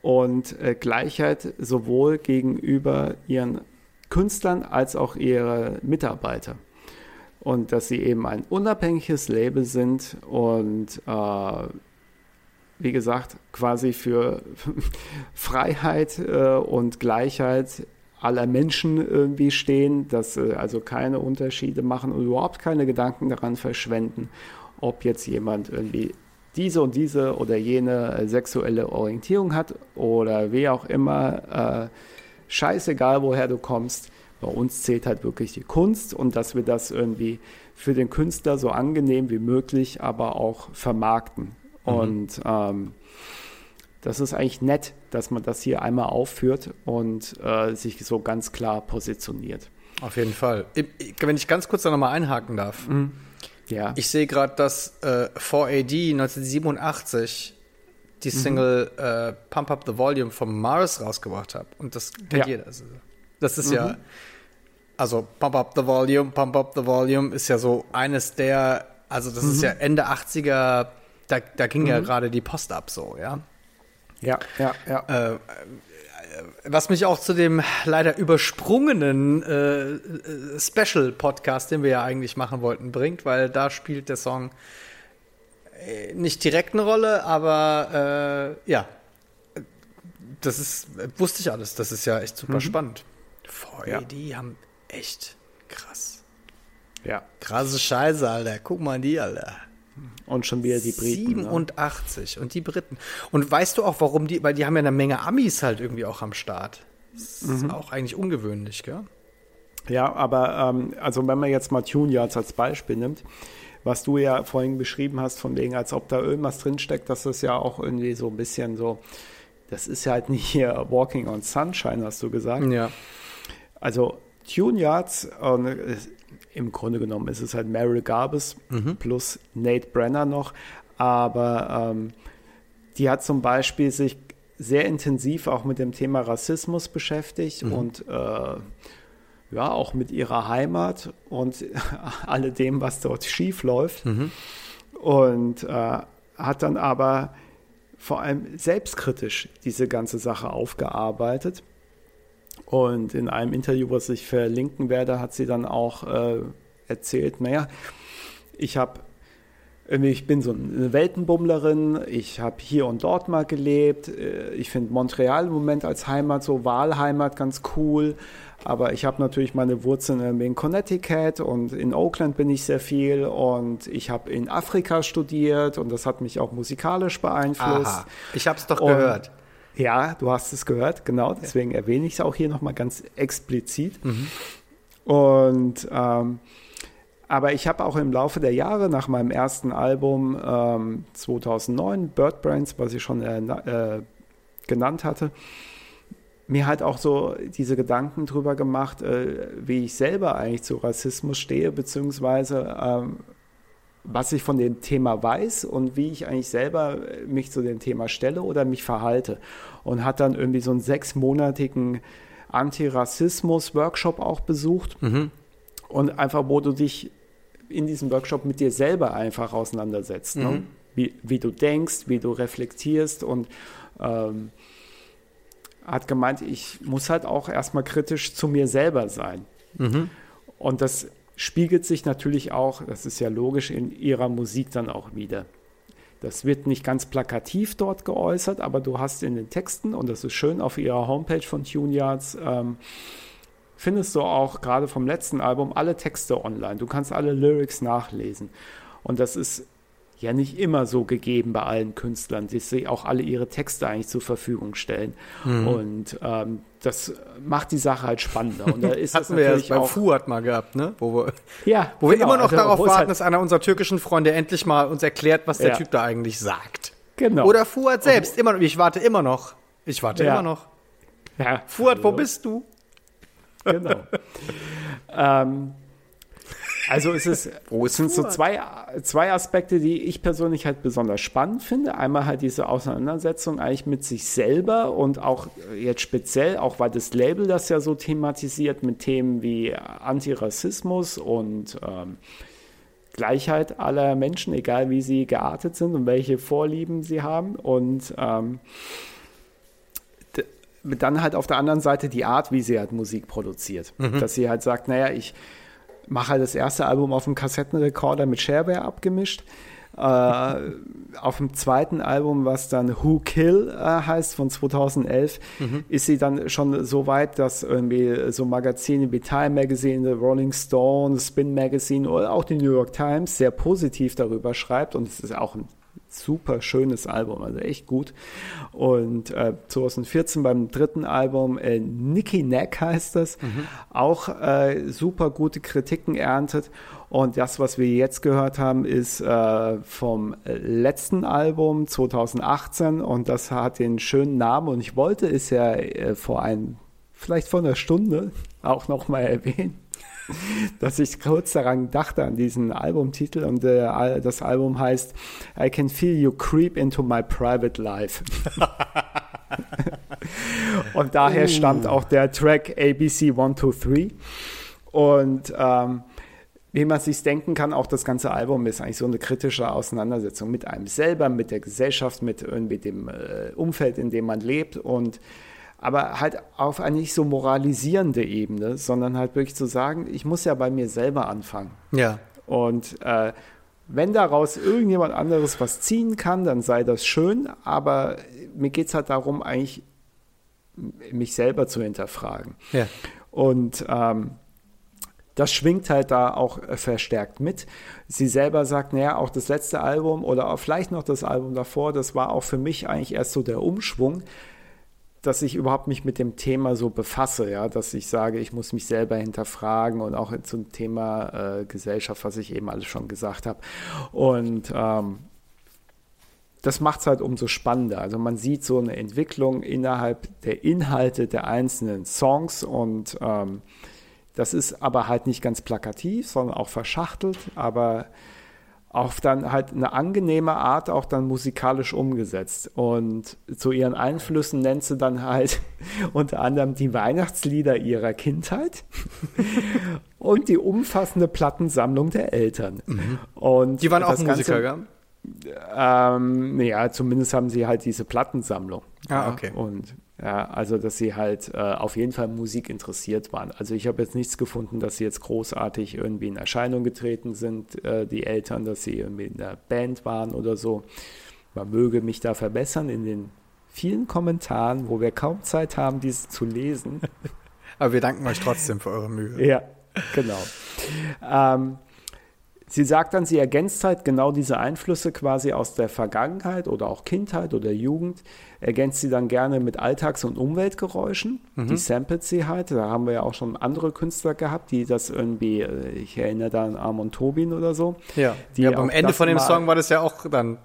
und äh, Gleichheit sowohl gegenüber ihren Künstlern als auch ihre Mitarbeiter. Und dass sie eben ein unabhängiges Label sind und äh, wie gesagt, quasi für [LAUGHS] Freiheit äh, und Gleichheit aller Menschen irgendwie stehen, dass äh, also keine Unterschiede machen und überhaupt keine Gedanken daran verschwenden, ob jetzt jemand irgendwie diese und diese oder jene äh, sexuelle Orientierung hat oder wie auch immer, äh, scheißegal woher du kommst, bei uns zählt halt wirklich die Kunst und dass wir das irgendwie für den Künstler so angenehm wie möglich, aber auch vermarkten. Mhm. Und ähm, das ist eigentlich nett, dass man das hier einmal aufführt und äh, sich so ganz klar positioniert. Auf jeden Fall. Wenn ich ganz kurz da nochmal einhaken darf. Mhm. Ja. Ich sehe gerade, dass äh, 4AD 1987 die mhm. Single mhm. äh, Pump Up the Volume vom Mars rausgebracht hat. Und das kennt ja. jeder. Das ist mhm. ja, also Pump Up the Volume, Pump Up the Volume ist ja so eines der, also das mhm. ist ja Ende 80er, da, da ging ja mhm. gerade die Post ab so, ja. Ja, ja, ja. Äh, was mich auch zu dem leider übersprungenen äh, Special-Podcast, den wir ja eigentlich machen wollten, bringt, weil da spielt der Song äh, nicht direkt eine Rolle, aber äh, ja, das ist, wusste ich alles, das ist ja echt super mhm. spannend. 4AD ja. haben echt krass. Ja. Krasse Scheiße, Alter. Guck mal an die, Alter. Und schon wieder die Briten. 87 ne? und die Briten. Und weißt du auch, warum die, weil die haben ja eine Menge Amis halt irgendwie auch am Start. Das ist mhm. auch eigentlich ungewöhnlich, gell? Ja, aber ähm, also wenn man jetzt mal Tune Yards als Beispiel nimmt, was du ja vorhin beschrieben hast, von wegen, als ob da irgendwas drinsteckt, dass das ja auch irgendwie so ein bisschen so, das ist ja halt nicht hier Walking on Sunshine, hast du gesagt. Ja. Also Tune Yards, äh, im Grunde genommen ist es halt Meryl Garbus mhm. plus Nate Brenner noch. Aber ähm, die hat zum Beispiel sich sehr intensiv auch mit dem Thema Rassismus beschäftigt mhm. und äh, ja, auch mit ihrer Heimat und [LAUGHS] alledem, was dort schief läuft. Mhm. Und äh, hat dann aber vor allem selbstkritisch diese ganze Sache aufgearbeitet und in einem Interview, was ich verlinken werde, hat sie dann auch äh, erzählt, naja, ich habe ich bin so eine Weltenbummlerin, ich habe hier und dort mal gelebt. Äh, ich finde Montreal im Moment als Heimat, so Wahlheimat ganz cool. Aber ich habe natürlich meine Wurzeln in Connecticut und in Oakland bin ich sehr viel und ich habe in Afrika studiert und das hat mich auch musikalisch beeinflusst. Aha. Ich habe es doch und, gehört. Ja, du hast es gehört, genau. Deswegen erwähne ich es auch hier nochmal ganz explizit. Mhm. Und ähm, aber ich habe auch im Laufe der Jahre nach meinem ersten Album ähm, 2009, Bird Brains, was ich schon äh, äh, genannt hatte, mir halt auch so diese Gedanken drüber gemacht, äh, wie ich selber eigentlich zu Rassismus stehe, beziehungsweise ähm, was ich von dem Thema weiß und wie ich eigentlich selber mich zu dem Thema stelle oder mich verhalte. Und hat dann irgendwie so einen sechsmonatigen Antirassismus-Workshop auch besucht. Mhm und einfach, wo du dich in diesem Workshop mit dir selber einfach auseinandersetzt. Ne? Mhm. Ne? Wie, wie du denkst, wie du reflektierst und ähm, hat gemeint, ich muss halt auch erstmal kritisch zu mir selber sein. Mhm. Und das spiegelt sich natürlich auch, das ist ja logisch, in ihrer Musik dann auch wieder. Das wird nicht ganz plakativ dort geäußert, aber du hast in den Texten, und das ist schön auf ihrer Homepage von Tune Yards, ähm, findest du auch gerade vom letzten Album alle Texte online. Du kannst alle Lyrics nachlesen. Und das ist ja nicht immer so gegeben bei allen Künstlern, dass sie auch alle ihre Texte eigentlich zur Verfügung stellen. Mhm. Und ähm, das macht die Sache halt spannender. Und da [LAUGHS] ist Hatten wir ja beim Fuad mal gehabt, ne? Wo wir, [LAUGHS] ja, wo wir genau, immer noch also, darauf warten, halt dass einer unserer türkischen Freunde endlich mal uns erklärt, was der ja. Typ da eigentlich sagt. Genau. Oder Fuad selbst. Immer, ich warte immer noch. Ich warte ja. immer noch. Ja. Fuad, wo bist du? Genau. [LAUGHS] ähm, also es ist, [LAUGHS] es sind so zwei, zwei Aspekte, die ich persönlich halt besonders spannend finde. Einmal halt diese Auseinandersetzung eigentlich mit sich selber und auch jetzt speziell, auch weil das Label das ja so thematisiert mit Themen wie Antirassismus und ähm, Gleichheit aller Menschen, egal wie sie geartet sind und welche Vorlieben sie haben. Und ähm, dann halt auf der anderen Seite die Art, wie sie halt Musik produziert. Mhm. Dass sie halt sagt, naja, ich mache halt das erste Album auf dem Kassettenrekorder mit Shareware abgemischt. äh, auf dem zweiten Album, was dann Who Kill äh, heißt, von 2011, mhm. ist sie dann schon so weit, dass irgendwie so Magazine wie Time Magazine, The Rolling Stone, Spin Magazine oder auch die New York Times sehr positiv darüber schreibt. Und es ist auch ein super schönes Album, also echt gut. Und äh, 2014 beim dritten Album, äh, Nicky Neck heißt das, mhm. auch äh, super gute Kritiken erntet. Und das, was wir jetzt gehört haben, ist äh, vom letzten Album 2018 und das hat den schönen Namen und ich wollte es ja äh, vor ein, vielleicht vor einer Stunde auch nochmal erwähnen. [LAUGHS] dass ich kurz daran dachte, an diesen Albumtitel und äh, das Album heißt I Can Feel You Creep Into My Private Life. [LAUGHS] und daher uh. stammt auch der Track ABC 123 und ähm, wie man sich denken kann, auch das ganze Album ist eigentlich so eine kritische Auseinandersetzung mit einem selber, mit der Gesellschaft, mit irgendwie dem äh, Umfeld, in dem man lebt und aber halt auf eine nicht so moralisierende Ebene, sondern halt wirklich zu sagen, ich muss ja bei mir selber anfangen. Ja. Und äh, wenn daraus irgendjemand anderes was ziehen kann, dann sei das schön, aber mir geht es halt darum, eigentlich mich selber zu hinterfragen. Ja. Und ähm, das schwingt halt da auch verstärkt mit. Sie selber sagt, naja, auch das letzte Album oder auch vielleicht noch das Album davor, das war auch für mich eigentlich erst so der Umschwung, dass ich überhaupt mich mit dem Thema so befasse, ja, dass ich sage, ich muss mich selber hinterfragen und auch zum Thema äh, Gesellschaft, was ich eben alles schon gesagt habe. Und ähm, das macht es halt umso spannender. Also man sieht so eine Entwicklung innerhalb der Inhalte der einzelnen Songs und ähm, das ist aber halt nicht ganz plakativ, sondern auch verschachtelt, aber auf dann halt eine angenehme Art auch dann musikalisch umgesetzt. Und zu ihren Einflüssen nennt sie dann halt [LAUGHS] unter anderem die Weihnachtslieder ihrer Kindheit [LAUGHS] und die umfassende Plattensammlung der Eltern. Mhm. Und die waren auch Musiker, ja? Ähm, ja, zumindest haben sie halt diese Plattensammlung. Ah, okay. Und Ja, also dass sie halt äh, auf jeden Fall Musik interessiert waren. Also ich habe jetzt nichts gefunden, dass sie jetzt großartig irgendwie in Erscheinung getreten sind, äh, die Eltern, dass sie irgendwie in der Band waren oder so. Man möge mich da verbessern in den vielen Kommentaren, wo wir kaum Zeit haben, diese zu lesen. [LAUGHS] Aber wir danken euch trotzdem für eure Mühe. Ja, genau. Ähm, Sie sagt dann, sie ergänzt halt genau diese Einflüsse quasi aus der Vergangenheit oder auch Kindheit oder Jugend, ergänzt sie dann gerne mit Alltags- und Umweltgeräuschen. Mhm. Die samplet sie halt. Da haben wir ja auch schon andere Künstler gehabt, die das irgendwie, äh, ich erinnere da an Armon Tobin oder so. Ja, die ja am Ende von dem Song war das ja auch dann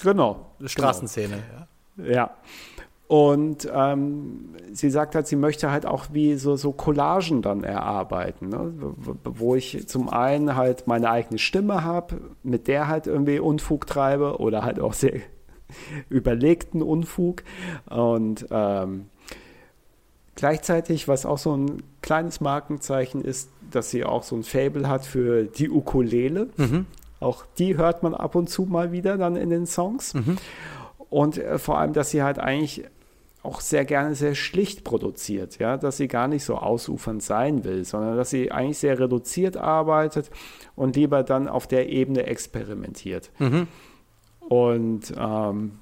genau, Straßenszene. Genau. Ja. ja. Und ähm, sie sagt halt, sie möchte halt auch wie so, so Collagen dann erarbeiten, ne? wo ich zum einen halt meine eigene Stimme habe, mit der halt irgendwie Unfug treibe oder halt auch sehr [LAUGHS] überlegten Unfug. Und ähm, gleichzeitig, was auch so ein kleines Markenzeichen ist, dass sie auch so ein Fable hat für die Ukulele. Mhm. Auch die hört man ab und zu mal wieder dann in den Songs. Mhm. Und äh, vor allem, dass sie halt eigentlich auch sehr gerne sehr schlicht produziert, ja, dass sie gar nicht so ausufernd sein will, sondern dass sie eigentlich sehr reduziert arbeitet und lieber dann auf der Ebene experimentiert. Mhm. Und ähm,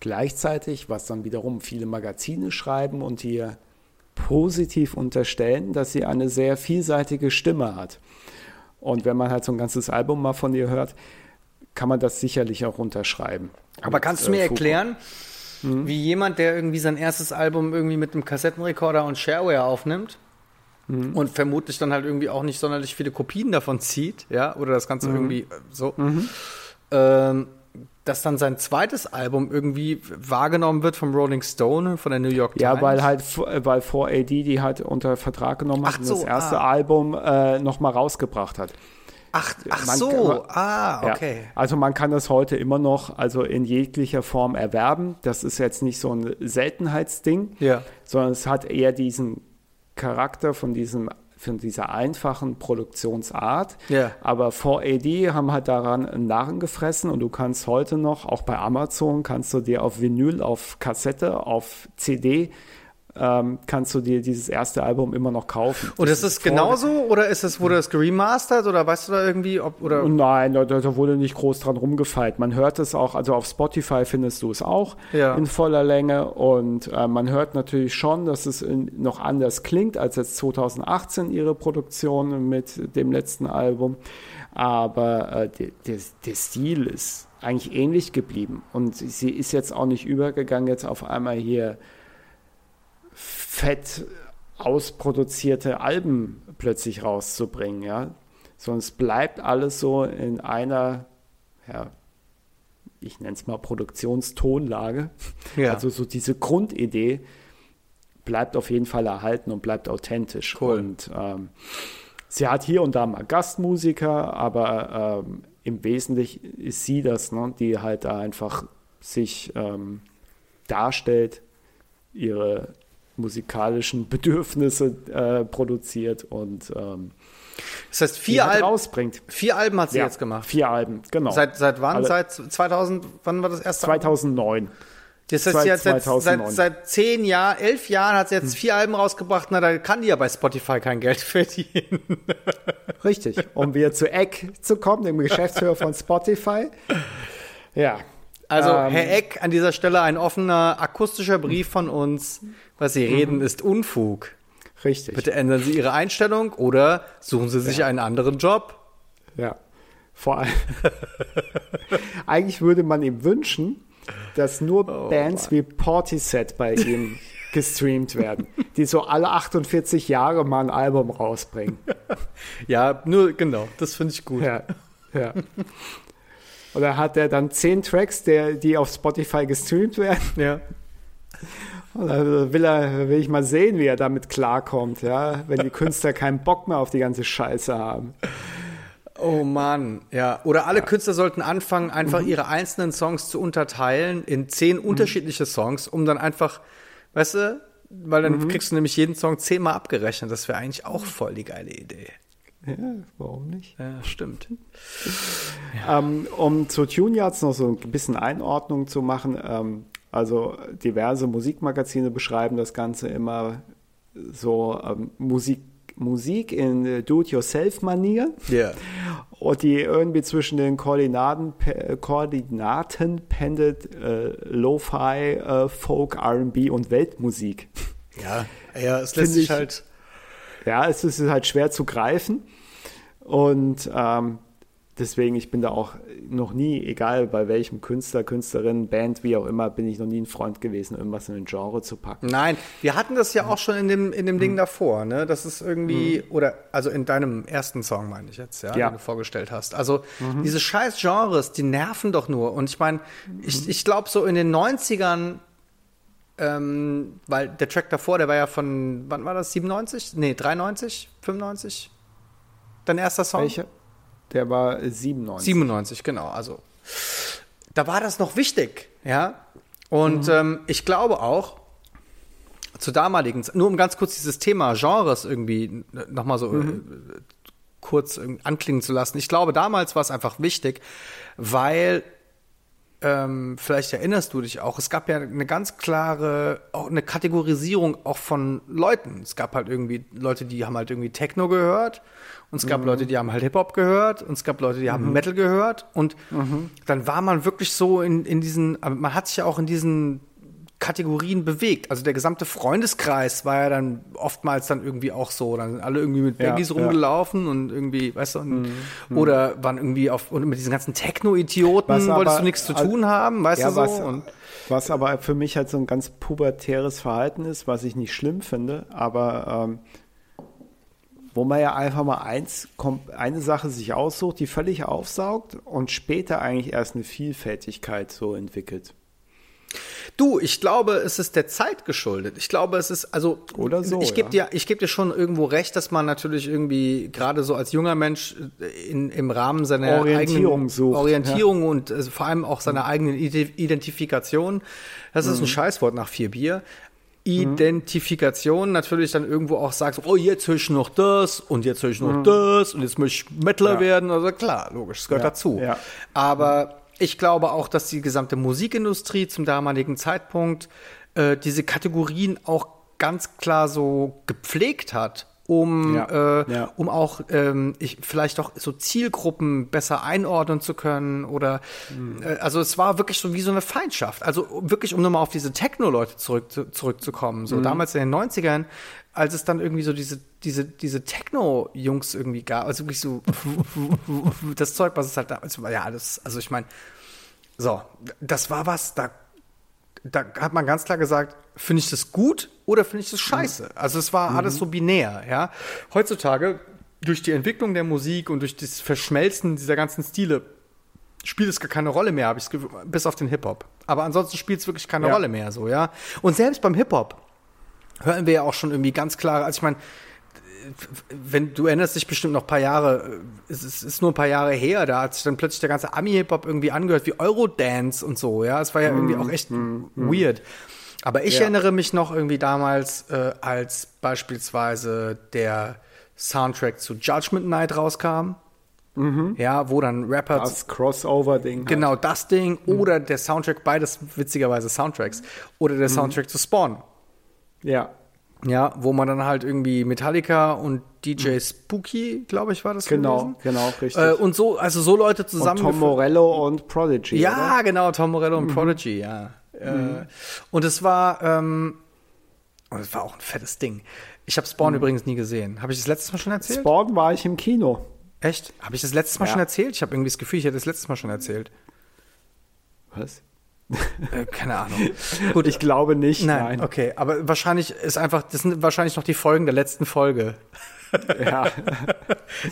gleichzeitig, was dann wiederum viele Magazine schreiben und ihr positiv unterstellen, dass sie eine sehr vielseitige Stimme hat. Und wenn man halt so ein ganzes Album mal von ihr hört, kann man das sicherlich auch unterschreiben. Aber kannst du mir äh, erklären, Mhm. Wie jemand, der irgendwie sein erstes Album irgendwie mit einem Kassettenrekorder und Shareware aufnimmt mhm. und vermutlich dann halt irgendwie auch nicht sonderlich viele Kopien davon zieht, ja, oder das Ganze mhm. irgendwie äh, so, mhm. ähm, dass dann sein zweites Album irgendwie wahrgenommen wird vom Rolling Stone, von der New York Times. Ja, weil halt, weil 4AD die halt unter Vertrag genommen hat Ach und so, das erste ah. Album äh, nochmal rausgebracht hat. Ach, ach man, so, ah, okay. Ja, also man kann das heute immer noch also in jeglicher Form erwerben. Das ist jetzt nicht so ein Seltenheitsding, ja. sondern es hat eher diesen Charakter von diesem von dieser einfachen Produktionsart. Ja. Aber 4AD haben halt daran einen Narren gefressen und du kannst heute noch, auch bei Amazon, kannst du dir auf Vinyl, auf Kassette, auf CD ähm, kannst du dir dieses erste Album immer noch kaufen. Und ist es genauso oder ist es, wurde es geremastert oder weißt du da irgendwie, ob, oder? Nein, da, da, wurde nicht groß dran rumgefeilt. Man hört es auch, also auf Spotify findest du es auch ja. in voller Länge und äh, man hört natürlich schon, dass es in, noch anders klingt als jetzt 2018 ihre Produktion mit dem letzten Album. Aber äh, der, der, der Stil ist eigentlich ähnlich geblieben und sie ist jetzt auch nicht übergegangen, jetzt auf einmal hier fett ausproduzierte Alben plötzlich rauszubringen, ja. Sonst bleibt alles so in einer, ja, ich nenne es mal Produktionstonlage. Ja. Also so diese Grundidee bleibt auf jeden Fall erhalten und bleibt authentisch. Cool. Und ähm, sie hat hier und da mal Gastmusiker, aber ähm, im Wesentlichen ist sie das, ne, die halt da einfach sich ähm, darstellt, ihre musikalischen Bedürfnisse äh, produziert und ähm, das heißt, vier Alben rausbringt. Vier Alben hat sie ja, jetzt gemacht. Vier Alben, genau. Seit, seit wann? Alle, seit 2000, wann war das erste? 2009. Das heißt, sie hat seit, seit, seit zehn Jahren, elf Jahren hat sie jetzt hm. vier Alben rausgebracht. Na, da kann die ja bei Spotify kein Geld [LAUGHS] verdienen. Richtig. Um wieder zu Eck zu kommen, dem Geschäftsführer von Spotify. Ja, also, ähm, Herr Eck, an dieser Stelle ein offener akustischer Brief von uns. Was Sie reden, mhm. ist Unfug. Richtig. Bitte ändern Sie Ihre Einstellung oder suchen Sie sich ja. einen anderen Job. Ja. Vor allem. [LAUGHS] Eigentlich würde man ihm wünschen, dass nur oh, Bands Mann. wie Portiset bei ihm [LAUGHS] gestreamt werden, die so alle 48 Jahre mal ein Album rausbringen. [LAUGHS] Ja, nur genau, das finde ich gut. Ja, ja. Oder hat er dann zehn Tracks, der, die auf Spotify gestreamt werden? Ja. Will er, will ich mal sehen, wie er damit klarkommt, ja, wenn die Künstler keinen Bock mehr auf die ganze Scheiße haben. Oh Mann, ja. Oder alle ja. Künstler sollten anfangen, einfach mhm. ihre einzelnen Songs zu unterteilen in zehn mhm. unterschiedliche Songs, um dann einfach, weißt du, weil dann mhm. kriegst du nämlich jeden Song zehnmal abgerechnet. Das wäre eigentlich auch voll die geile Idee. Ja, warum nicht? Ja, stimmt. Ja. Ähm, um zu Tune Yards noch so ein bisschen Einordnung zu machen, ähm, Also diverse Musikmagazine beschreiben das Ganze immer so ähm, Musik, Musik in äh, Do-it-yourself-Manier. Ja. Und die irgendwie zwischen den Koordinaten, pe- Koordinaten pendelt äh, Lo-Fi, äh, Folk, RB und Weltmusik. Ja, ja, es lässt sich ich- halt. Ja, es ist halt schwer zu greifen. Und ähm, deswegen, ich bin da auch noch nie, egal bei welchem Künstler, Künstlerin, Band, wie auch immer, bin ich noch nie ein Freund gewesen, irgendwas in ein Genre zu packen. Nein, wir hatten das ja auch schon in dem, in dem. Ding davor, ne? Das ist irgendwie, oder, also in deinem ersten Song meine ich jetzt, ja, Ja. den du vorgestellt hast. Also diese scheiß Genres, die nerven doch nur. Und ich meine, ich, ich glaube so in den 90ern, ähm, weil der Track davor, der war ja von, wann war das, 97? Nee, 93? 95? Dein erster Song? Welcher? Der war 97. 97, genau. Also da war das noch wichtig, ja. Und ähm, ich glaube auch, zur damaligen nur um ganz kurz dieses Thema Genres irgendwie nochmal so äh, kurz irgendwie anklingen zu lassen. Ich glaube, damals war es einfach wichtig, weil ähm, vielleicht erinnerst du dich auch, es gab ja eine ganz klare, auch eine Kategorisierung auch von Leuten. Es gab halt irgendwie Leute, die haben halt irgendwie Techno gehört und es gab Leute, die haben halt Hip-Hop gehört und es gab Leute, die haben Metal gehört und dann war man wirklich so in, in diesen, aber man hat sich ja auch in diesen Kategorien bewegt. Also der gesamte Freundeskreis war ja dann oftmals dann irgendwie auch so. Dann sind alle irgendwie mit Ja, Baggies ja. rumgelaufen und irgendwie, weißt du, und, oder waren irgendwie auf, und mit diesen ganzen Techno-Idioten wolltest du nichts zu tun haben, weißt Ja, du so? was, und, was aber für mich halt so ein ganz pubertäres Verhalten ist, was ich nicht schlimm finde, aber ähm, wo man ja einfach mal eins, eine Sache sich aussucht, die völlig aufsaugt und später eigentlich erst eine Vielfältigkeit so entwickelt. Du, ich glaube, es ist der Zeit geschuldet. Ich glaube, es ist, also, Oder so, ich gebe ja. dir, ich gebe dir schon irgendwo recht, dass man natürlich irgendwie, gerade so als junger Mensch, äh, in, im Rahmen seiner Orientierung eigenen sucht, Orientierung und also vor allem auch seiner eigenen Ide- Identifikation, das Mhm. ist ein Scheißwort nach vier Bier, Identifikation natürlich dann irgendwo auch sagst, oh, jetzt höre ich noch das und jetzt höre ich noch das und jetzt möchte ich Mettler Mhm. Ja. werden. Also klar, logisch, das gehört Ja, dazu. ja. Aber ich glaube auch, dass die gesamte Musikindustrie zum damaligen Zeitpunkt äh, diese Kategorien auch ganz klar so gepflegt hat, um, Ja, äh, ja. um auch ähm, ich, vielleicht auch so Zielgruppen besser einordnen zu können oder Mhm. äh, also es war wirklich so wie so eine Feindschaft. Also wirklich, um nochmal auf diese Techno-Leute zurück, zurückzukommen. Mhm. So damals in den 90ern, als es dann irgendwie so diese, diese, diese Techno-Jungs irgendwie gab, also wirklich so [LAUGHS] das Zeug, was es halt damals war, ja, das, also ich meine, so, das war was, da, da hat man ganz klar gesagt, finde ich das gut oder finde ich das scheiße? Also es war alles so binär, ja. Heutzutage, durch die Entwicklung der Musik und durch das Verschmelzen dieser ganzen Stile, spielt es gar keine Rolle mehr, habe ich bis auf den Hip-Hop. Aber ansonsten spielt es wirklich keine Ja. Rolle mehr, so, ja. Und selbst beim Hip-Hop hören wir ja auch schon irgendwie ganz klar, also ich meine, wenn du erinnerst dich bestimmt noch ein paar Jahre, es ist, ist nur ein paar Jahre her, da hat sich dann plötzlich der ganze Ami-Hip-Hop irgendwie angehört wie Eurodance und so, ja. Es war ja irgendwie auch echt weird. Aber ich Ja. erinnere mich noch irgendwie damals, äh, als beispielsweise der Soundtrack zu Judgment Night rauskam. Ja, wo dann Rapper Das Crossover-Ding. Genau das Ding oder der Soundtrack, beides witzigerweise Soundtracks. Oder der Soundtrack zu Spawn. Ja. Ja, wo man dann halt irgendwie Metallica und DJ Spooky, glaube ich, war das Genau, gewesen. genau, richtig. Äh, und so, also so Leute und zusammen. Tom Morello und Prodigy. Ja, oder? genau, Tom Morello und Prodigy, ja. Äh, und es war, ähm, und es war auch ein fettes Ding. Ich habe Spawn übrigens nie gesehen. Habe ich das letztes Mal schon erzählt? Spawn war ich im Kino. Echt? Habe ich das letztes Mal Ja. schon erzählt? Ich habe irgendwie das Gefühl, ich hätte das letztes Mal schon erzählt. Was? Äh, keine Ahnung. [LAUGHS] Gut, Ich glaube nicht. Nein, Nein. okay, aber wahrscheinlich ist einfach, das sind wahrscheinlich noch die Folgen der letzten Folge. [LAUGHS] Ja.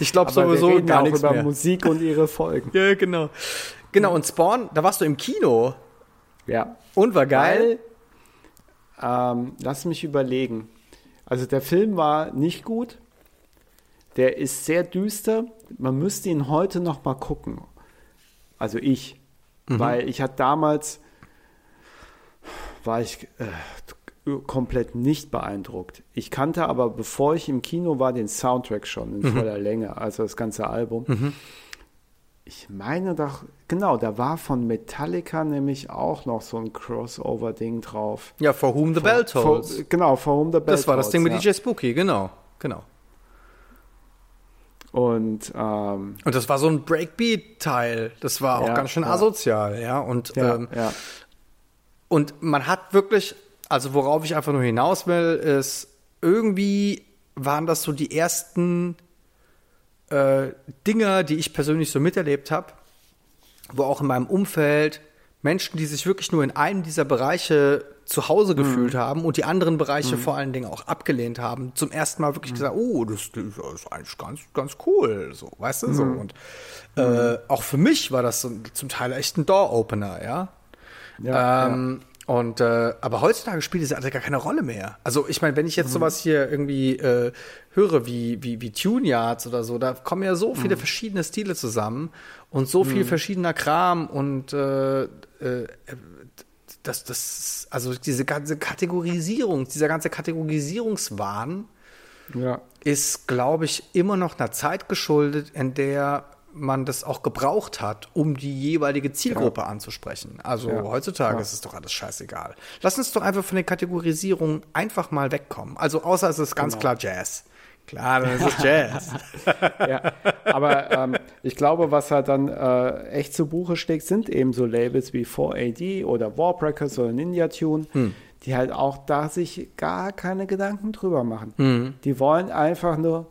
Ich glaube sowieso wir reden gar nichts über mehr. Musik und ihre Folgen. [LAUGHS] Ja, genau. Genau, und Spawn, da warst du im Kino Ja. und war geil. Weil, ähm, lass mich überlegen. Also der Film war nicht gut. Der ist sehr düster. Man müsste ihn heute noch mal gucken. Also ich. Weil ich hatte damals, war ich äh, komplett nicht beeindruckt. Ich kannte aber, bevor ich im Kino war, den Soundtrack schon in voller Länge, also das ganze Album. ich meine doch, genau, da war von Metallica nämlich auch noch so ein Crossover-Ding drauf. Ja, For Whom the for, Bell Tolls. For, genau, For Whom the Bell Das war das Ding mit ja. DJ Spooky, genau, genau. Und, ähm, und das war so ein Breakbeat-Teil. Das war auch ja, ganz schön ja. asozial, ja. Und, ja, ähm, und man hat wirklich, also worauf ich einfach nur hinaus will, ist, irgendwie waren das so die ersten äh, Dinge, die ich persönlich so miterlebt habe, wo auch in meinem Umfeld Menschen, die sich wirklich nur in einem dieser Bereiche zu Hause gefühlt mhm. haben und die anderen Bereiche mhm. vor allen Dingen auch abgelehnt haben, zum ersten Mal wirklich mhm. gesagt, oh, das, das, ist eigentlich ganz, ganz cool, so, weißt du, so. Mhm. Und äh, mhm. auch für mich war das so, zum Teil echt ein Door-Opener, ja. Ja, ähm, ja. Und äh, aber heutzutage spielt es also gar keine Rolle mehr. Also ich meine, wenn ich jetzt mhm. sowas hier irgendwie äh, höre wie wie wie Tune Yards oder so, da kommen ja so viele mhm. verschiedene Stile zusammen und so viel mhm. verschiedener Kram und äh, äh, das, das, also diese ganze Kategorisierung, dieser ganze Kategorisierungswahn ja. ist, glaube ich, immer noch einer Zeit geschuldet, in der man das auch gebraucht hat, um die jeweilige Zielgruppe ja. anzusprechen. Also ja. heutzutage ja. ist es doch alles scheißegal. Lass uns doch einfach von der Kategorisierung einfach mal wegkommen. Also außer es ist ganz genau. klar Jazz. Klar, dann ist es [LAUGHS] Jazz. ja, aber ähm, ich glaube, was halt dann äh, echt zu Buche steckt, sind eben so Labels wie 4AD oder Warbreakers oder Ninja Tune, hm. die halt auch da sich gar keine Gedanken drüber machen. Hm. Die wollen einfach nur,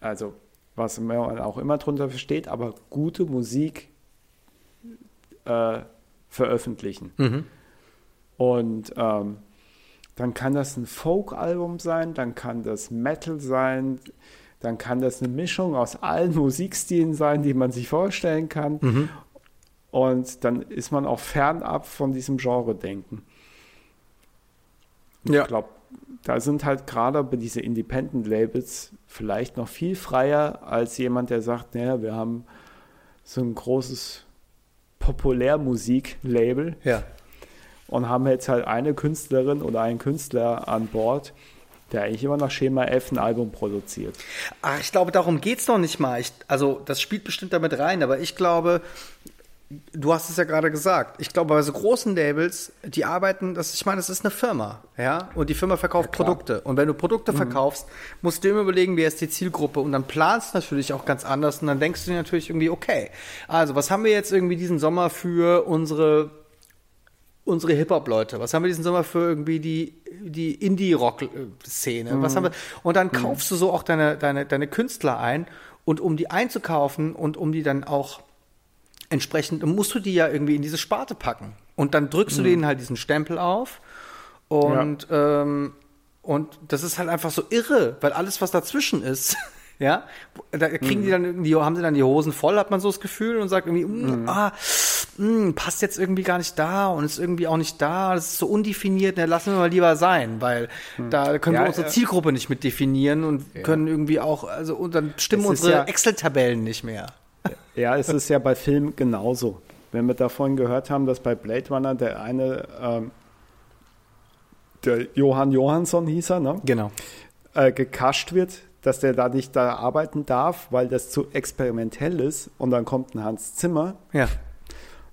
also was man auch immer drunter versteht, aber gute Musik äh, veröffentlichen. Mhm. Und ähm, dann kann das ein Folk-Album sein, dann kann das Metal sein, dann kann das eine Mischung aus allen Musikstilen sein, die man sich vorstellen kann. Mhm. Und dann ist man auch fernab von diesem Genre-Denken. Ja. Ich glaube, da sind halt gerade bei diese Independent-Labels vielleicht noch viel freier als jemand, der sagt, naja, wir haben so ein großes Populärmusik-Label. Ja und haben jetzt halt eine Künstlerin oder einen Künstler an Bord, der eigentlich immer nach Schema F ein Album produziert. Ach, ich glaube, darum geht es noch nicht mal. Ich, also, das spielt bestimmt damit rein, aber ich glaube, du hast es ja gerade gesagt. Ich glaube, bei so großen Labels, die arbeiten, das, ich meine, das ist eine Firma, ja, und die Firma verkauft ja, Produkte. Und wenn du Produkte mhm. verkaufst, musst du immer überlegen, wer ist die Zielgruppe und dann planst du natürlich auch ganz anders und dann denkst du dir natürlich irgendwie, okay, also was haben wir jetzt irgendwie diesen Sommer für unsere unsere Hip-Hop-Leute? Was haben wir diesen Sommer für irgendwie die, die Indie-Rock-Szene? Mhm. Was haben wir? Und dann mhm. kaufst du so auch deine, deine, deine Künstler ein und um die einzukaufen und um die dann auch entsprechend, musst du die ja irgendwie in diese Sparte packen. Und dann drückst du mhm. denen halt diesen Stempel auf und, ja. ähm, und das ist halt einfach so irre, weil alles, was dazwischen ist, [LAUGHS] ja, da kriegen mhm. die dann irgendwie, haben sie dann die Hosen voll, hat man so das Gefühl und sagt irgendwie, mm, mhm. ah, mh, passt jetzt irgendwie gar nicht da und ist irgendwie auch nicht da, das ist so undefiniert, ne, lassen wir mal lieber sein, weil hm. da können ja, wir unsere ja. Zielgruppe nicht mit definieren und ja. können irgendwie auch, also und dann stimmen unsere Excel-Tabellen nicht mehr. Ja, es ist ja bei Filmen genauso. Wenn wir davon gehört haben, dass bei Blade Runner der eine, ähm, der Johann Johansson hieß er, ne? Genau. Äh, gekascht wird, dass der da nicht da arbeiten darf, weil das zu experimentell ist und dann kommt ein Hans Zimmer. Ja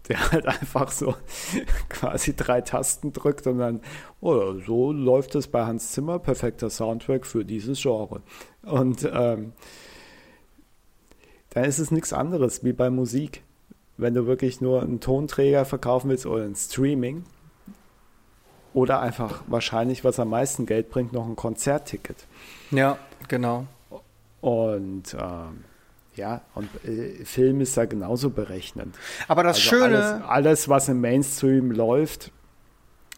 der halt einfach so [LAUGHS] quasi drei Tasten drückt und dann, oh, so läuft es bei Hans Zimmer, perfekter Soundtrack für dieses Genre. Und ähm, dann ist es nichts anderes wie bei Musik. Wenn du wirklich nur einen Tonträger verkaufen willst oder ein Streaming oder einfach wahrscheinlich, was am meisten Geld bringt, noch ein Konzertticket. Ja, genau. Und ähm, ja, und äh, Film ist da genauso berechnend. Aber das also Schöne. Alles, alles, was im Mainstream läuft,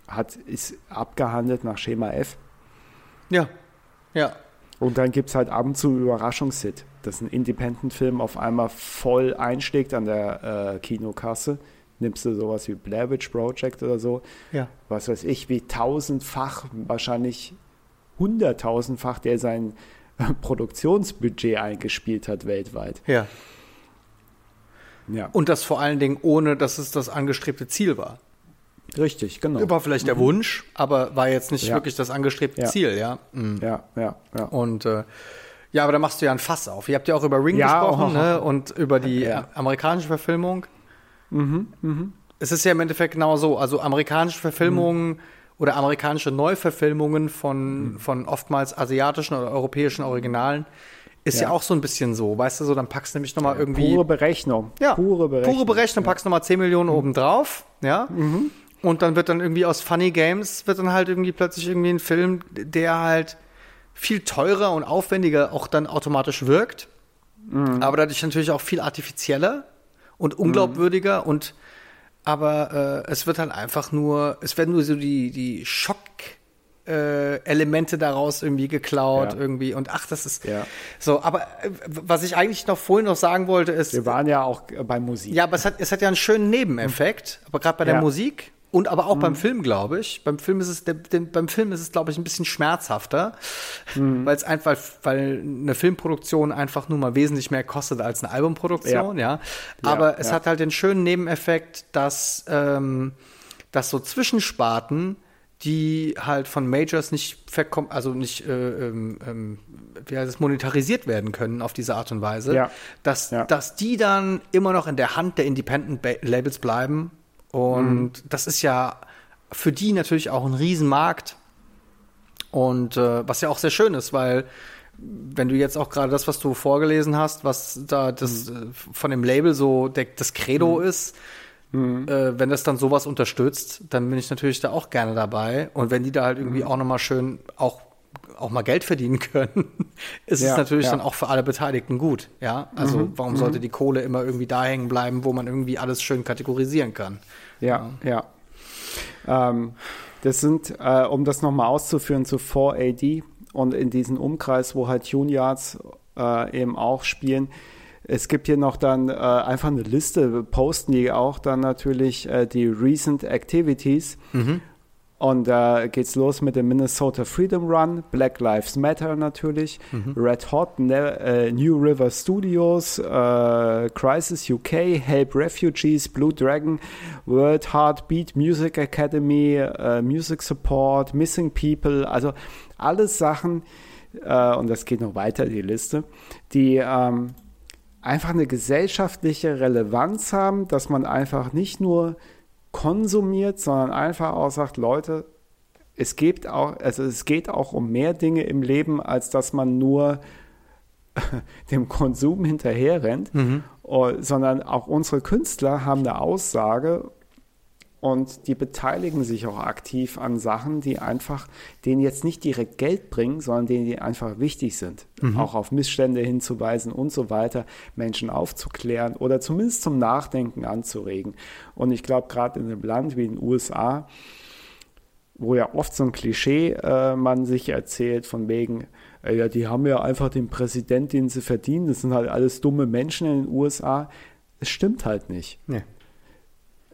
hat, ist abgehandelt nach Schema F. Ja, ja. Und dann gibt es halt ab und zu Überraschungshit, dass ein Independent-Film auf einmal voll einschlägt an der äh, Kinokasse. Nimmst du sowas wie Blair Witch Project oder so, ja. was weiß ich, wie tausendfach, wahrscheinlich hunderttausendfach, der sein Produktionsbudget eingespielt hat weltweit. Ja. Ja. Und das vor allen Dingen ohne, dass es das angestrebte Ziel war. Richtig, genau. War vielleicht der mhm. Wunsch, aber war jetzt nicht ja. wirklich das angestrebte ja. Ziel, ja. Mhm. Ja, ja, ja. Und äh, Ja, aber da machst du ja ein Fass auf. Ihr habt ja auch über Ring Ja, gesprochen oh. ne? und über die Ja. amerikanische Verfilmung. Es ist ja im Endeffekt genau so. Also amerikanische Verfilmungen oder amerikanische Neuverfilmungen von, von oftmals asiatischen oder europäischen Originalen ist ja. Ja. auch so ein bisschen so. Weißt du, so dann packst du nämlich nochmal irgendwie. Pure Berechnung. Ja, pure Berechnung. Pure Berechnung, packst nochmal 10 Millionen oben drauf, ja. Und dann wird dann irgendwie aus Funny Games, wird dann halt irgendwie plötzlich irgendwie ein Film, der halt viel teurer und aufwendiger auch dann automatisch wirkt, aber dadurch natürlich auch viel artifizieller und unglaubwürdiger und aber äh, es wird halt einfach nur, es werden nur so die, die Schock äh, Elemente daraus irgendwie geklaut Ja. irgendwie und ach, das ist Ja. so, aber äh, was ich eigentlich noch vorhin noch sagen wollte ist, Wir waren ja auch äh, bei Musik. ja, aber es hat, es hat ja einen schönen Nebeneffekt, aber gerade bei der Ja. Musik und aber auch beim Film, glaube ich. Beim Film ist es, der, der, beim Film ist es, glaube ich, ein bisschen schmerzhafter, weil es einfach, weil eine Filmproduktion einfach nur mal wesentlich mehr kostet als eine Albumproduktion, ja. Aber Ja, es ja. hat halt den schönen Nebeneffekt, dass, ähm, dass so Zwischensparten, die halt von Majors nicht verkom also nicht äh, ähm, ähm, wie heißt es, monetarisiert werden können auf diese Art und Weise, Ja. dass, Ja. dass die dann immer noch in der Hand der Independent Ba- Labels bleiben. Und das ist ja für die natürlich auch ein Riesenmarkt. Und äh, was ja auch sehr schön ist, weil wenn du jetzt auch gerade das, was du vorgelesen hast, was da das äh, von dem Label so der, das Credo ist, äh, wenn das dann sowas unterstützt, dann bin ich natürlich da auch gerne dabei. Und wenn die da halt irgendwie auch nochmal schön auch auch mal Geld verdienen [LAUGHS] können, ist es Ja, natürlich ja. dann auch für alle Beteiligten gut. Ja, also warum sollte die Kohle immer irgendwie da hängen bleiben, wo man irgendwie alles schön kategorisieren kann? Ja, ja. Ähm, das sind, äh, um das nochmal auszuführen, zu 4AD und in diesen Umkreis, wo halt Juneyards äh, eben auch spielen. Es gibt hier noch dann äh, einfach eine Liste, posten die auch dann natürlich äh, die Recent Activities. Und da geht's los mit dem Minnesota Freedom Run, Black Lives Matter natürlich, Red Hot, ne, äh, New River Studios, äh, Crisis UK, Help Refugees, Blue Dragon, World Heartbeat Music Academy, äh, Music Support, Missing People, also alles Sachen, äh, und das geht noch weiter, die Liste, die ähm, einfach eine gesellschaftliche Relevanz haben, dass man einfach nicht nur konsumiert, sondern einfach auch sagt, Leute, es geht auch, also es geht auch um mehr Dinge im Leben, als dass man nur [LAUGHS] dem Konsum hinterherrennt, oh, sondern auch unsere Künstler haben eine Aussage und die beteiligen sich auch aktiv an Sachen, die einfach denen jetzt nicht direkt Geld bringen, sondern denen die einfach wichtig sind. Auch auf Missstände hinzuweisen und so weiter, Menschen aufzuklären oder zumindest zum Nachdenken anzuregen. Und ich glaube, gerade in einem Land wie den USA, wo ja oft so ein Klischee äh, man sich erzählt, von wegen, äh, ja, die haben ja einfach den Präsident, den sie verdienen, das sind halt alles dumme Menschen in den USA. Es stimmt halt nicht Nee.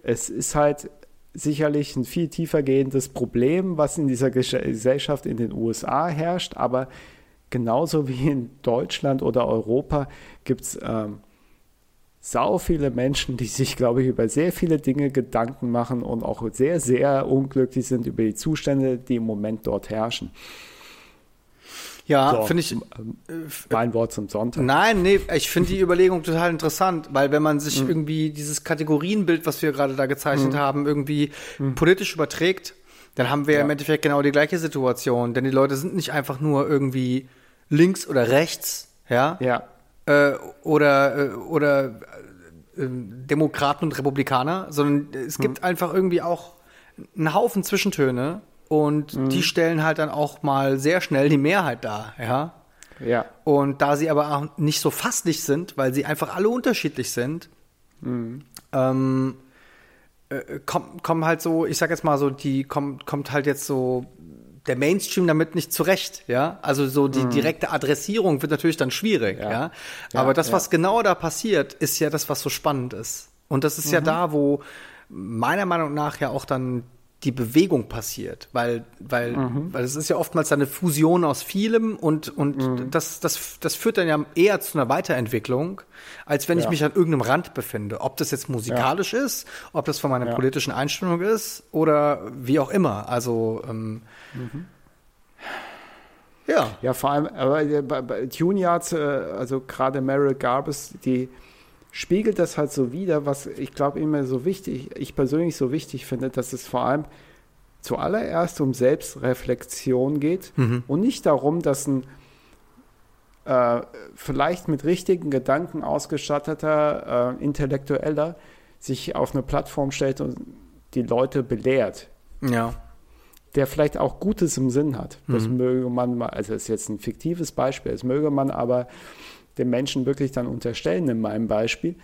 es ist halt sicherlich ein viel tiefer gehendes Problem, was in dieser Gesellschaft in den USA herrscht, aber genauso wie in Deutschland oder Europa gibt es ähm, sau viele Menschen, die sich, glaube ich, über sehr viele Dinge Gedanken machen und auch sehr, sehr unglücklich sind über die Zustände, die im Moment dort herrschen. Ja, So, finde ich. ähm, Mein Wort zum Sonntag. Nein, nee, ich finde die Überlegung total interessant, weil wenn man Mhm. sich irgendwie dieses Kategorienbild, was wir gerade da gezeichnet haben, irgendwie politisch überträgt, dann haben wir Mhm. Ja. im Endeffekt genau die gleiche Situation. Denn die Leute sind nicht einfach nur irgendwie links oder rechts, ja, Ja, äh, oder, äh, oder äh, Demokraten und Republikaner, sondern es Mhm. gibt einfach irgendwie auch einen Haufen Zwischentöne und Mhm. die stellen halt dann auch mal sehr schnell die Mehrheit dar, ja. ja, Und da sie aber auch nicht so fasslich sind, weil sie einfach alle unterschiedlich sind, ähm, äh, kommt komm halt so, ich sag jetzt mal so, die kommt, kommt halt jetzt so der Mainstream damit nicht zurecht, ja. Also so die direkte Adressierung wird natürlich dann schwierig, ja. Ja. Aber Ja, das, ja. was genau da passiert, ist ja das, was so spannend ist. Und das ist ja da, wo meiner Meinung nach ja auch dann die Bewegung passiert, weil, weil, weil es ist ja oftmals eine Fusion aus vielem und, und das, das, das führt dann ja eher zu einer Weiterentwicklung, als wenn ich Ja. mich an irgendeinem Rand befinde. Ob das jetzt musikalisch ist, ob das von meiner Ja. politischen Einstellung ist oder wie auch immer. Also, ähm, Ja. Ja, vor allem, aber bei, bei Tune Yards, äh, also gerade Meryl Garbus, die spiegelt das halt so wider, was ich glaube immer so wichtig, ich persönlich so wichtig finde, dass es vor allem zuallererst um Selbstreflexion geht mhm. und nicht darum, dass ein äh, vielleicht mit richtigen Gedanken ausgestatteter äh, Intellektueller sich auf eine Plattform stellt und die Leute belehrt. Ja. Der vielleicht auch Gutes im Sinn hat. Das mhm. möge man mal, also das ist jetzt ein fiktives Beispiel, das möge man aber dem Menschen wirklich dann unterstellen in meinem Beispiel,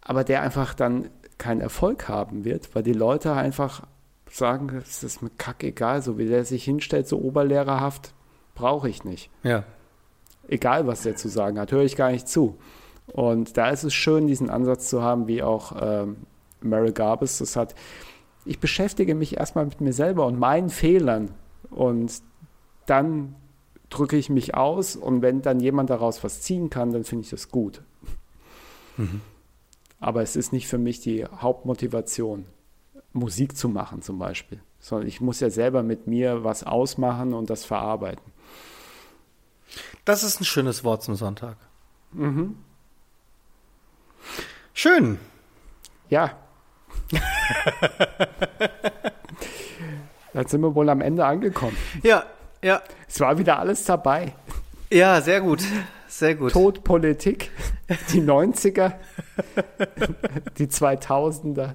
aber der einfach dann keinen Erfolg haben wird, weil die Leute einfach sagen, es ist mir kackegal, so wie der sich hinstellt, so oberlehrerhaft, brauche ich nicht. Ja. Egal, was der zu sagen hat, höre ich gar nicht zu. Und da ist es schön, diesen Ansatz zu haben, wie auch ähm, Mary Garbus das hat. Ich beschäftige mich erstmal mit mir selber und meinen Fehlern und dann drücke ich mich aus und wenn dann jemand daraus was ziehen kann, dann finde ich das gut. Mhm. Aber es ist nicht für mich die Hauptmotivation, Musik zu machen zum Beispiel, sondern ich muss ja selber mit mir was ausmachen und das verarbeiten. Das ist ein schönes Wort zum Sonntag. Mhm. Schön. Ja. [LAUGHS] Jetzt sind wir wohl am Ende angekommen. Ja, ja. Es war wieder alles dabei. Ja, sehr gut. Sehr gut. Tod, Politik, die 90er, die 2000er.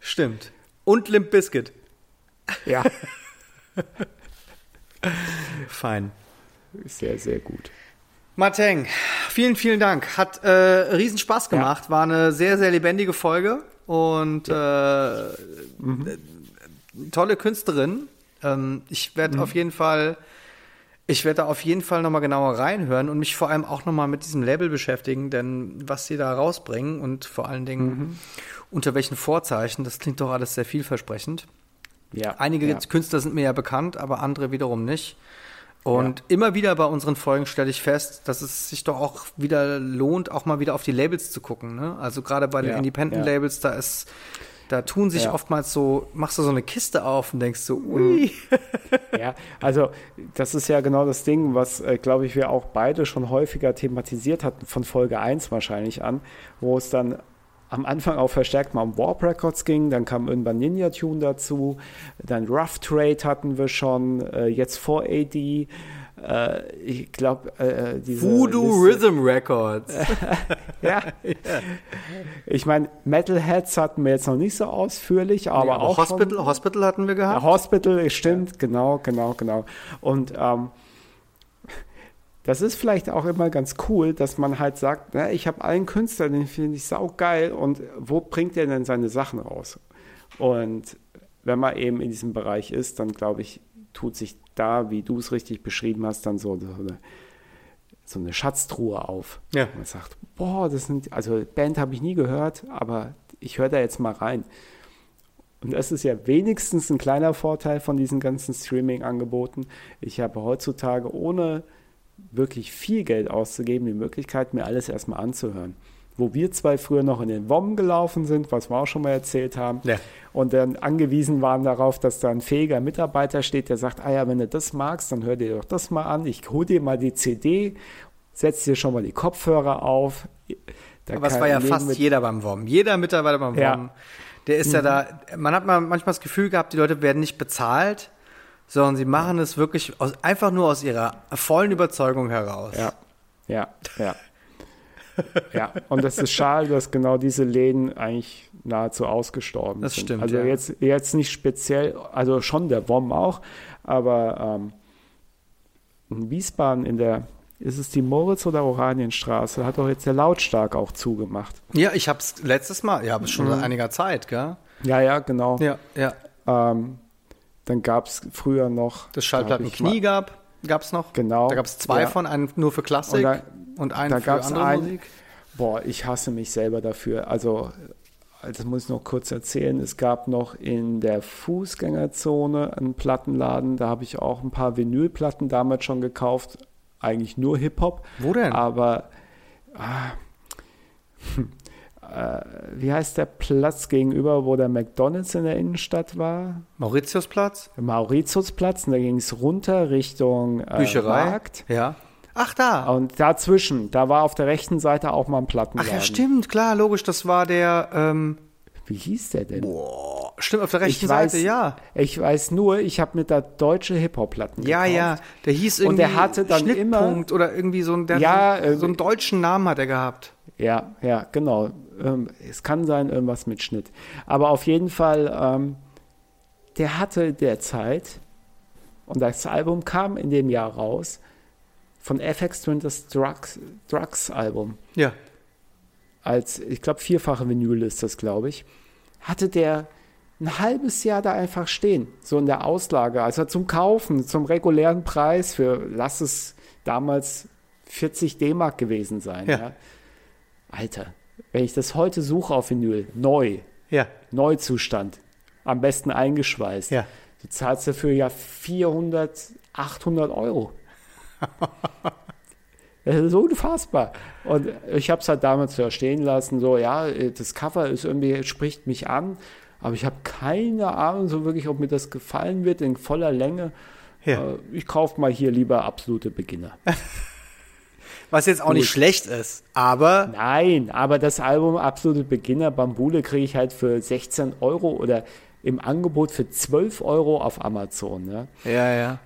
Stimmt. Und Limp Biscuit. Ja. Fein. Sehr, sehr gut. Mateng, vielen, vielen Dank. Hat äh, riesen Spaß gemacht. Ja. War eine sehr, sehr lebendige Folge und ja. äh, mhm. tolle Künstlerin. Ähm, ich werde mhm. auf jeden Fall, ich werde da auf jeden Fall nochmal genauer reinhören und mich vor allem auch nochmal mit diesem Label beschäftigen, denn was sie da rausbringen und vor allen Dingen mhm. unter welchen Vorzeichen, das klingt doch alles sehr vielversprechend. Ja, Einige ja. Künstler sind mir ja bekannt, aber andere wiederum nicht. Und ja. immer wieder bei unseren Folgen stelle ich fest, dass es sich doch auch wieder lohnt, auch mal wieder auf die Labels zu gucken. Ne? Also gerade bei den Independent-Labels, da ist da tun sich ja. oftmals so, machst du so eine Kiste auf und denkst so, ui. [LAUGHS] ja, also das ist ja genau das Ding, was, äh, glaube ich, wir auch beide schon häufiger thematisiert hatten, von Folge 1 wahrscheinlich an, wo es dann am Anfang auch verstärkt mal um Warp Records ging, dann kam irgendwann Ninja Tune dazu, dann Rough Trade hatten wir schon, äh, jetzt 4AD, äh, ich glaube, äh, äh, diese Voodoo Liste, Rhythm Records. [LAUGHS] ja. ja. Ich meine, Metalheads hatten wir jetzt noch nicht so ausführlich, aber, nee, aber auch Hospital, schon, Hospital hatten wir gehabt. Hospital, stimmt, ja. genau, genau, genau. Und ähm, das ist vielleicht auch immer ganz cool, dass man halt sagt, na, ich habe einen Künstler, den finde ich saugeil und wo bringt er denn seine Sachen raus? Und wenn man eben in diesem Bereich ist, dann glaube ich, tut sich da, wie du es richtig beschrieben hast, dann so, so, eine, so eine Schatztruhe auf. Ja. Man sagt, boah, das sind, also Band habe ich nie gehört, aber ich höre da jetzt mal rein. Und das ist ja wenigstens ein kleiner Vorteil von diesen ganzen Streaming-Angeboten. Ich habe heutzutage ohne wirklich viel Geld auszugeben die Möglichkeit, mir alles erstmal anzuhören wo wir zwei früher noch in den WOM gelaufen sind, was wir auch schon mal erzählt haben, ja. und dann angewiesen waren darauf, dass da ein fähiger Mitarbeiter steht, der sagt, ah ja, wenn du das magst, dann hör dir doch das mal an, ich hol dir mal die CD, setz dir schon mal die Kopfhörer auf. Da Aber es war ja fast jeder beim WOM, jeder Mitarbeiter beim ja. WOM, der ist mhm. ja da, man hat mal manchmal das Gefühl gehabt, die Leute werden nicht bezahlt, sondern sie machen es wirklich aus, einfach nur aus ihrer vollen Überzeugung heraus. Ja, ja, ja. [LAUGHS] ja, und das ist schade, dass genau diese Läden eigentlich nahezu ausgestorben das sind. Stimmt, also ja. jetzt, jetzt nicht speziell, also schon der WOM auch, aber ähm, in Wiesbaden in der, ist es die Moritz- oder Oranienstraße, hat doch jetzt der Lautstark auch zugemacht. Ja, ich habe es letztes Mal, ja, aber schon mhm. seit einiger Zeit, gell? Ja, ja, genau. Ja, ja. Ähm, dann gab es früher noch. Das Schallplattenknie gab, gab es noch. Genau. Da gab es zwei ja. von, einen nur für Klassik. Und da, und einen da für andere ein, Musik? Boah, ich hasse mich selber dafür. Also, das muss ich noch kurz erzählen. Es gab noch in der Fußgängerzone einen Plattenladen. Da habe ich auch ein paar Vinylplatten damals schon gekauft. Eigentlich nur Hip-Hop. Wo denn? Aber. Ah, [LAUGHS] äh, wie heißt der Platz gegenüber, wo der McDonalds in der Innenstadt war? Mauritiusplatz? Mauritiusplatz. Und da ging es runter Richtung äh, Bücherei? Markt. Ja. Ach, da. Und dazwischen, da war auf der rechten Seite auch mal ein Ach Plattenladen. ja, stimmt, klar, logisch, das war der, ähm, Wie hieß der denn? boah, stimmt, auf der rechten Ich weiß, Seite, ja. Ich weiß nur, ich habe mit der deutsche Hip-Hop-Platten Ja, gekauft. ja, der hieß Und irgendwie der hatte dann Schnittpunkt oder irgendwie so ein, der Ja, so, so einen deutschen Namen hat er gehabt. Ja, ja, genau. Ähm, es kann sein, irgendwas mit Schnitt. Aber auf jeden Fall, ähm, der hatte derzeit, und das Album kam in dem Jahr raus, von FX Twin das Drugs, Drugs Album. Ja. Als, ich glaube, vierfache Vinyl ist das, glaube ich. Hatte der ein halbes Jahr da einfach stehen, so in der Auslage. Also zum Kaufen, zum regulären Preis für, lass es damals 40 D-Mark gewesen sein. Ja. Ja. Alter, wenn ich das heute suche auf Vinyl, neu, Ja. Neuzustand, am besten eingeschweißt, Ja. du zahlst dafür ja 400, 800 Euro. [LAUGHS] Das ist unfassbar. Und ich habe es halt damals ja stehen lassen, so, ja, das Cover ist irgendwie, spricht mich an, aber ich habe keine Ahnung so wirklich, ob mir das gefallen wird in voller Länge. Ja. Äh, Ich kaufe mal hier lieber absolute Beginner. [LAUGHS] Was jetzt auch nicht schlecht ist, aber Nein, aber das Album Absolute Beginner Bambule kriege ich halt für 16 Euro oder im Angebot für 12 Euro auf Amazon. Ne? ja, ja.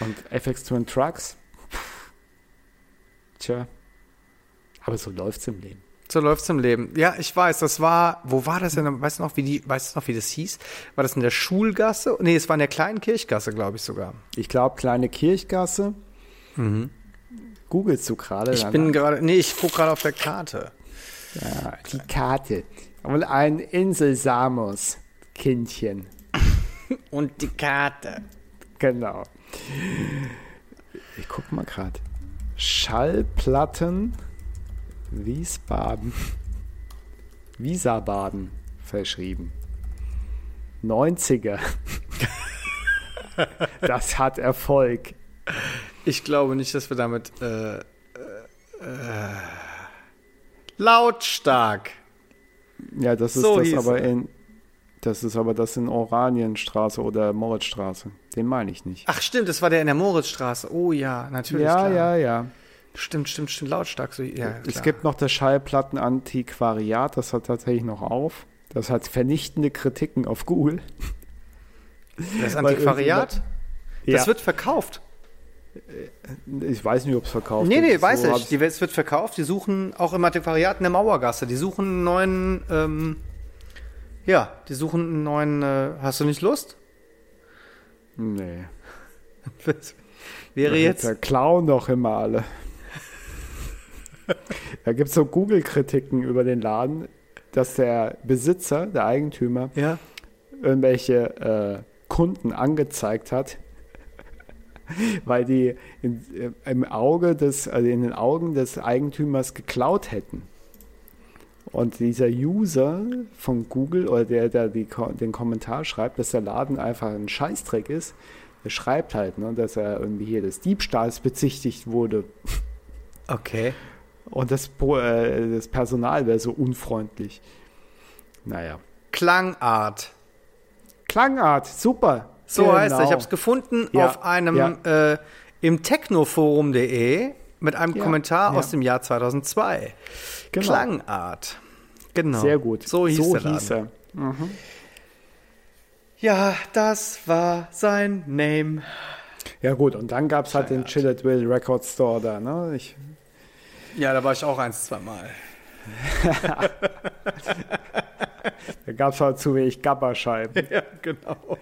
Und FX Twin Trucks, tja, aber so läuft's im Leben. So läuft's im Leben. Ja, ich weiß, das war, wo war das denn? Weißt du noch, wie die, weißt du noch, wie das hieß? War das in der Schulgasse? Nee, es war in der kleinen Kirchgasse, glaube ich sogar. Ich glaube, kleine Kirchgasse. Googlest du gerade? Ich bin gerade, nee, ich gucke gerade auf der Karte. ja, die Karte. Und ein Insel Samos Kindchen. Und die Karte. Genau. Ich guck mal gerade. Schallplatten Wiesbaden. Wieserbaden verschrieben. 90er. [LAUGHS] das hat Erfolg. Ich glaube nicht, dass wir damit äh, äh, äh, lautstark. Ja, das ist So das aber er. in. Das ist aber das in Oranienstraße oder Moritzstraße. Den meine ich nicht. Ach stimmt, das war der in der Moritzstraße. Oh ja, natürlich. ja, klar. ja, ja. Stimmt, stimmt, stimmt, lautstark. So, ja, Es klar. gibt noch das Schallplatten-Antiquariat, das hat tatsächlich noch auf. Das hat vernichtende Kritiken auf Google. das Antiquariat. Das Ja. wird verkauft. Ich weiß nicht, ob es verkauft Nee, wird. nee, weiß So ich. Die, es wird verkauft. Die suchen auch im Antiquariat in der Mauergasse. Die suchen einen neuen, ähm, ja, die suchen einen neuen, äh, hast du nicht Lust? Nee. [LAUGHS] Wäre jetzt, Da klauen doch immer alle. da gibt es so Google-Kritiken über den Laden, dass der Besitzer, der Eigentümer, ja, irgendwelche äh, Kunden angezeigt hat, weil die in, äh, im Auge des, also in den Augen des Eigentümers geklaut hätten. Und dieser User von Google oder der, der die, den Kommentar schreibt, dass der Laden einfach ein Scheißdreck ist, der schreibt halt, ne, dass er irgendwie hier des Diebstahls bezichtigt wurde okay. und das, äh, das Personal wäre so unfreundlich. Naja. Klangart. Klangart, super. So Genau. heißt er. Ich habe es gefunden Ja, auf einem ja. äh, im technoforum.de mit einem Ja, Kommentar aus dem Jahr 2002. Genau. Klangart. Genau. Sehr gut. So hieß Laden. hieß er. Ja, das war sein Name. Ja gut, und dann gab es halt den Chill at Will Record Store da. Ne? Ich, Ja, da war ich auch eins, zwei Mal. [LAUGHS] da gab es halt zu wenig Gabberscheiben. [LAUGHS] Ja, genau.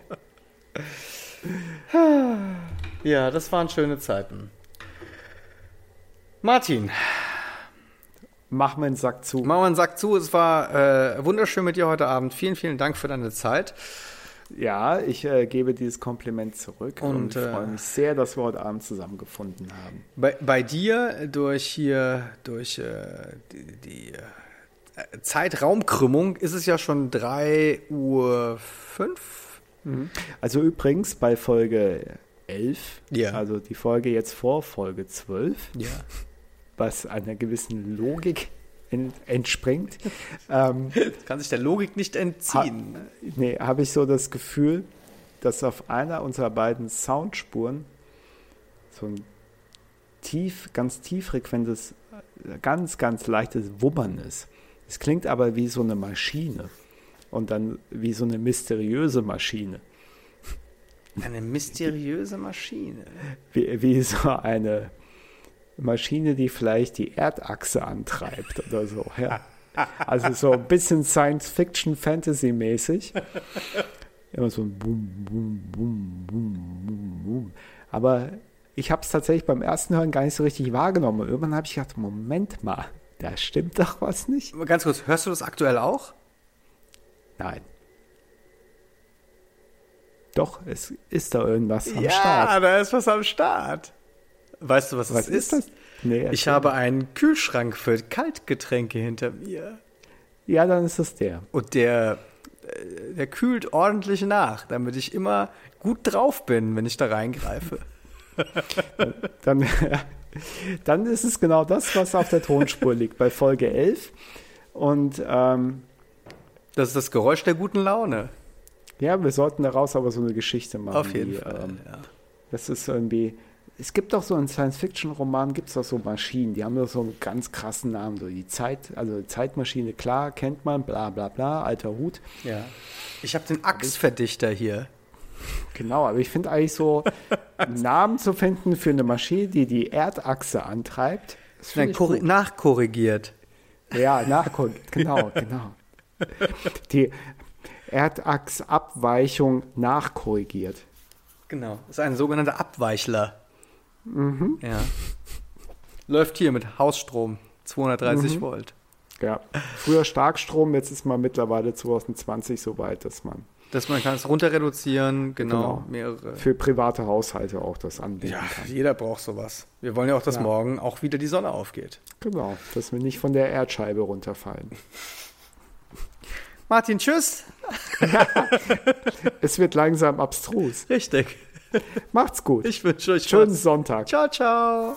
Ja, das waren schöne Zeiten. Martin, Mach mir einen Sack zu. machen wir einen Sack zu. Es war äh, wunderschön mit dir heute Abend. Vielen, vielen Dank für deine Zeit. Ja, ich äh, gebe dieses Kompliment zurück und, Und, ich äh, freue mich sehr, dass wir heute Abend zusammengefunden haben. Bei, bei dir durch hier, durch äh, die, die äh, Zeitraumkrümmung ist es ja schon 3 Uhr 5. Also übrigens bei Folge 11, Ja. also die Folge jetzt vor Folge 12, Ja. Was einer gewissen Logik entspringt. ähm, [LAUGHS] kann sich der Logik nicht entziehen. Ha, nee, habe ich so das Gefühl, dass auf einer unserer beiden Soundspuren so ein tief, ganz tieffrequentes, ganz, ganz leichtes Wummern ist. Es klingt aber wie so eine Maschine und dann wie so eine mysteriöse Maschine. Eine mysteriöse Maschine. Wie, wie so eine Maschine, die vielleicht die Erdachse antreibt oder so. Ja. Also so ein bisschen Science-Fiction-Fantasy-mäßig. Immer so ein Boom, Boom, Boom, Boom, Boom, Boom. Aber ich habe es tatsächlich beim ersten Hören gar nicht so richtig wahrgenommen. Irgendwann habe ich gedacht, Moment mal, da stimmt doch was nicht. Ganz kurz, hörst du das aktuell auch? Nein. Doch, es ist da irgendwas am ja, Start. Ja, da ist was am Start. Weißt du, was, was ist? das? Nee, ich habe einen Kühlschrank für Kaltgetränke hinter mir. Ja, dann ist es der. Und der, äh, der kühlt ordentlich nach, damit ich immer gut drauf bin, wenn ich da reingreife. [LAUGHS] dann, [LAUGHS] dann ist es genau das, was auf der Tonspur [LAUGHS] liegt, bei Folge 11. Und ähm, das ist das Geräusch der guten Laune. Ja, wir sollten daraus aber so eine Geschichte machen. Auf jeden die, Fall. Ähm, ja. Das ist irgendwie. Es gibt doch so in Science-Fiction-Romanen gibt es doch so Maschinen, die haben doch so einen ganz krassen Namen. So die Zeit, also Zeitmaschine, klar, kennt man, bla bla bla, alter Hut. Ja. Ich habe den Achsverdichter hier. Genau, aber ich finde eigentlich so, [LAUGHS] Namen zu finden für eine Maschine, die die Erdachse antreibt. Nein, nachkorrigiert. Ja, nachkorrigiert, genau, genau. Die, Erdachsabweichung nachkorrigiert. Genau, das ist ein sogenannter Abweichler. Mhm. Ja. Läuft hier mit Hausstrom, 230 mhm. Volt. Ja, früher Starkstrom, jetzt ist man mittlerweile 2020 so weit, dass man dass man kann es runter reduzieren, genau, genau, mehrere. Für private Haushalte auch das anbieten ja, kann. jeder braucht sowas. Wir wollen ja auch, dass ja. morgen auch wieder die Sonne aufgeht. Genau, dass wir nicht von der Erdscheibe runterfallen. Martin, tschüss. [LAUGHS] es wird langsam abstrus. Richtig. [LAUGHS] Macht's gut. Ich wünsche euch schönen was. Sonntag. Ciao, ciao.